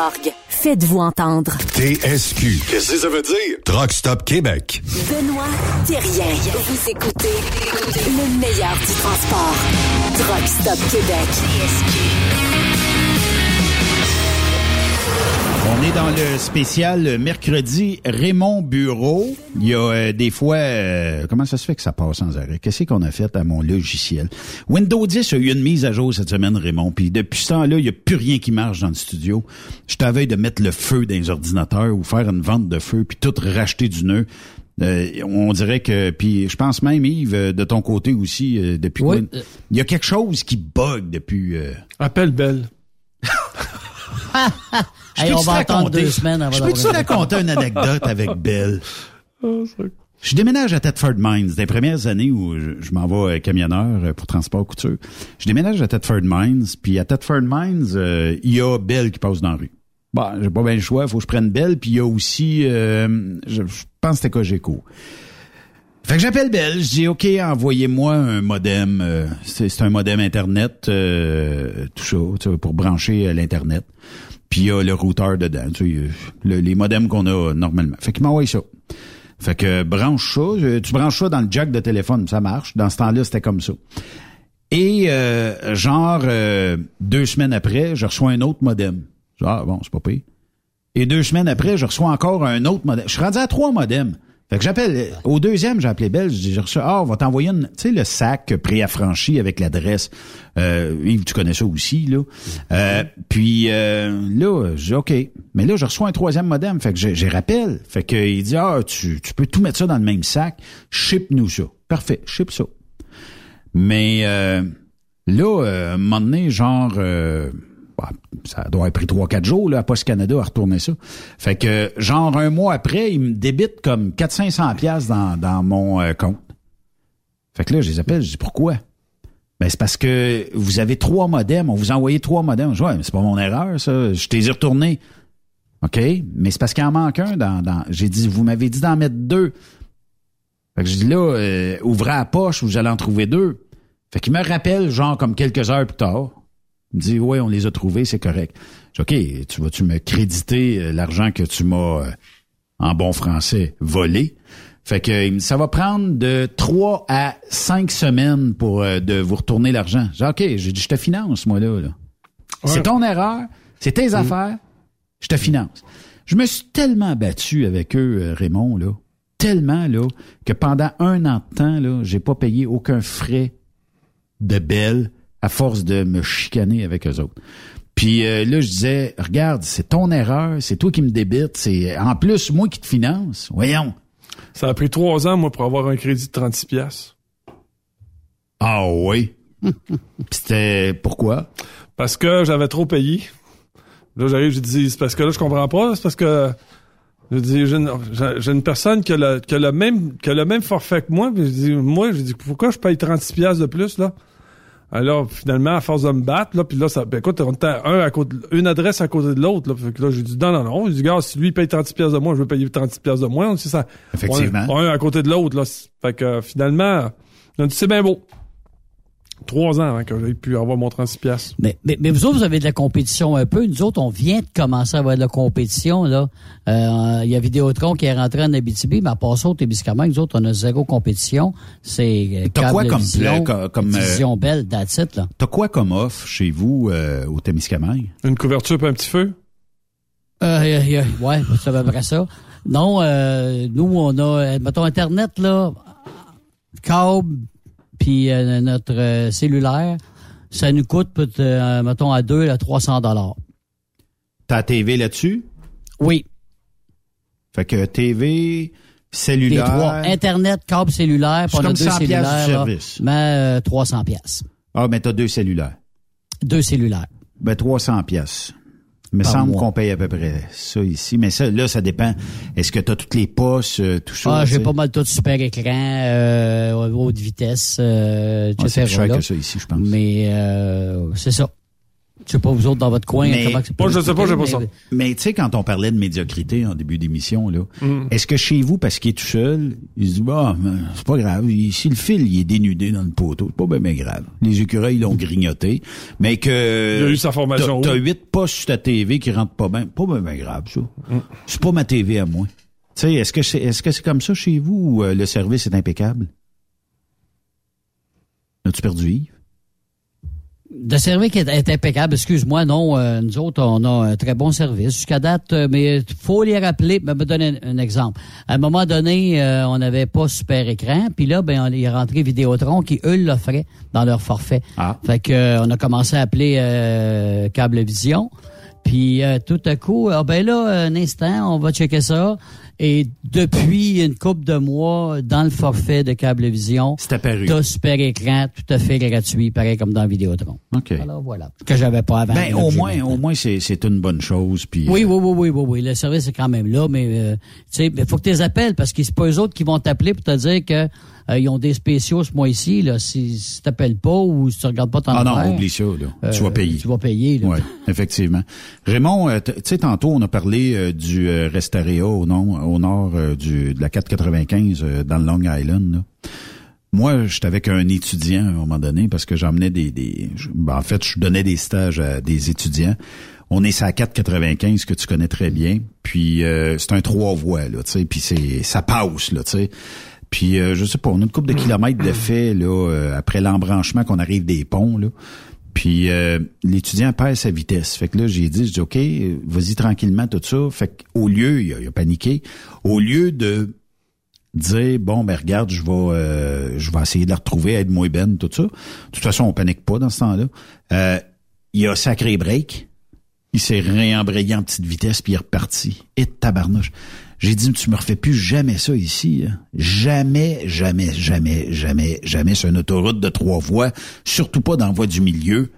Faites-vous entendre. TSQ. Qu'est-ce que ça veut dire? Truck Stop Québec. Benoît Thérien. Vous écoutez le meilleur du transport. Truck Stop Québec. On est dans le spécial mercredi Raymond Bureau. Il y a euh, des fois... euh, comment ça se fait que ça passe sans arrêt? Qu'est-ce qu'on a fait à mon logiciel? Windows 10 a eu une mise à jour cette semaine, Raymond. Puis depuis ce temps-là, il n'y a plus rien qui marche dans le studio. Je t'avais de mettre le feu dans les ordinateurs ou faire une vente de feu, puis tout racheter du nœud. Euh, on dirait que... Puis je pense même, Yves, euh, de ton côté aussi, euh, depuis... Oui, Win- Il y a quelque chose qui bug depuis... euh, Appelle Belle. Je [laughs] Hey, on va attendre deux semaines avant Je peux-tu raconter une anecdote avec [laughs] Belle? Je déménage à Thetford Mines. Des premières années où je, je m'en vais euh, camionneur euh, pour transport couture. Je déménage à Thetford Mines, puis à Thetford Mines, euh, il y a Belle qui passe dans la rue. Bon, j'ai pas bien le choix, faut que je prenne Belle, puis il y a aussi, euh, je, je pense que c'était Cogeco. Fait que j'appelle Belle, je dis OK, envoyez-moi un modem, euh, c'est un modem internet, euh, tout ça, tu pour brancher euh, l'internet. Puis il y a le routeur dedans, tu euh, le- les modems qu'on a normalement. Fait qu'il m'envoie ça. Fait que branche ça, euh, tu branches ça dans le jack de téléphone, ça marche. Dans ce temps-là, c'était comme ça. Et euh, genre euh, deux semaines après, je reçois un autre modem. Ah bon, c'est pas pire. Et deux semaines après, je reçois encore un autre modem. Je suis rendu à trois modems. Fait que j'appelle, au deuxième, j'ai appelé Belle, j'ai reçu, ah, on va t'envoyer une, tu sais, le sac préaffranchi avec l'adresse. Euh, Yves, tu connais ça aussi, là. Euh, puis, euh, là, j'ai OK. Mais là, je reçois un troisième modem. Fait que j'ai rappelle. Fait que il dit, ah, tu, tu peux tout mettre ça dans le même sac. Ship-nous ça. Parfait, ship ça. Mais, euh, là, euh, un moment donné, genre, euh, ça doit avoir pris trois, quatre jours, là, à Post Canada à retourner ça. Fait que, genre, un mois après, il me débite comme 400-500 pièces dans, mon euh, compte. Fait que là, je les appelle, je dis, pourquoi? Ben, c'est parce que vous avez trois modems, on vous a envoyé trois modems. Je dis, ouais, mais c'est pas mon erreur, ça. Je t'ai retourné. OK? Mais c'est parce qu'il en manque un j'ai dit, vous m'avez dit d'en mettre deux. Fait que je dis là, euh, ouvrez la poche, vous allez en trouver deux. Fait qu'il me rappelle, genre, comme quelques heures plus tard. Il me dit, ouais, on les a trouvés, c'est correct. Je dis, OK, tu vas-tu me créditer euh, l'argent que tu m'as, euh, en bon français, volé? Fait que ça va prendre de trois à cinq semaines pour euh, de vous retourner l'argent. J'ai OK, j'ai dit, je te finance, moi, là. là. C'est ton erreur, c'est tes affaires, je te finance. Je me suis tellement battu avec eux, Raymond, là. Tellement, là, que pendant un an de temps, là, j'ai pas payé aucun frais de belle à force de me chicaner avec eux autres. Puis euh, là, je disais, regarde, c'est ton erreur, c'est toi qui me débites, c'est en plus moi qui te finance. Voyons. Ça a pris trois ans, moi, pour avoir un crédit de 36 pièces. Ah oui. [laughs] C'était pourquoi? Parce que j'avais trop payé. Là, j'arrive, je dis, c'est parce que là, je comprends pas, c'est parce que je dis, j'ai une, personne qui a, le, qui, a le même, qui a le même forfait que moi, puis je dis, moi, je dis, pourquoi je paye 36 pièces de plus, là? Alors, finalement, à force de me battre, là, puis là, ça, ben, écoute, on était un à côté, une adresse à côté de l'autre, là. Fait que là, j'ai dit, non, non, non. J'ai dit, gars, si lui, paye 36 pièces de moins, je veux payer 36 pièces de moins. C'est ça. Effectivement. On- Un, à côté de l'autre, là. Fait que, euh, finalement, on a dit, c'est bien beau. Trois ans avant que j'aie pu avoir mon 36 pièces. Mais, mais, mais vous autres, vous avez de la compétition un peu. Nous autres, on vient de commencer à avoir de la compétition. là. Euh, Il y a Vidéotron qui est rentré en Abitibi, mais à part ça, au Témiscamingue, nous autres, on a zéro compétition. C'est euh, T'as quoi comme pla- co- comme, euh, Vision Belle, that's it, là. T'as quoi comme offre chez vous euh, au Témiscamingue? Une couverture pour un petit feu? Euh, ouais, c'est à peu près ça. Non, euh, nous, on a, mettons, Internet, là, câble, puis euh, notre euh, cellulaire, ça nous coûte, euh, mettons, à 2 à 300 dollars. T'as TV là-dessus? Oui. Fait que TV, Les cellulaire. trois. Internet, câble, cellulaire, comme deux 100 piastres du cellulaires, là, mais euh, 300 pièces. Ah, mais t'as deux cellulaires. Deux cellulaires. Ben, 300 pièces. Il me semble qu'on paye à peu près ça ici. Mais ça, là, ça dépend. Est-ce que t'as toutes les postes, euh, tout ça? Ah, j'ai tu pas mal tout super écran, euh, haute vitesse, euh, Ah, c'est etc. plus cher que ça ici, je pense. Mais euh, c'est ça. Je sais pas, vous autres, dans votre coin, Mais- comment c'est Moi, je sais pas, j'ai pas mais- ça. Mais tu sais, quand on parlait de médiocrité en début d'émission, là, Mm. est-ce que chez vous, parce qu'il est tout seul, il se dit, bah, ben, c'est pas grave, il- si le fil il est dénudé dans le poteau, c'est pas bien, bien grave. Les écureuils l'ont grignoté, mais que... Il a eu sa formation T'as huit postes sur ta TV qui rentrent pas bien, pas bien, bien grave, ça. Mm. C'est pas ma TV à moi. Tu sais, est-ce que c'est est-ce que c'est comme ça chez vous ou euh, le service est impeccable? As-tu perdu Yves? Le service est, est impeccable. Excuse-moi, non. euh, nous autres, on a un très bon service jusqu'à date, euh, mais il faut les rappeler. Je me donner un, un exemple. À un moment donné, euh, on n'avait pas super écran, puis là, ben, on est rentré Vidéotron qui eux l'offraient dans leur forfait. Fait que euh, on a commencé à appeler euh, Cablevision. Puis euh, tout à coup, ah ben là, un instant, on va checker ça. Et depuis une couple de mois, dans le forfait de Cablevision, c'est apparu. T'as super écran, tout à fait gratuit, pareil comme dans Vidéotron. OK. Alors voilà, que j'avais pas avant. Ben, au moins, au moins, c'est c'est une bonne chose. Puis, Oui, euh, oui, oui, oui, oui, oui. Le service est quand même là, mais euh, tu sais, il faut que tu les appelles parce que c'est pas eux autres qui vont t'appeler pour te dire que euh, ils ont des spéciaux ce mois-ci. Là, si, si t'appelles pas ou si tu regardes pas ton Ah non, affaire, oublie ça, là. euh, tu vas payer. Tu vas payer. Là. Oui, effectivement. Raymond, euh, tu sais, tantôt, on a parlé euh, du euh, Restaréa au, nom- au nord euh, du, de la 495 euh, dans le Long Island. là. Moi, j'étais avec un étudiant à un moment donné parce que j'emmenais des... des ben, en fait, je donnais des stages à des étudiants. On est sur la 495 que tu connais très bien. Puis euh, c'est un trois voies, là, tu sais. Puis c'est ça passe, là, tu sais. Puis euh, je sais pas, on a une couple de kilomètres de fait là euh, après l'embranchement qu'on arrive des ponts là. Puis euh, l'étudiant perd sa vitesse. Fait que là j'ai dit, je dis ok, vas-y tranquillement tout ça. Fait qu'au lieu, il a, il a paniqué. Au lieu de dire bon ben regarde, je vais euh, je vais essayer de la retrouver, aide-moi Ben, tout ça. De toute façon, on panique pas dans ce temps-là. Euh, il a sacré break. Il s'est réembrayé en petite vitesse puis il est reparti. Et tabarnouche. J'ai dit, tu me refais plus jamais ça ici. hein. Jamais, jamais, jamais, jamais, jamais sur une autoroute de trois voies, surtout pas dans la voie du milieu,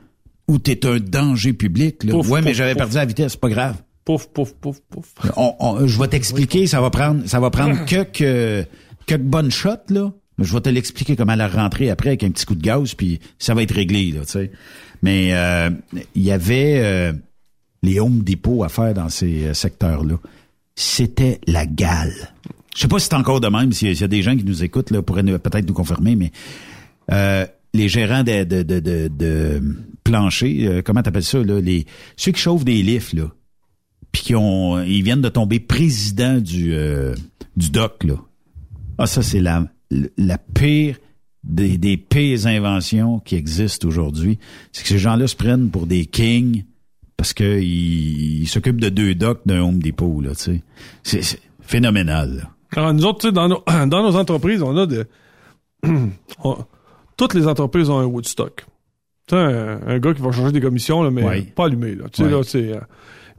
où t'es un danger public. Là. Pouf, ouais, mais j'avais perdu la vitesse, c'est pas grave. Pouf, pouf, pouf, pouf. On- on- je vais t'expliquer, ça va prendre, ça va prendre quelques, quelques bonnes shots, là. Je vais te l'expliquer comment la rentrer après avec un petit coup de gaz, puis ça va être réglé, là, tu sais. Mais euh, il y avait euh, les Home Depot à faire dans ces euh, secteurs-là. C'était la gale. Je sais pas si c'est encore de même, s'il y a- des gens qui nous écoutent, là, pourraient peut-être nous confirmer, mais euh, les gérants de, de, de, de, de plancher, euh, comment t'appelles ça, là, les, ceux qui chauffent des lifts, là, puis qui ont, ils viennent de tomber président du, euh, du doc, là. Ah, ça, c'est la, la pire des, des pires inventions qui existent aujourd'hui. C'est que ces gens-là se prennent pour des kings parce qu'ils ils s'occupent de deux docks d'un Home Depot, là, tu sais. C'est phénoménal, là. Alors, nous autres, tu sais, dans nos, [clears throat] dans nos entreprises, on a [clears throat] on- toutes les entreprises ont un Woodstock. Tu un, un gars qui va changer des commissions, là, mais Ouais. pas allumé. Là. Tu sais, Ouais. là, c'est... euh,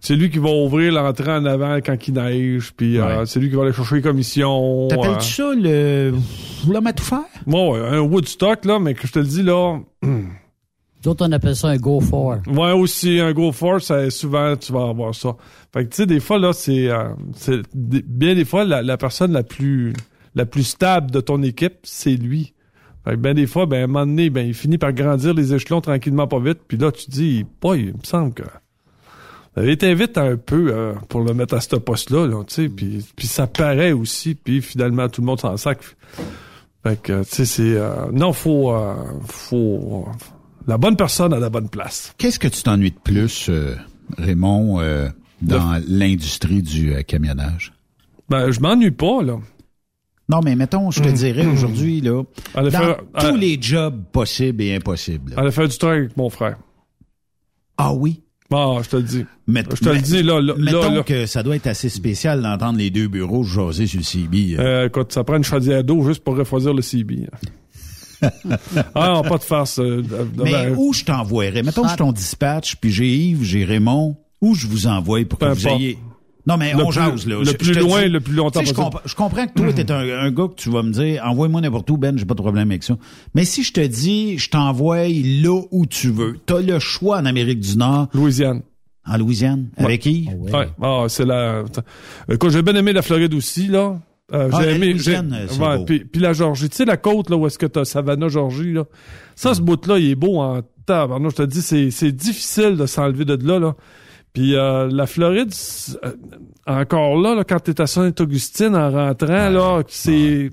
c'est lui qui va ouvrir l'entrée en avant quand il neige, puis euh, c'est lui qui va aller chercher les commissions. T'appelles-tu ça le l'homme à tout faire? Moi, ouais, un Woodstock, là, mais que je te le dis, là... [clears throat] D'autres, on appelle ça un go for. Ouais, aussi, un go for, ça, souvent, tu vas avoir ça. Fait que, tu sais, des fois, là, c'est... euh, bien des fois, la, personne la plus la plus stable de ton équipe, c'est lui. Fait que, ben des fois, ben, à un moment donné, ben, il finit par grandir les échelons tranquillement, pas vite. Puis là, tu dis, boy, il me semble que... Il était vite un peu euh, pour le mettre à ce poste-là, là, tu sais. Puis, puis ça paraît aussi. Puis finalement, tout le monde s'en sac. Fait que, tu sais, c'est... euh, non, faut... euh, faut... La bonne personne à la bonne place. Qu'est-ce que tu t'ennuies de plus, euh, Raymond, euh, dans l'industrie du euh, camionnage? Ben, je m'ennuie pas, là. Non, mais mettons, je te dirais aujourd'hui, là, Allez dans faire- tous allez- les jobs possibles et impossibles. là. Elle a fait du travail avec mon frère. Ah oui? Ah, je te le dis. Je te le dis, là, là, Mettons là, là. que ça doit être assez spécial d'entendre les deux bureaux jaser sur le CB. euh. Écoute, ça prend une chaudière d'eau juste pour refroidir le CB. Ah pas de farce. euh, Mais ben, où je t'envoierais? Mettons que je ton dispatch, puis j'ai Yves, j'ai Raymond. Où je vous envoie pour que vous ayez... Non, mais Le on plus- jase, là. le Je- plus je loin, dis- le plus longtemps Tu sais, je, possible. comp- je comprends que toi, t'es un, un gars que tu vas me dire, envoie-moi n'importe où, Ben, j'ai pas de problème avec ça. Mais si je te dis, je t'envoie là où tu veux, t'as le choix en Amérique du Nord. Louisiane. En Louisiane? Avec qui? Ouais. Ah, c'est la. Écoute, j'ai bien aimé la Floride aussi, là. Euh, Ah, j'ai aimé. J'ai- c'est ouais, puis, puis la Georgie. Tu sais, la côte, là, où est-ce que t'as Savannah, Georgie, là? Ça, ce bout-là, il est beau en tabarnak, je te dis, c'est, c'est difficile de s'enlever de là, là. Puis euh, la Floride, euh, encore là, là quand t'es à Saint-Augustine en rentrant, là, c'est...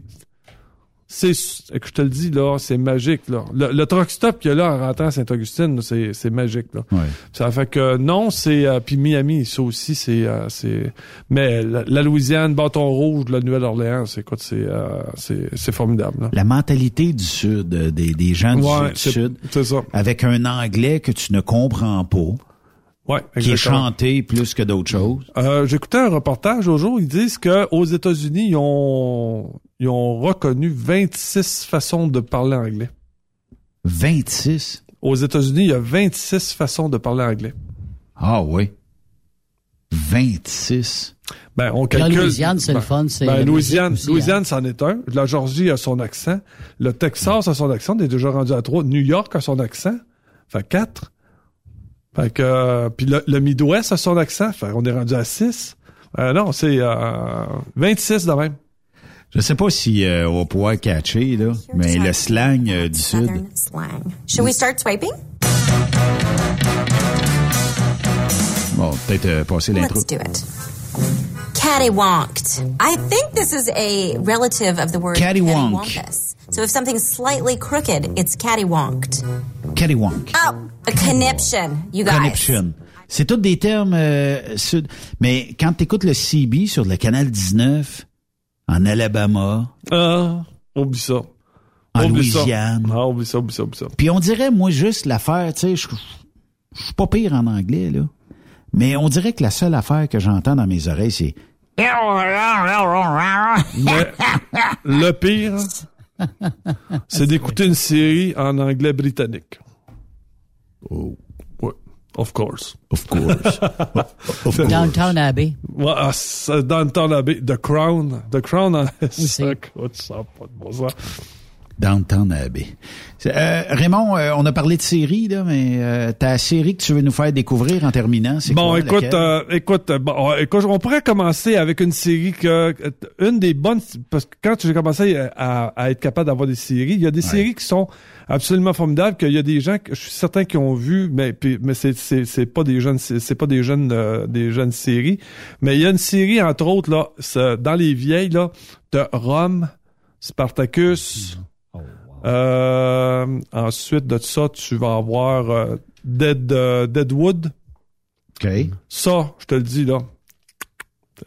C'est, que je te le dis, là, c'est magique, là. Le, le truck stop qu'il y a là en rentrant à Saint-Augustine, c'est, c'est magique, là. Ouais. Ça fait que non, c'est euh, puis Miami, ça aussi c'est euh, c'est mais la, la Louisiane, bâton rouge, la Nouvelle-Orléans, c'est quoi c'est euh, c'est c'est formidable. Là. La mentalité du Sud, euh, des, des gens du Ouais, Sud, c'est- Sud, c'est ça. avec un anglais que tu ne comprends pas, Ouais, qui est chanté plus que d'autres choses. Euh, J'écoutais un reportage au jour, ils disent que aux États-Unis, ils ont ils ont reconnu 26 façons de parler anglais. 26? Aux États-Unis, il y a 26 façons de parler anglais. Ah oui. 26. Ben, on Puis la calcule. Louisiane, c'est le ben, fun, c'est Ben, la Louisiane, musique aussi, Louisiane, c'en est un. La Georgie a son accent. Le Texas a son accent. On est déjà rendu à trois. New York a son accent. Fait quatre. Fait que, euh, puis le, le Midwest a son accent. Fait on est rendu à six. Euh, non, c'est euh, 26 de même. Je sais pas si euh, on va pouvoir catcher, là, mais le slang euh, du Sud. Slang. Should we start swiping? Bon, peut-être euh, passer l'intro. Let's do it. Cattywonked. I think this is a relative of the word Cattywonk. cattywampus. So if something's slightly crooked, it's cattywonked. Cattywank. Oh, a conniption, you guys. Connection. C'est tous des termes euh, sud. Mais quand tu écoutes le CB sur le canal 19, en Alabama, Ah, oublie ça. en Oublie ça. Louisiane, Ah, oublie ça, oublie ça, oublie ça. Puis on dirait, moi, juste l'affaire, tu sais, je je suis pas pire en anglais, là. Mais on dirait que la seule affaire que j'entends dans mes oreilles, c'est... [laughs] Le pire, c'est d'écouter une série en anglais britannique. Oh. Ouais, of course. Of course. [laughs] of course. Downtown Abbey. Ouais, ah, la baie- The Crown. The Crown, en- c'est- [laughs] ça ça, pas de bon sens. Downtown Abbey. Euh, Raymond, euh, on a parlé de série, là, mais euh, ta série que tu veux nous faire découvrir en terminant, c'est Bon, quoi, écoute, euh, écoute, euh, bon, euh, écoute, on pourrait commencer avec une série que une des bonnes parce que quand j'ai commencé à, à- être capable d'avoir des séries, il y a des séries qui sont absolument formidables qu'il y a des gens que je suis certain qui ont vu mais puis, mais c'est c'est c'est pas des jeunes c'est pas des jeunes euh, des jeunes séries, mais il y a une série entre autres là, dans les vieilles là de Rome, Spartacus euh, ensuite de ça, tu vas avoir euh, Dead, euh, Deadwood. OK. Ça, je te le dis, là.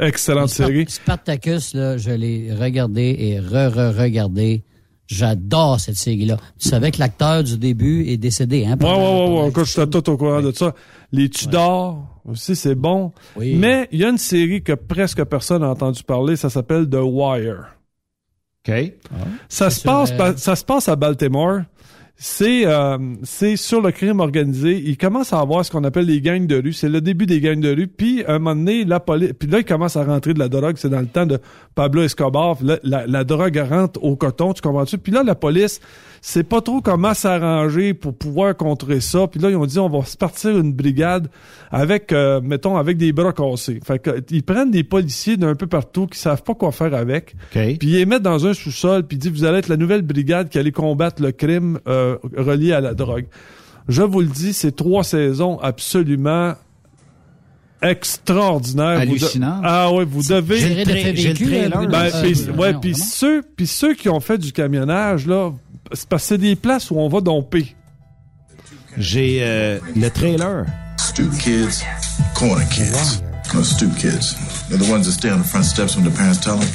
Excellente Spart- série. Spartacus, là, je l'ai regardé et re-re-regardé. J'adore cette série-là. Tu savais que l'acteur du début est décédé, hein? Ouais, pendant- ouais, ouais, ouais. Écoute, j'étais tout au courant de ça. Les Tudors, aussi, c'est bon. Oui. Mais il y a une série que presque personne n'a entendu parler. Ça s'appelle The Wire. OK? Ça se passe, euh, ça se passe à Baltimore. C'est euh, c'est sur le crime organisé. Il commence à avoir ce qu'on appelle les gangs de rue. C'est le début des gangs de rue. Puis à un moment donné, la police. Puis là, il commence à rentrer de la drogue. C'est dans le temps de Pablo Escobar. Puis là, la, la drogue rentre au coton. Tu comprends-tu? Puis là, la police, c'est pas trop comment s'arranger pour pouvoir contrer ça. Puis là, ils ont dit on va se partir une brigade avec, euh, mettons, avec des bras cassés. Fait que ils prennent des policiers d'un peu partout qui savent pas quoi faire avec. OK. Puis ils les mettent dans un sous-sol, puis ils disent, vous allez être la nouvelle brigade qui allait combattre le crime euh, relié à la drogue. Je vous le dis, c'est trois saisons absolument de- Hallucinantes. Ah ouais, vous devez... J'ai le tra- trailer. Ben, euh, puis- euh, ouais, ceux, puis ceux qui ont fait du camionnage, là, c'est parce que c'est des places où on va domper. J'ai euh, le trailer. Stoop kids, corner kids. No, stoop kids. They're the ones that stay on the front steps when the parents tell them.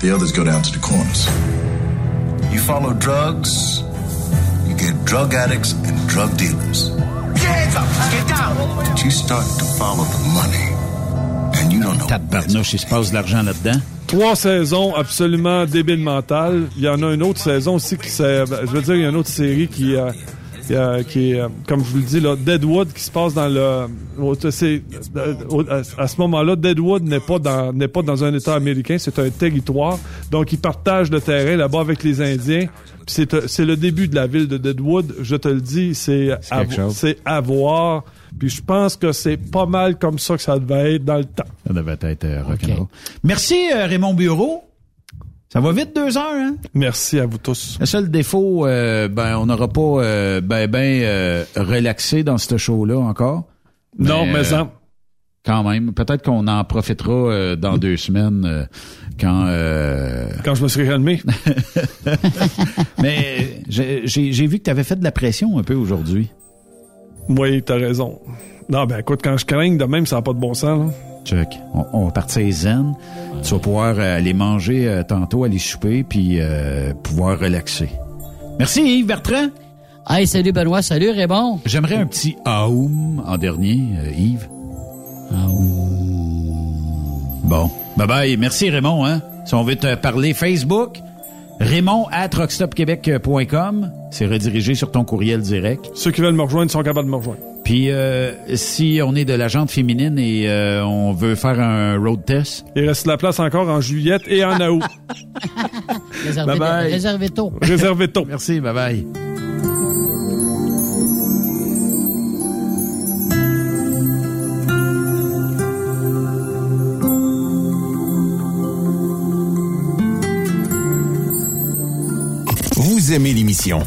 The others go down to the corners. You follow drugs, you get drug addicts and drug dealers. Get hands up! Get down! But you start to follow the money, Tabarnouche, il se passe de l'argent là-dedans. Trois saisons absolument débiles mentales. Il y en a une autre saison aussi qui c'est, ben, je veux dire, il y a une autre série qui, euh, qui, euh, qui est, euh, comme je vous le dis, là, Deadwood qui se passe dans le, au- c'est, euh, au- à, à ce moment-là, Deadwood n'est pas dans, n'est pas dans un État américain, c'est un territoire. Donc, ils partagent le terrain là-bas avec les Indiens. Puis c'est, euh, c'est le début de la ville de Deadwood. Je te le dis, c'est, à, à voir. Puis je pense que c'est pas mal comme ça que ça devait être dans le temps. Ça devait être euh, rock'n'roll. Merci, euh, Raymond Bureau. Ça va vite, deux heures, hein? Merci à vous tous. Le seul défaut, euh, ben, on n'aura pas euh, ben, ben euh, relaxé dans ce show-là encore. non, mais ça. euh, Quand même. Peut-être qu'on en profitera euh, dans deux semaines euh, quand... euh, [laughs] Quand je me serai calmé. [laughs] mais j'ai vu que tu avais fait de la pression un peu aujourd'hui. Oui, t'as raison. Non, ben écoute, quand je crains de même, ça n'a pas de bon sens. Là. Chuck, on, on va partir zen. Tu vas pouvoir euh, aller manger euh, tantôt, aller souper, puis euh, pouvoir relaxer. Merci Yves Bertrand. Hey, salut Benoît, salut Raymond. J'aimerais un petit aoum en dernier, euh, Yves. Bon. Bye bye. Merci Raymond. Hein? Si on veut te parler Facebook, Raymond at rockstopquebec.com. C'est redirigé sur ton courriel direct. Ceux qui veulent me rejoindre sont capables de me rejoindre. Puis euh, si on est de la jante féminine et euh, on veut faire un road test, Il reste de la place encore en juillet et en août. [laughs] Réservé, Bye bye. réservé tôt. Réservé tôt. Merci, bye bye. Aimez l'émission?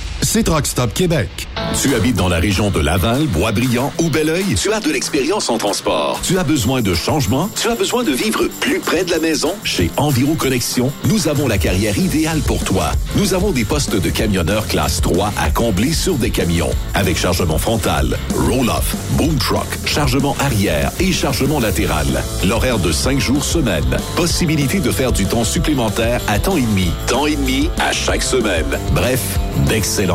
C'est Truck Stop Québec. Tu habites dans la région de Laval, Boisbriand ou Belleuil? Tu as de l'expérience en transport. Tu as besoin de changement? Tu as besoin de vivre plus près de la maison? Chez Enviro Connexion, nous avons la carrière idéale pour toi. Nous avons des postes de camionneur classe 3 à combler sur des camions. Avec chargement frontal, roll-off, boom truck, chargement arrière et chargement latéral. L'horaire de 5 jours semaine. Possibilité de faire du temps supplémentaire à temps et demi. Temps et demi à chaque semaine. Bref,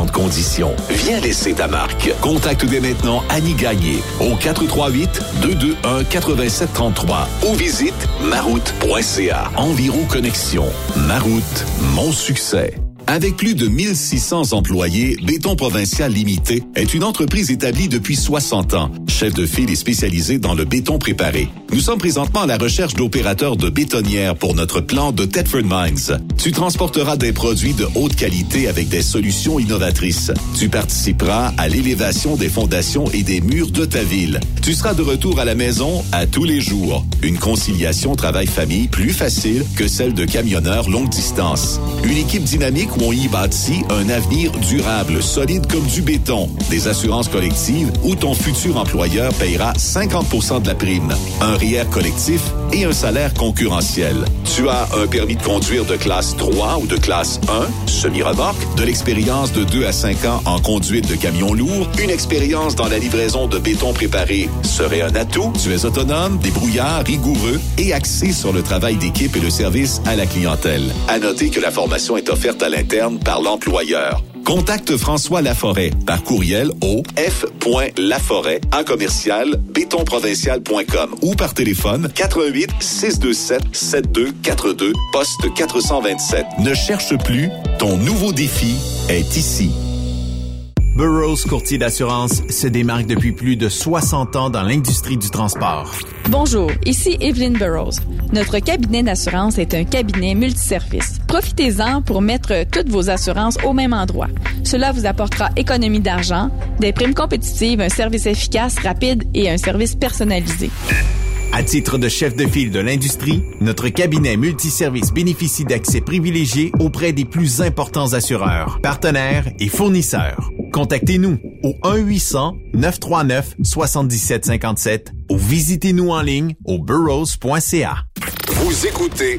conditions. Viens laisser ta marque. Contacte dès maintenant Annie Gagné au 438-221-8733 ou visite maroute.ca. Environ Connexion. Maroute, mon succès. Avec plus de 1600 employés, Béton Provincial Limité est une entreprise établie depuis 60 ans. Chef de file et spécialisé dans le béton préparé. Nous sommes présentement à la recherche d'opérateurs de bétonnières pour notre plan de Thetford Mines. Tu transporteras des produits de haute qualité avec des solutions innovatrices. Tu participeras à l'élévation des fondations et des murs de ta ville. Tu seras de retour à la maison à tous les jours. Une conciliation travail-famille plus facile que celle de camionneurs longue distance. Une équipe dynamique où on y bâtit un avenir durable, solide comme du béton. Des assurances collectives où ton futur employeur payera 50% de la prime. Un REER collectif et un salaire concurrentiel. Tu as un permis de conduire de classe 3 ou de classe 1, semi-remorque, de l'expérience de 2 à 5 ans en conduite de camions lourds, une expérience dans la livraison de béton préparé serait un atout. Tu es autonome, débrouillard, rigoureux et axé sur le travail d'équipe et le service à la clientèle. À noter que la formation est offerte à par l'employeur. Contacte François Laforêt par courriel au f.laforêt en commercial bétonprovincial.com ou par téléphone 88 627 7242 poste 427. Ne cherche plus, ton nouveau défi est ici. Burroughs Courtier d'assurance se démarque depuis plus de 60 ans dans l'industrie du transport. Bonjour, ici Evelyn Burrows. Notre cabinet d'assurance est un cabinet multiservice. Profitez-en pour mettre toutes vos assurances au même endroit. Cela vous apportera économie d'argent, des primes compétitives, un service efficace, rapide et un service personnalisé. À titre de chef de file de l'industrie, notre cabinet multiservice bénéficie d'accès privilégié auprès des plus importants assureurs, partenaires et fournisseurs. Contactez-nous au 1-800-939-7757 ou visitez-nous en ligne au burrows.ca. Écoutez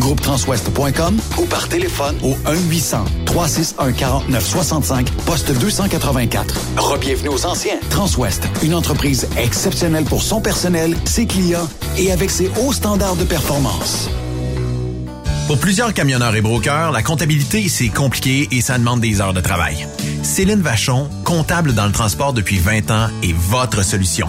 groupetranswest.com ou par téléphone au 1-800-361-4965, poste 284. Rebienvenue aux anciens. Transwest, une entreprise exceptionnelle pour son personnel, ses clients et avec ses hauts standards de performance. Pour plusieurs camionneurs et brokers, la comptabilité, c'est compliqué et ça demande des heures de travail. Céline Vachon, comptable dans le transport depuis 20 ans, est votre solution.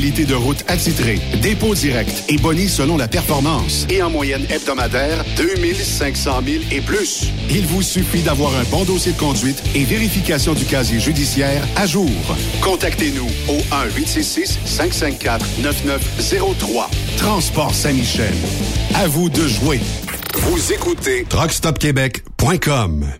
de route attitrée, dépôt direct et boni selon la performance. Et en moyenne hebdomadaire, 2500 000 et plus. Il vous suffit d'avoir un bon dossier de conduite et vérification du casier judiciaire à jour. Contactez-nous au 1-866-554-9903. Transport Saint-Michel. À vous de jouer. Vous écoutez TruckStopQuébec.com.